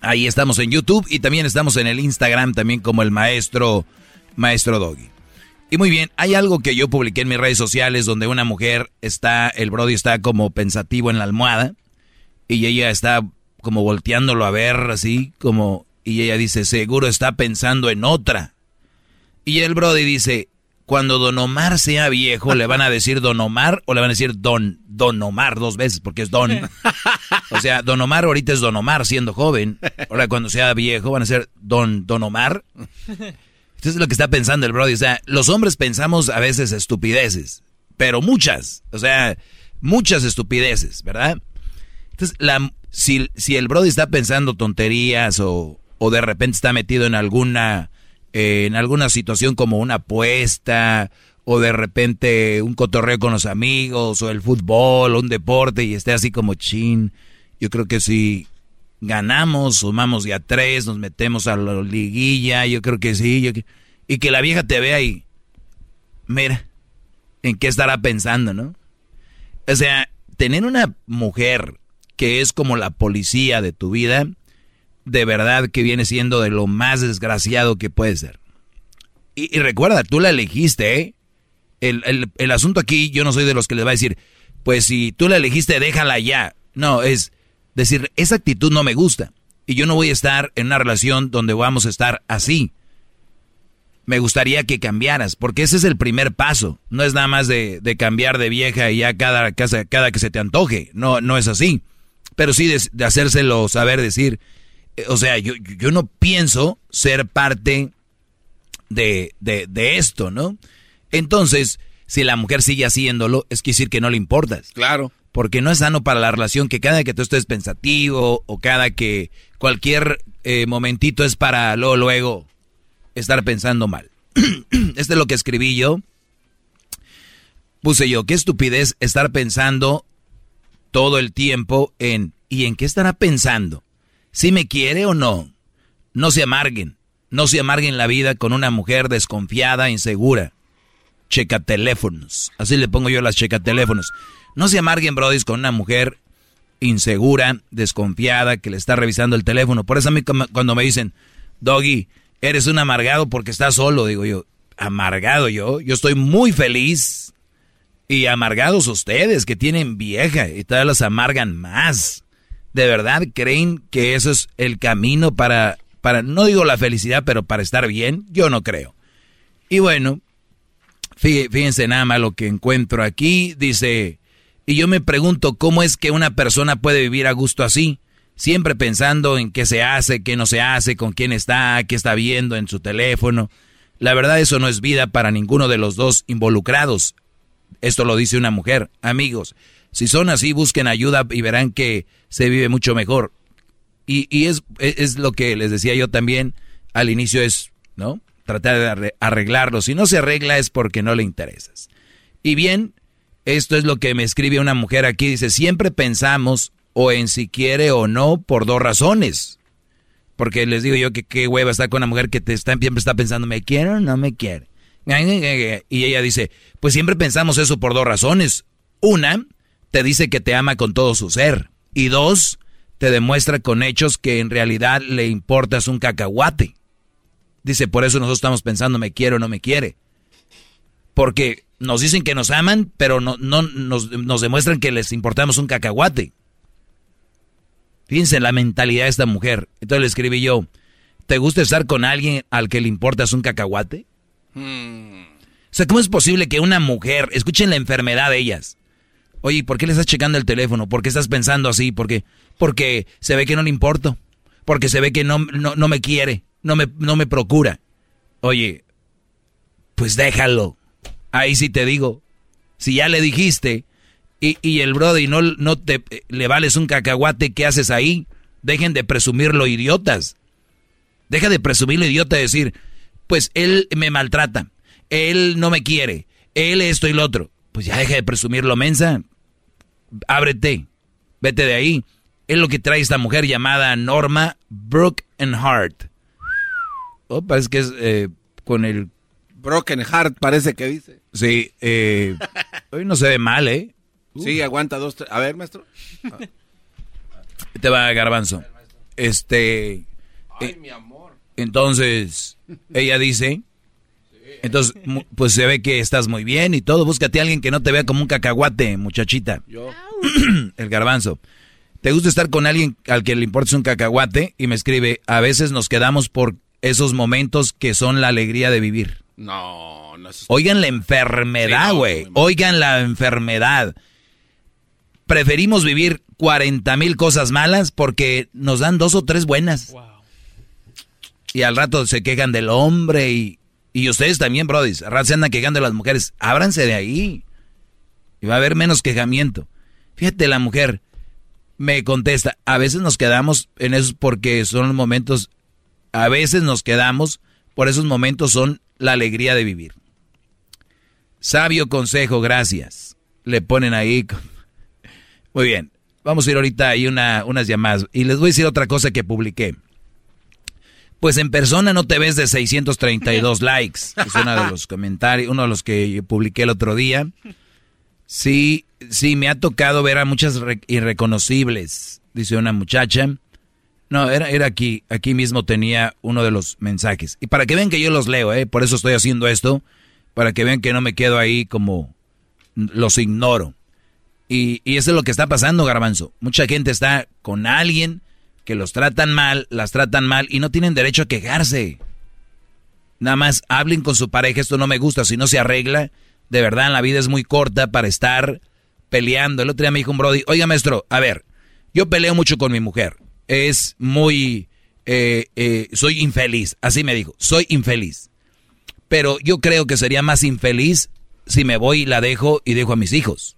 Ahí estamos en YouTube y también estamos en el Instagram también como el Maestro, Maestro Doggy. Y muy bien, hay algo que yo publiqué en mis redes sociales donde una mujer está, el Brody está como pensativo en la almohada y ella está como volteándolo a ver así, como, y ella dice, seguro está pensando en otra. Y el Brody dice, cuando Don Omar sea viejo, ¿le van a decir Don Omar o le van a decir Don, Don Omar dos veces? Porque es Don. O sea, Don Omar ahorita es Don Omar siendo joven. Ahora cuando sea viejo van a ser Don, Don Omar. Esto es lo que está pensando el Brody. O sea, los hombres pensamos a veces estupideces, pero muchas. O sea, muchas estupideces, ¿verdad? Entonces, la, si, si el Brody está pensando tonterías o, o de repente está metido en alguna, eh, en alguna situación como una apuesta o de repente un cotorreo con los amigos o el fútbol o un deporte y esté así como chin, yo creo que si ganamos, sumamos ya tres, nos metemos a la liguilla, yo creo que sí, y que la vieja te vea y mira, ¿en qué estará pensando, no? O sea, tener una mujer que es como la policía de tu vida, de verdad que viene siendo de lo más desgraciado que puede ser. Y, recuerda, tú la elegiste, ¿eh? El, el- el asunto aquí, yo no soy de los que les va a decir, pues si tú la elegiste, déjala ya. No, es decir, esa actitud no me gusta. Y yo no voy a estar en una relación donde vamos a estar así. Me gustaría que cambiaras, porque ese es el primer paso. No es nada más de, de cambiar de vieja y ya cada, cada, cada que se te antoje. No, no es así. Pero sí de, de hacérselo saber, decir, eh, o sea, yo, yo no pienso ser parte de, de, de esto, ¿no? Entonces, si la mujer sigue haciéndolo, es que decir que no le importas. Claro. Porque no es sano para la relación que cada que tú estés pensativo o cada que cualquier eh, momentito es para luego, luego estar pensando mal. este es lo que escribí yo. Puse yo, qué estupidez estar pensando todo el tiempo en ¿y en qué estará pensando? ¿Si me quiere o no? No se amarguen, no se amarguen la vida con una mujer desconfiada, insegura. Checa teléfonos, así le pongo yo las checa teléfonos. No se amarguen, brodis, con una mujer insegura, desconfiada, que le está revisando el teléfono. Por eso a mí cuando me dicen, Doggy, eres un amargado porque estás solo, digo yo, amargado yo, yo estoy muy feliz. Y amargados ustedes que tienen vieja y todavía los amargan más. ¿De verdad creen que eso es el camino para, para, no digo la felicidad, pero para estar bien? Yo no creo. Y bueno, fíjense nada más lo que encuentro aquí. Dice, y yo me pregunto cómo es que una persona puede vivir a gusto así, siempre pensando en qué se hace, qué no se hace, con quién está, qué está viendo en su teléfono. La verdad eso no es vida para ninguno de los dos involucrados. Esto lo dice una mujer. Amigos, si son así, busquen ayuda y verán que se vive mucho mejor. Y, y es, es lo que les decía yo también al inicio, es, ¿no? Tratar de arreglarlo. Si no se arregla es porque no le interesas. Y bien, esto es lo que me escribe una mujer aquí. Dice, siempre pensamos o en si quiere o no por dos razones. Porque les digo yo que qué hueva está con una mujer que te está, siempre está pensando, ¿me quiere o no me quiere? Y ella dice, pues siempre pensamos eso por dos razones. Una, te dice que te ama con todo su ser. Y dos, te demuestra con hechos que en realidad le importas un cacahuate. Dice, por eso nosotros estamos pensando, ¿me quiere o no me quiere? Porque nos dicen que nos aman, pero no, no nos, demuestran que les importamos un cacahuate. Fíjense la mentalidad de esta mujer. Entonces le escribí yo, ¿te gusta estar con alguien al que le importas un cacahuate? O sea, ¿cómo es posible que una mujer, escuchen la enfermedad de ellas? Oye, ¿por qué le estás checando el teléfono? ¿Por qué estás pensando así? ¿Por qué? Porque se ve que no le importo. Porque se ve que no, no, me quiere. No me, no me procura. Oye, pues déjalo. Ahí sí te digo, si ya le dijiste y, y el brody no, no te le vales un cacahuate, ¿qué haces ahí? Dejen de presumirlo idiotas. Deja de presumirlo idiota de decir, pues él me maltrata, él no me quiere, él esto y lo otro. Pues ya deja de presumirlo mensa. Ábrete, vete de ahí. Es lo que trae esta mujer llamada Norma Brooke and Hart. Oh, parece que es eh, con el Broken Heart, parece que dice. Sí, eh, hoy no se ve mal, ¿eh? Sí, aguanta dos, tres. A ver, maestro. Te va, Garbanzo. Este. Ay, eh, mi amor. Entonces, ella dice. Entonces, pues se ve que estás muy bien y todo. Búscate a alguien que no te vea como un cacahuate, muchachita. Yo. El garbanzo. ¿Te gusta estar con alguien al que le importa un cacahuate? Y me escribe, a veces nos quedamos por esos momentos que son la alegría de vivir. No, no es... Oigan la enfermedad, güey. Oigan la enfermedad. Preferimos vivir 40 mil cosas malas porque nos dan dos o tres buenas. Y al rato se quejan del hombre y, y ustedes también, Brody. Al rato se andan quejando de las mujeres. Ábranse de ahí. Y va a haber menos quejamiento. Fíjate, la mujer me contesta, a veces nos quedamos en esos porque son los momentos, a veces nos quedamos por esos momentos son la alegría de vivir. Sabio consejo, gracias. Le ponen ahí. Muy bien. Vamos a ir ahorita ahí una, unas llamadas. Y les voy a decir otra cosa que publiqué. Pues en persona no te ves de 632 likes. Es uno de los comentarios, uno de los que publiqué el otro día. Sí, sí, me ha tocado ver a muchas irreconocibles, dice una muchacha. No, era, era aquí, aquí mismo tenía uno de los mensajes. Y para que vean que yo los leo, ¿eh? por eso estoy haciendo esto, para que vean que no me quedo ahí como los ignoro. Y, y eso es lo que está pasando, garbanzo. Mucha gente está con alguien que los tratan mal, las tratan mal y no tienen derecho a quejarse. Nada más hablen con su pareja, esto no me gusta, si no se arregla, de verdad la vida es muy corta para estar peleando. El otro día me dijo un Brody, oiga maestro, a ver, yo peleo mucho con mi mujer es muy... Eh, eh, soy infeliz, así me dijo, soy infeliz. Pero yo creo que sería más infeliz si me voy y la dejo y dejo a mis hijos.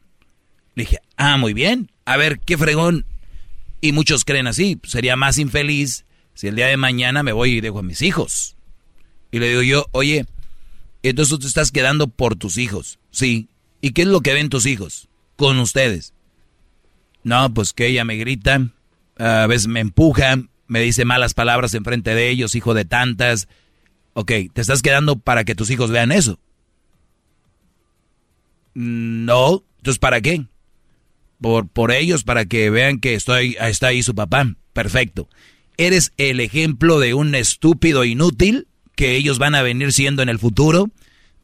Le dije, ah, muy bien. A ver, qué fregón. Y muchos creen así. Sería más infeliz si el día de mañana me voy y dejo a mis hijos. Y le digo yo, oye, entonces tú te estás quedando por tus hijos. Sí. ¿Y qué es lo que ven tus hijos? Con ustedes. No, pues que ella me grita, a veces me empuja, me dice malas palabras enfrente de ellos, hijo de tantas. Ok, te estás quedando para que tus hijos vean eso. No, entonces ¿para qué? Por, por ellos, para que vean que estoy, está ahí su papá. Perfecto. Eres el ejemplo de un estúpido inútil que ellos van a venir siendo en el futuro,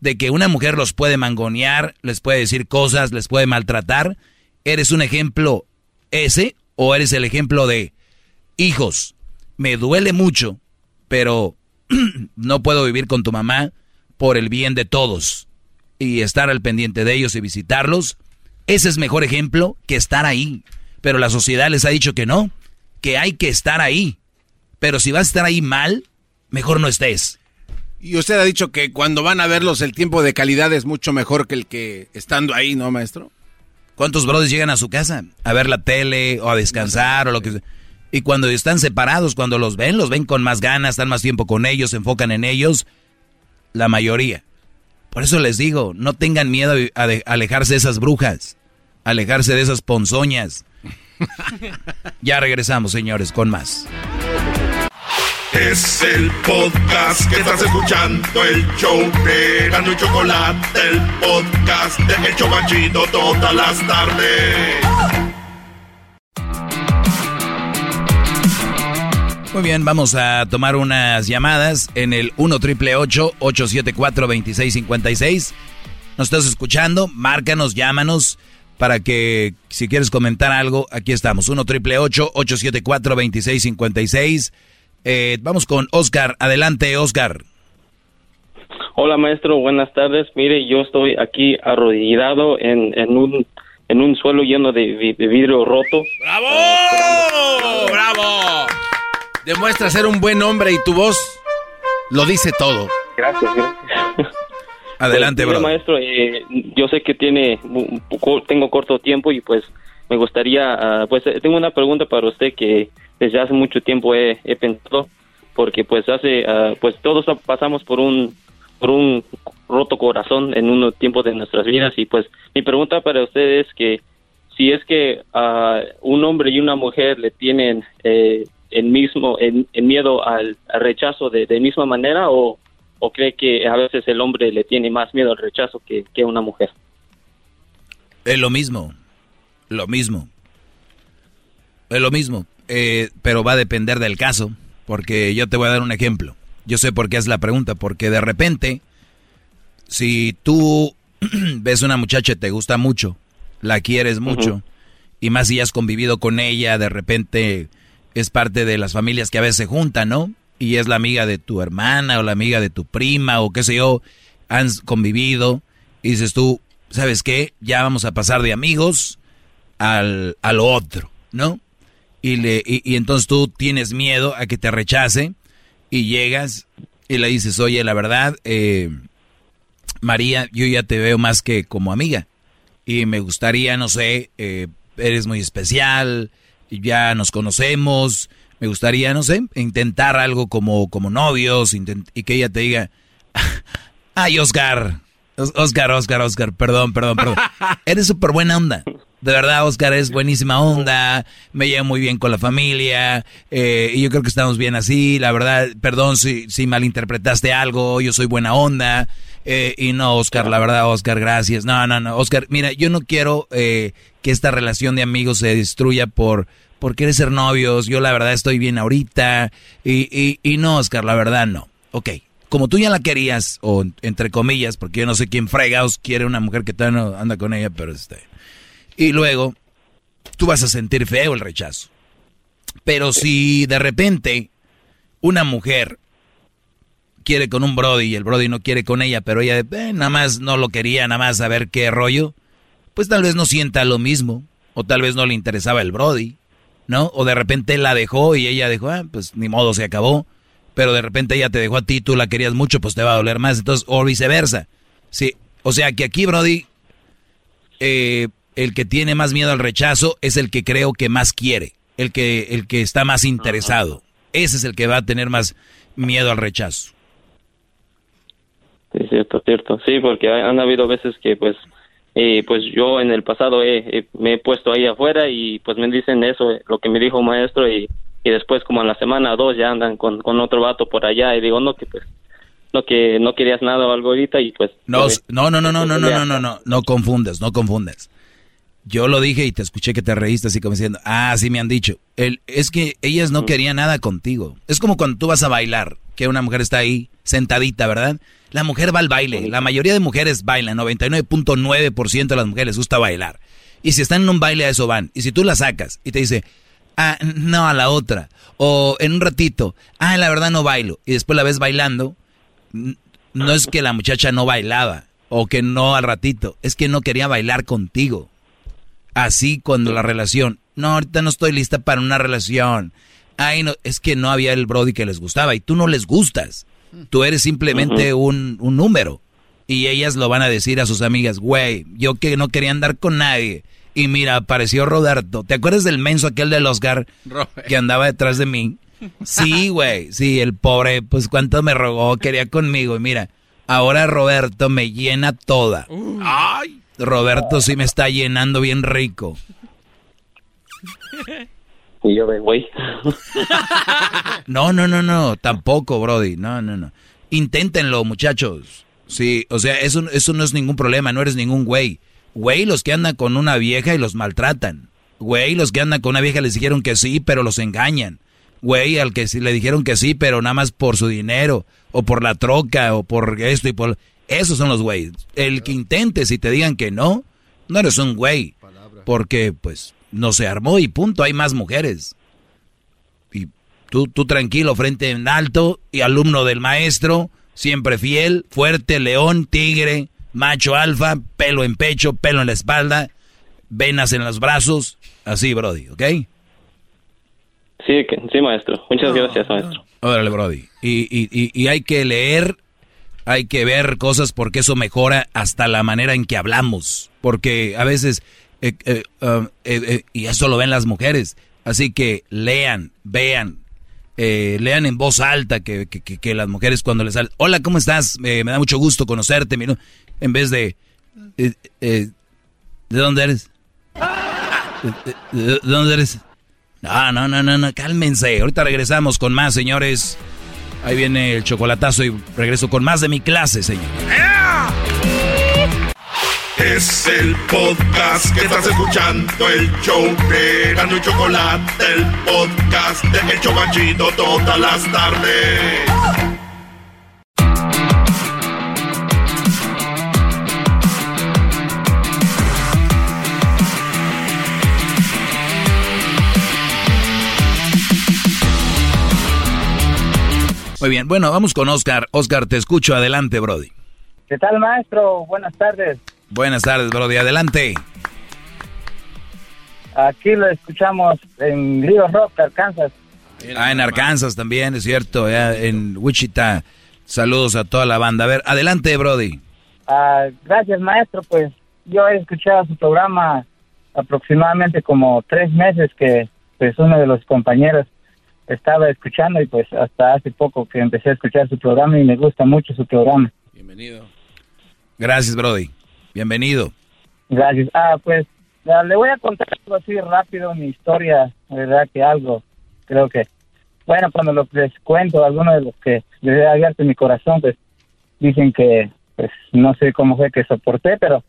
de que una mujer los puede mangonear, les puede decir cosas, les puede maltratar. ¿Eres un ejemplo ese o eres el ejemplo de hijos? Me duele mucho, pero no puedo vivir con tu mamá por el bien de todos y estar al pendiente de ellos y visitarlos. Ese es mejor ejemplo que estar ahí. Pero la sociedad les ha dicho que no, que hay que estar ahí. Pero si vas a estar ahí mal, mejor no estés. Y usted ha dicho que cuando van a verlos el tiempo de calidad es mucho mejor que el que estando ahí, ¿no, maestro? ¿Cuántos brothers llegan a su casa a ver la tele o a descansar o lo que sea? Y cuando están separados, cuando los ven, los ven con más ganas, están más tiempo con ellos, se enfocan en ellos. La mayoría. Por eso les digo, no tengan miedo a alejarse de esas brujas, alejarse de esas ponzoñas. ya regresamos, señores, con más. Es el podcast que estás escuchando, el show de Gano y Chocolate, el podcast de El Chocachito todas las tardes. Muy bien, vamos a tomar unas llamadas en el 1 triple 874 2656. Nos estás escuchando, márcanos, llámanos para que si quieres comentar algo, aquí estamos. 1 triple 874 2656. Eh, vamos con Oscar. Adelante, Oscar. Hola, maestro. Buenas tardes. Mire, yo estoy aquí arrodillado en, en un en un suelo lleno de, vidrio roto. ¡Bravo! ¡Bravo! Demuestra ser un buen hombre y tu voz lo dice todo. Gracias, gracias. Adelante, pues, bro. maestro, eh, yo sé que tiene tengo corto tiempo y pues me gustaría, ah, pues eh, tengo una pregunta para usted que desde hace mucho tiempo he, pensado, porque pues hace, ah, pues todos pasamos por un por un roto corazón en un tiempo de nuestras vidas y pues mi pregunta para usted es que si es que a un hombre y una mujer le tienen eh, el mismo el, miedo al, rechazo de, de, misma manera o, o, cree que a veces el hombre le tiene más miedo al rechazo que, que una mujer es lo mismo lo mismo es lo mismo eh, pero va a depender del caso porque yo te voy a dar un ejemplo. Yo sé por qué es la pregunta porque de repente si tú ves una muchacha que te gusta mucho la quieres mucho y más si has convivido con ella de repente es parte de las familias que a veces se juntan, ¿no? Y es la amiga de tu hermana o la amiga de tu prima o qué sé yo, han convivido y dices tú, ¿sabes qué? Ya vamos a pasar de amigos al, al otro, ¿no? Y, le, y, entonces tú tienes miedo a que te rechace y llegas y le dices, oye, la verdad, eh, María, yo ya te veo más que como amiga y me gustaría, no sé, eh, eres muy especial, ya nos conocemos, me gustaría, no sé, intentar algo como, como novios y que ella te diga, ay Oscar, Oscar, Oscar, Oscar, perdón, perdón, perdón. Eres súper buena onda. De verdad, Oscar es buenísima onda, me llevo muy bien con la familia, eh, y yo creo que estamos bien así. La verdad, perdón si, si malinterpretaste algo, yo soy buena onda. Eh, y no, Oscar, la verdad, Oscar, gracias. No, no, no, Oscar, mira, yo no quiero eh, que esta relación de amigos se destruya por, por querer ser novios. Yo la verdad estoy bien ahorita. Y, y, y no, Oscar, la verdad no. Ok, como tú ya la querías, o entre comillas, porque yo no sé quién fregaos quiere una mujer que todavía no anda con ella, pero este y luego tú vas a sentir feo el rechazo. Pero si de repente una mujer quiere con un Brody y el Brody no quiere con ella, pero ella eh, nada más no lo quería, nada más saber qué rollo, pues tal vez no sienta lo mismo, o tal vez no le interesaba el Brody, ¿no? O de repente él la dejó y ella dijo, ah, pues ni modo, se acabó, pero de repente ella te dejó a ti, tú la querías mucho, pues te va a doler más, entonces, o viceversa. Sí, o sea que aquí, Brody, eh, el que tiene más miedo al rechazo es el que creo que más quiere, el que, el que está más interesado. Ese es el que va a tener más miedo al rechazo. Sí, cierto, cierto. Sí, porque han habido veces que pues eh, pues yo en el pasado me he puesto ahí afuera y pues me dicen eso, lo que me dijo maestro y, y después como en la semana o dos ya andan con, con otro vato por allá y digo, no, que pues no que no querías nada o algo ahorita y pues no no no no no no no no no no no confundes no confundes. Yo lo dije y te escuché que te reíste así como diciendo ah sí me han dicho el es que ellas no querían nada contigo. Es como cuando tú vas a bailar que una mujer está ahí sentadita verdad la mujer va al baile. La mayoría de mujeres bailan. 99.9% de las mujeres gusta bailar. Y si están en un baile a eso van. Y si tú la sacas y te dice ah no a la otra o en un ratito ah la verdad no bailo y después la ves bailando no es que la muchacha no bailaba o que no al ratito, es que no quería bailar contigo. Así cuando la relación, no, ahorita no estoy lista para una relación. Ay, no, es que no había el Brody que les gustaba y tú no les gustas. Tú eres simplemente un, un número. Y ellas lo van a decir a sus amigas, güey, yo que no quería andar con nadie. Y mira, apareció Roberto. ¿Te acuerdas del menso aquel del Oscar que andaba detrás de mí? Sí, güey, sí, el pobre, pues cuánto me rogó, quería conmigo. Y mira, ahora Roberto me llena toda. Ay. Roberto sí me está llenando bien rico. Y yo güey. No, no, no, no, tampoco, Brody. No, no, no. Inténtenlo, muchachos. Sí, o sea, eso, eso no es ningún problema, no eres ningún güey. Güey, los que andan con una vieja y los maltratan. Güey, los que andan con una vieja les dijeron que sí, pero los engañan güey al que le dijeron que sí, pero nada más por su dinero, o por la troca, o por esto y por... Esos son los güeyes. El que intente, si te digan que no, no eres un güey. Porque, pues, no se armó y punto, hay más mujeres. Y tú, tú tranquilo, frente en alto, y alumno del maestro, siempre fiel, fuerte, león, tigre, macho alfa, pelo en pecho, pelo en la espalda, venas en los brazos, así, Brody, ¿ok? Sí, sí, maestro. Muchas gracias, maestro. Órale, Brody. Y, y, y, hay que leer, hay que ver cosas porque eso mejora hasta la manera en que hablamos. Porque a veces, eh, eh, um, eh, y eso lo ven las mujeres. Así que lean, vean, lean en voz alta que, que, que, las mujeres cuando les salen, hola, ¿cómo estás? me da mucho gusto conocerte. En vez de, ¿de dónde eres? ¿De dónde eres? No, no, no, no, no, cálmense. Ahorita regresamos con más, señores. Ahí viene el chocolatazo y regreso con más de mi clase, señor. Es el podcast que estás escuchando, el show de Gano y Chocolate, el podcast de El Chocachito todas las tardes. Muy bien, bueno, vamos con Oscar. Oscar, te escucho. Adelante, Brody. ¿Qué tal, maestro? Buenas tardes. Buenas tardes, Brody. Adelante. Aquí lo escuchamos en Río Rock, Arkansas. Ah, en Arkansas también, es cierto, en Wichita. Saludos a toda la banda. A ver, adelante, Brody. Ah, gracias, maestro. Pues yo he escuchado su programa aproximadamente como tres meses que pues uno de los compañeros estaba escuchando y pues hasta hace poco que empecé a escuchar su programa y me gusta mucho su programa. Bienvenido. Gracias, Brody. Bienvenido. Gracias. Ah, pues le voy a contar algo así rápido, mi historia, verdad que algo, creo que, bueno, cuando lo les cuento, algunos de los que les he abierto mi corazón, pues dicen que, pues no sé cómo fue que soporté, pero,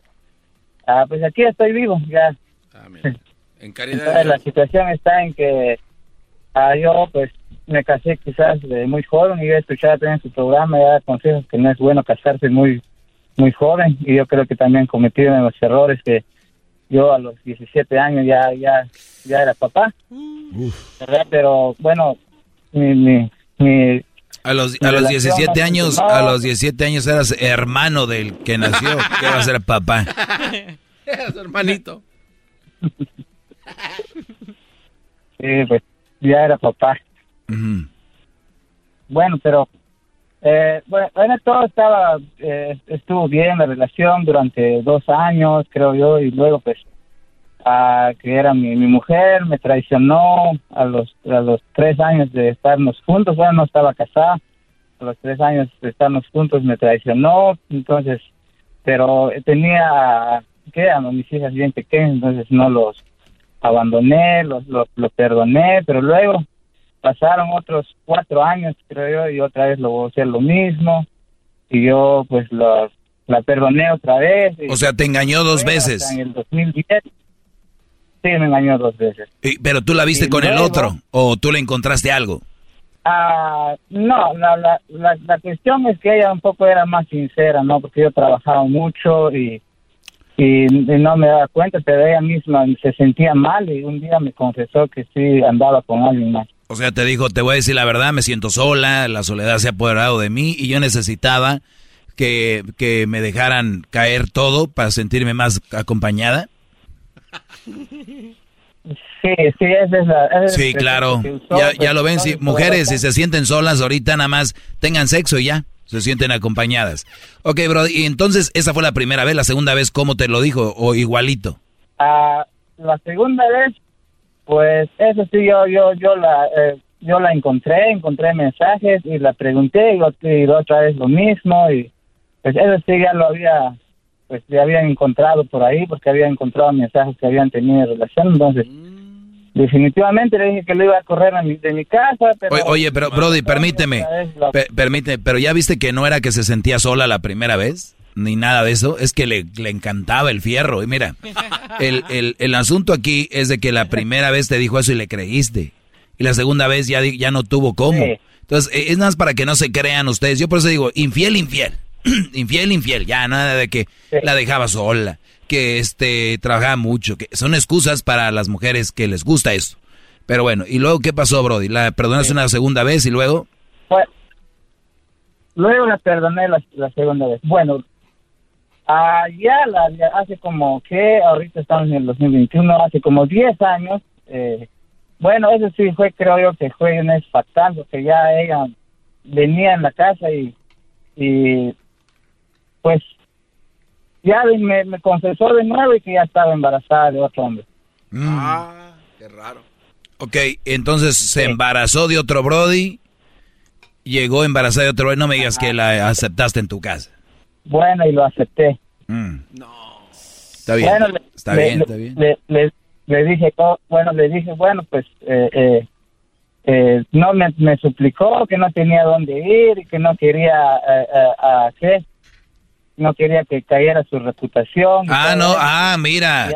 ah, pues aquí estoy vivo, ya. En caridad. la situación está en que Ah, yo pues me casé quizás de muy joven y he escuchado también su programa y da consejos que no es bueno casarse muy muy joven y yo creo que también cometí los errores que yo a los 17 años ya ya ya era papá. Pero bueno mi, mi, a los, a los 17 años a los 17 años eras hermano del que nació que va a ser papá. Eras hermanito. Sí pues ya era papá. Bueno, pero eh, bueno, todo estaba, eh, estuvo bien la relación durante dos años, creo yo, y luego pues a que era mi, mi mujer, me traicionó a los, a los tres años de estarnos juntos, bueno, no estaba casada, a los tres años de estarnos juntos me traicionó, entonces, pero tenía, que a mis hijas bien pequeñas, entonces no los abandoné, los, los perdoné, pero luego pasaron otros cuatro años, creo yo, y otra vez lo voy a hacer lo mismo, y yo pues los, la perdoné otra vez. O sea, te engañó dos veces. En el 2010 Sí, me engañó dos veces. ¿Pero tú la viste con el otro o tú le encontraste algo? Ah, no, la, la, la, cuestión es que ella un poco era más sincera, ¿no? Porque yo trabajaba mucho y, y, no me daba cuenta, pero ella misma se sentía mal y un día me confesó que sí andaba con alguien más. O sea, te dijo, te voy a decir la verdad, me siento sola, la soledad se ha apoderado de mí y yo necesitaba que, que me dejaran caer todo para sentirme más acompañada. Sí, sí, es esa. sí, claro. ya, ya lo ven, si mujeres si se sienten solas ahorita nada más tengan sexo y ya, se sienten acompañadas. Ok, bro, y entonces esa fue la primera vez, la segunda vez, ¿cómo te lo dijo? ¿O igualito? Ah, la segunda vez, pues eso sí, yo, yo, yo la... Eh, yo la encontré, encontré mensajes y la pregunté y, y otra vez lo mismo y pues eso sí ya lo había pues le habían encontrado por ahí porque había encontrado mensajes que habían tenido relación, entonces definitivamente le dije que lo iba a correr de mi casa. Pero, oye, pero Brody, permíteme, permíteme, pero ya viste que no era que se sentía sola la primera vez, ni nada de eso, es que le, le encantaba el fierro. Y mira, el, el, el, asunto aquí es de que la primera vez te dijo eso y le creíste, y la segunda vez ya, ya no tuvo cómo. Entonces, es más para que no se crean ustedes. Yo por eso digo, infiel, infiel. infiel, infiel, ya nada de que la dejaba sola, que este trabajaba mucho, que son excusas para las mujeres que les gusta eso. Pero bueno, ¿y luego qué pasó, Brody? ¿La perdonaste una segunda vez y luego? Pues, luego la perdoné la, segunda vez. Bueno, ah, ya, la, hace como que, ahorita estamos en el 2021, hace como 10 años, eh, bueno, eso sí fue, creo yo que fue un es fatal, porque ya ella venía en la casa y, y pues ya me, me, confesó de nuevo y que ya estaba embarazada de otro hombre. Mm. Ah, qué raro. Ok, entonces se embarazó de otro Brody, llegó embarazada de otro Brody, no me digas que la aceptaste en tu casa. Bueno, y lo acepté. Mm. No. Está bien, está bien, está bien. Le, dije, bueno, le dije, bueno, pues eh, eh, eh, no me, me, suplicó que no tenía dónde ir y que no quería, a ¿qué? no quería que cayera su reputación. Ah, no, ah, mira.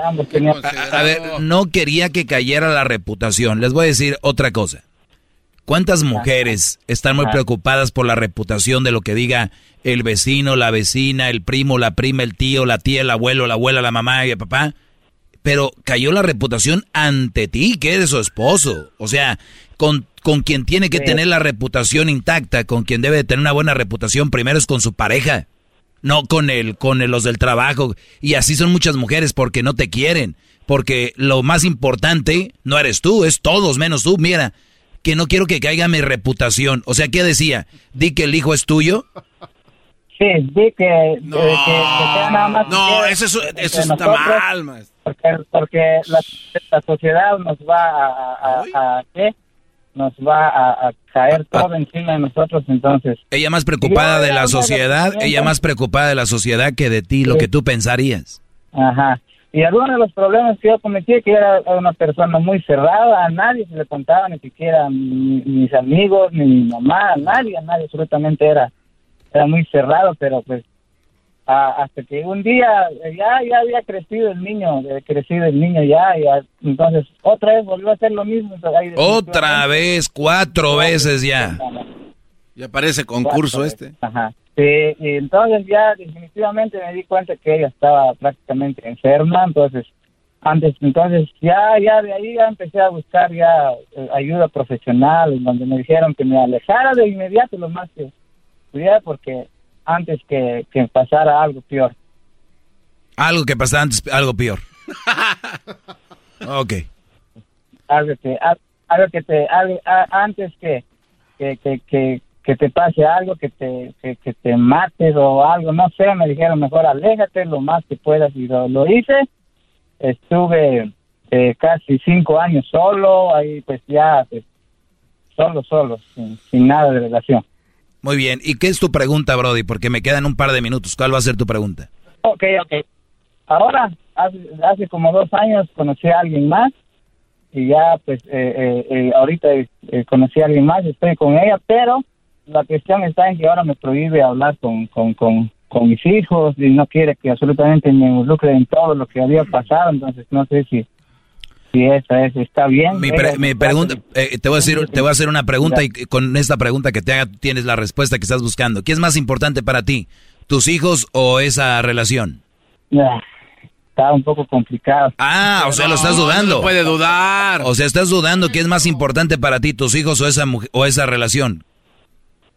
A, ver, no quería que cayera la reputación. Les voy a decir otra cosa. ¿Cuántas mujeres están muy preocupadas por la reputación de lo que diga el vecino, la vecina, el primo, la prima, el tío, la tía, el abuelo, la abuela, la mamá y el papá? Pero cayó la reputación ante ti, que eres su esposo. O sea, con, con quien tiene que tener la reputación intacta, con quien debe de tener una buena reputación, primero es con su pareja no con el, con los del trabajo. Y así son muchas mujeres porque no te quieren. Porque lo más importante no eres tú, es todos menos tú. Mira, que no quiero que caiga mi reputación. O sea, ¿qué decía? ¿Di que el hijo es tuyo? Sí, di que... No, nada más no eso, eso está mal, Porque, porque la, sociedad nos va a, a, a ¿qué? nos va a, caer todo encima de nosotros, entonces. Ella más preocupada de la sociedad, ella más preocupada de la sociedad que de ti, lo que tú pensarías. Ajá. Y algunos de los problemas que yo cometí, que era una persona muy cerrada, a nadie se le contaba, ni siquiera mis amigos, ni mi mamá, a nadie, a nadie absolutamente era, era muy cerrado, pero pues hasta que un día ya ya había crecido el niño, crecido el niño ya, y entonces otra vez volvió a hacer lo mismo. Otra vez, cuatro veces ya. Ya parece concurso este. Ajá. Sí, y entonces ya definitivamente me di cuenta que ella estaba prácticamente enferma, entonces antes entonces ya ya de ahí ya empecé a buscar ya eh, ayuda profesional donde me dijeron que me alejara de inmediato lo más que pudiera porque antes que, que pasara algo peor. Algo que pasara antes, algo peor. ok. Algo que, algo que te, antes que, que, que, que, te pase algo, que te, que, te mates o algo, no sé, me dijeron mejor aléjate lo más que puedas y lo, hice. Estuve eh, casi cinco años solo, ahí pues ya, pues, solo, solo, sin, sin nada de relación. Muy bien, ¿y qué es tu pregunta, Brody? Porque me quedan un par de minutos. ¿Cuál va a ser tu pregunta? Ok, ok. Ahora, hace, hace como dos años conocí a alguien más y ya pues eh, eh, eh, ahorita eh, conocí a alguien más, estoy con ella, pero la cuestión está en que ahora me prohíbe hablar con, con, con, con mis hijos y no quiere que absolutamente me involucre en todo lo que había pasado, entonces no sé si si esa es, está bien. Mi, Ella- mi pregunta, eh, te voy a decir, te voy a hacer una pregunta y con esta pregunta que te haga tienes la respuesta que estás buscando. ¿Qué es más importante para ti, tus hijos o esa relación? Ah, está un poco complicado. Ah, o sea, lo estás dudando. no puede dudar. O sea, estás dudando qué es más importante para ti, tus hijos o esa mujer, o esa relación.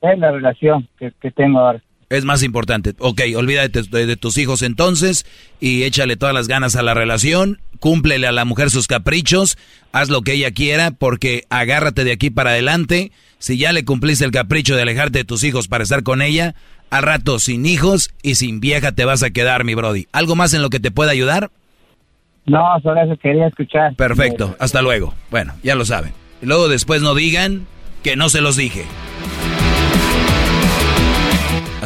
Es la relación que, que tengo ahora. Es más importante. Ok, olvídate de, de tus hijos entonces y échale todas las ganas a la relación, cúmplele a la mujer sus caprichos, haz lo que ella quiera porque agárrate de aquí para adelante. Si ya le cumpliste el capricho de alejarte de tus hijos para estar con ella, al rato sin hijos y sin vieja te vas a quedar, mi Brody. ¿Algo más en lo que te pueda ayudar? No, solo eso quería escuchar. Perfecto, hasta luego. Bueno, ya lo saben. Luego después no digan que no se los dije.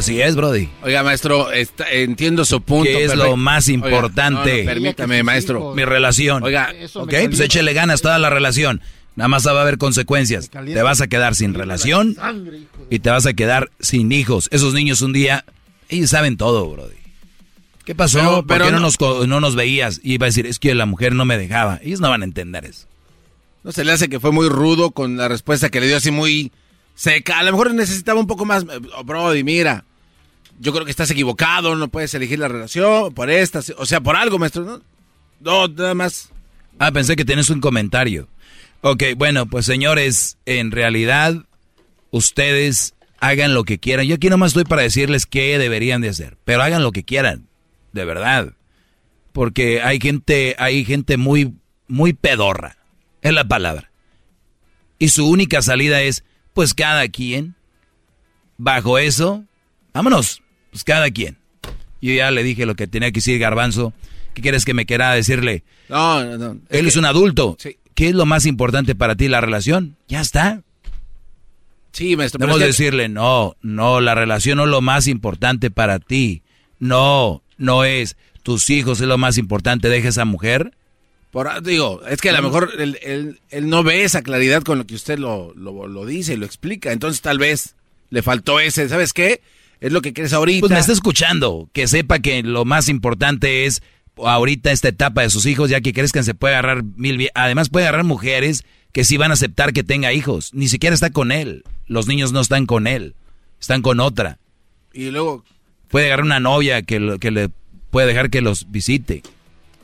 Así es, Brody. Oiga, maestro, está- entiendo su punto. ¿Qué es perfecto. lo más Oiga, importante? no, no, permítame, maestro. Mi relación. Oiga, ok, pues échele ganas toda la relación. Nada más va a haber consecuencias. Te vas a quedar sin relación y te vas a quedar sin hijos. Esos niños un día, ellos saben todo, Brody. ¿Qué pasó? Pero- ¿Por pero qué no, no- nos, co- no nos veías? Y iba a decir, es que la mujer no me dejaba. Ellos no van a entender eso. ¿No se le hace que fue muy rudo con la respuesta que le dio así muy seca? A lo mejor necesitaba un poco más. Oh, Brody, mira, yo creo que estás equivocado, no puedes elegir la relación por esta, o sea, por algo, maestro, ¿no? No, nada más. Ah, pensé que tienes un comentario. Ok, bueno, pues señores, en realidad ustedes hagan lo que quieran. Yo aquí nomás estoy para decirles qué deberían de hacer, pero hagan lo que quieran, de verdad. Porque hay gente, hay gente muy, muy pedorra, es la palabra. Y su única salida es, pues cada quien, bajo eso, vámonos, pues cada quien. Yo ya le dije lo que tenía que decir Garbanzo. ¿Qué quieres que me quiera decirle? No, no, no. Él es un adulto. ¿Qué es lo más importante para ti, la relación? Ya está. Sí, maestro. Debemos que- decirle, no, no, la relación no es lo más importante para ti. No, no es. Tus hijos es lo más importante. Deja esa mujer. Por, digo, es que a lo mejor él, él- él no ve esa claridad con lo que usted lo, lo, lo dice y lo explica. Entonces tal vez le faltó ese, ¿sabes qué? Es lo que quieres ahorita. Pues me está escuchando. Que sepa que lo más importante es ahorita esta etapa de sus hijos, ya que crezcan, se puede agarrar mil... Además puede agarrar mujeres que sí van a aceptar que tenga hijos. Ni siquiera está con él. Los niños no están con él. Están con otra. Y luego, Puede agarrar una novia que, lo- que le puede dejar que los visite.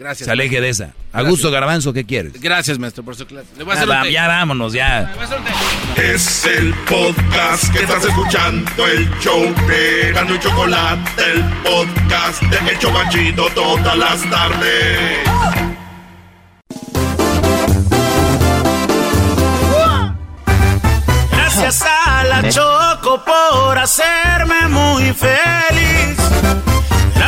Gracias. Se aleje maestro. de esa. A Gracias. gusto Garbanzo, ¿qué quieres? Gracias, maestro, por su clase. Le voy a Ah, hacer un va, ya vámonos, ya. Es el podcast que estás escuchando, el show de Erasmo y Chocolate, el podcast de El Chobachito todas las tardes. Gracias a la Choco por hacerme muy feliz.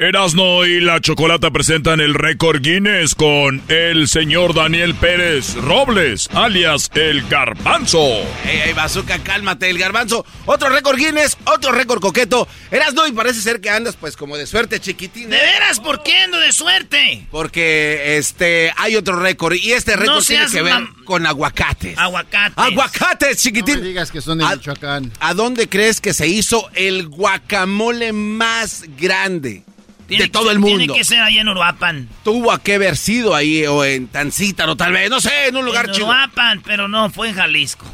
Erasno y la Chocolata presentan el récord Guinness con el señor Daniel Pérez Robles, alias el Garbanzo. Ey, ey, bazooka, cálmate, el garbanzo. Otro récord Guinness, otro récord coqueto. Erasno, y parece ser que andas pues como de suerte, chiquitín. ¿De veras? ¿Por qué ando de suerte? Porque este hay otro récord y este récord No tiene que ver con aguacates. Aguacates. Aguacates, chiquitín. No me digas que son de ¿A- Michoacán. ¿A dónde crees que se hizo el guacamole más grande Tiene de todo ser- el mundo? Tiene que ser allá en Uruapan. Tuvo que haber sido ahí o en Tancítaro tal vez, no sé, en un lugar en chido. Uruapan, pero no, fue en Jalisco.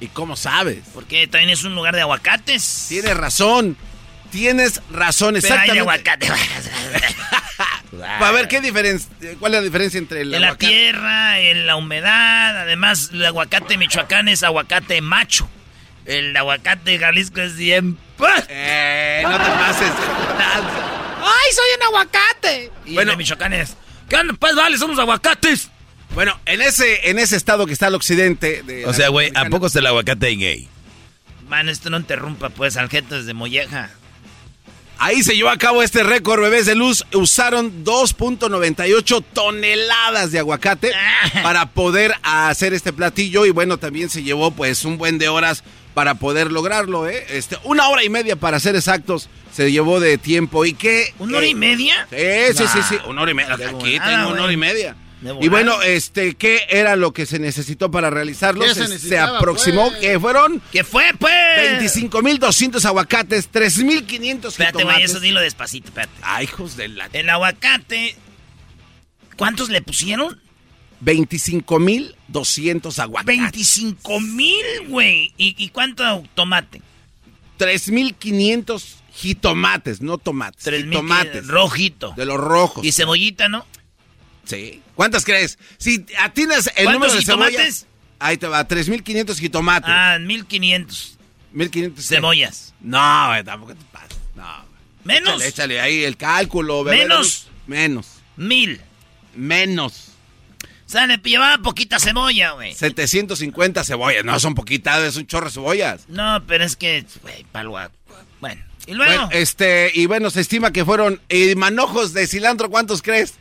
¿Y cómo sabes? Porque también es un lugar de aguacates. Tienes razón. Tienes razón, Pero hay de exactamente. aguacate. A ver, ¿qué diferencia? ¿Cuál es la diferencia entre el En la tierra, en la humedad. Además, el aguacate michoacán es aguacate macho. El aguacate de Jalisco es bien... Eh, no te pases. ¡Ay, soy un aguacate! Y bueno, de Michoacán es... ¿Qué onda? Pues vale, somos aguacates. Bueno, en ese, en ese estado que está al occidente de O sea, güey, ¿a poco está el aguacate gay? Man, esto no interrumpa, pues, al gente desde Molleja. Ahí se llevó a cabo este récord, bebés de luz. Usaron 2.98 toneladas de aguacate para poder hacer este platillo. Y bueno, también se llevó pues un buen de horas para poder lograrlo, ¿eh? Este, una hora y media para ser exactos se llevó de tiempo. ¿Y qué? ¿Una hora y media? Sí, sí, sí, sí, una hora y media. Aquí volada, tengo una hora y media. Y bueno, este, ¿qué era lo que se necesitó para realizarlo? ¿Qué se se, necesitaba, aproximó pues? que fueron ¿Qué fue, pues? 25.200 aguacates, 3.500 Espérate, jitomates. eso dilo despacito, espérate. Ay, hijos de la... El aguacate... ¿Cuántos le pusieron? 25.200 aguacates. 25 mil, güey. ¿Y, ¿Y cuánto tomate? 3.500 jitomates, no tomates. 3,000 jitomates. Rojito. De los rojos. Y cebollita, ¿no? Sí. ¿Cuántas crees? Si atinas el ¿Cuántos número de jitomates? cebollas... Ahí te va, 3.500 jitomates. Ah, 1500 1.500 cebollas. No, güey, tampoco te pases. No. ¿Menos? Échale, échale ahí el cálculo. bebé. ¿Menos? Menos. Mil. Menos. Sale, llevaba poquita cebolla, güey. 750 cebollas. No, son poquitas, es un chorro de cebollas. No, pero es que, güey, palo a- Bueno, y luego. Bueno, este, y bueno, se estima que fueron eh, manojos de cilantro, ¿cuántos crees?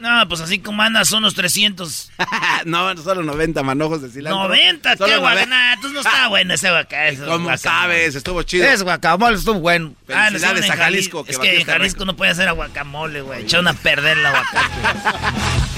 No, pues así como andas, son unos 300. no, solo 90 manojos de cilantro. 90, Solo qué 90. guacamole. Entonces no está bueno ese guacamole. ¿Cómo guacamole. sabes? Estuvo chido. Ese guacamole estuvo bueno. Ah, Felicidades en a Jalisco, que Es que en Jalisco no puede hacer guacamole, güey. Echaron a perder el aguacate.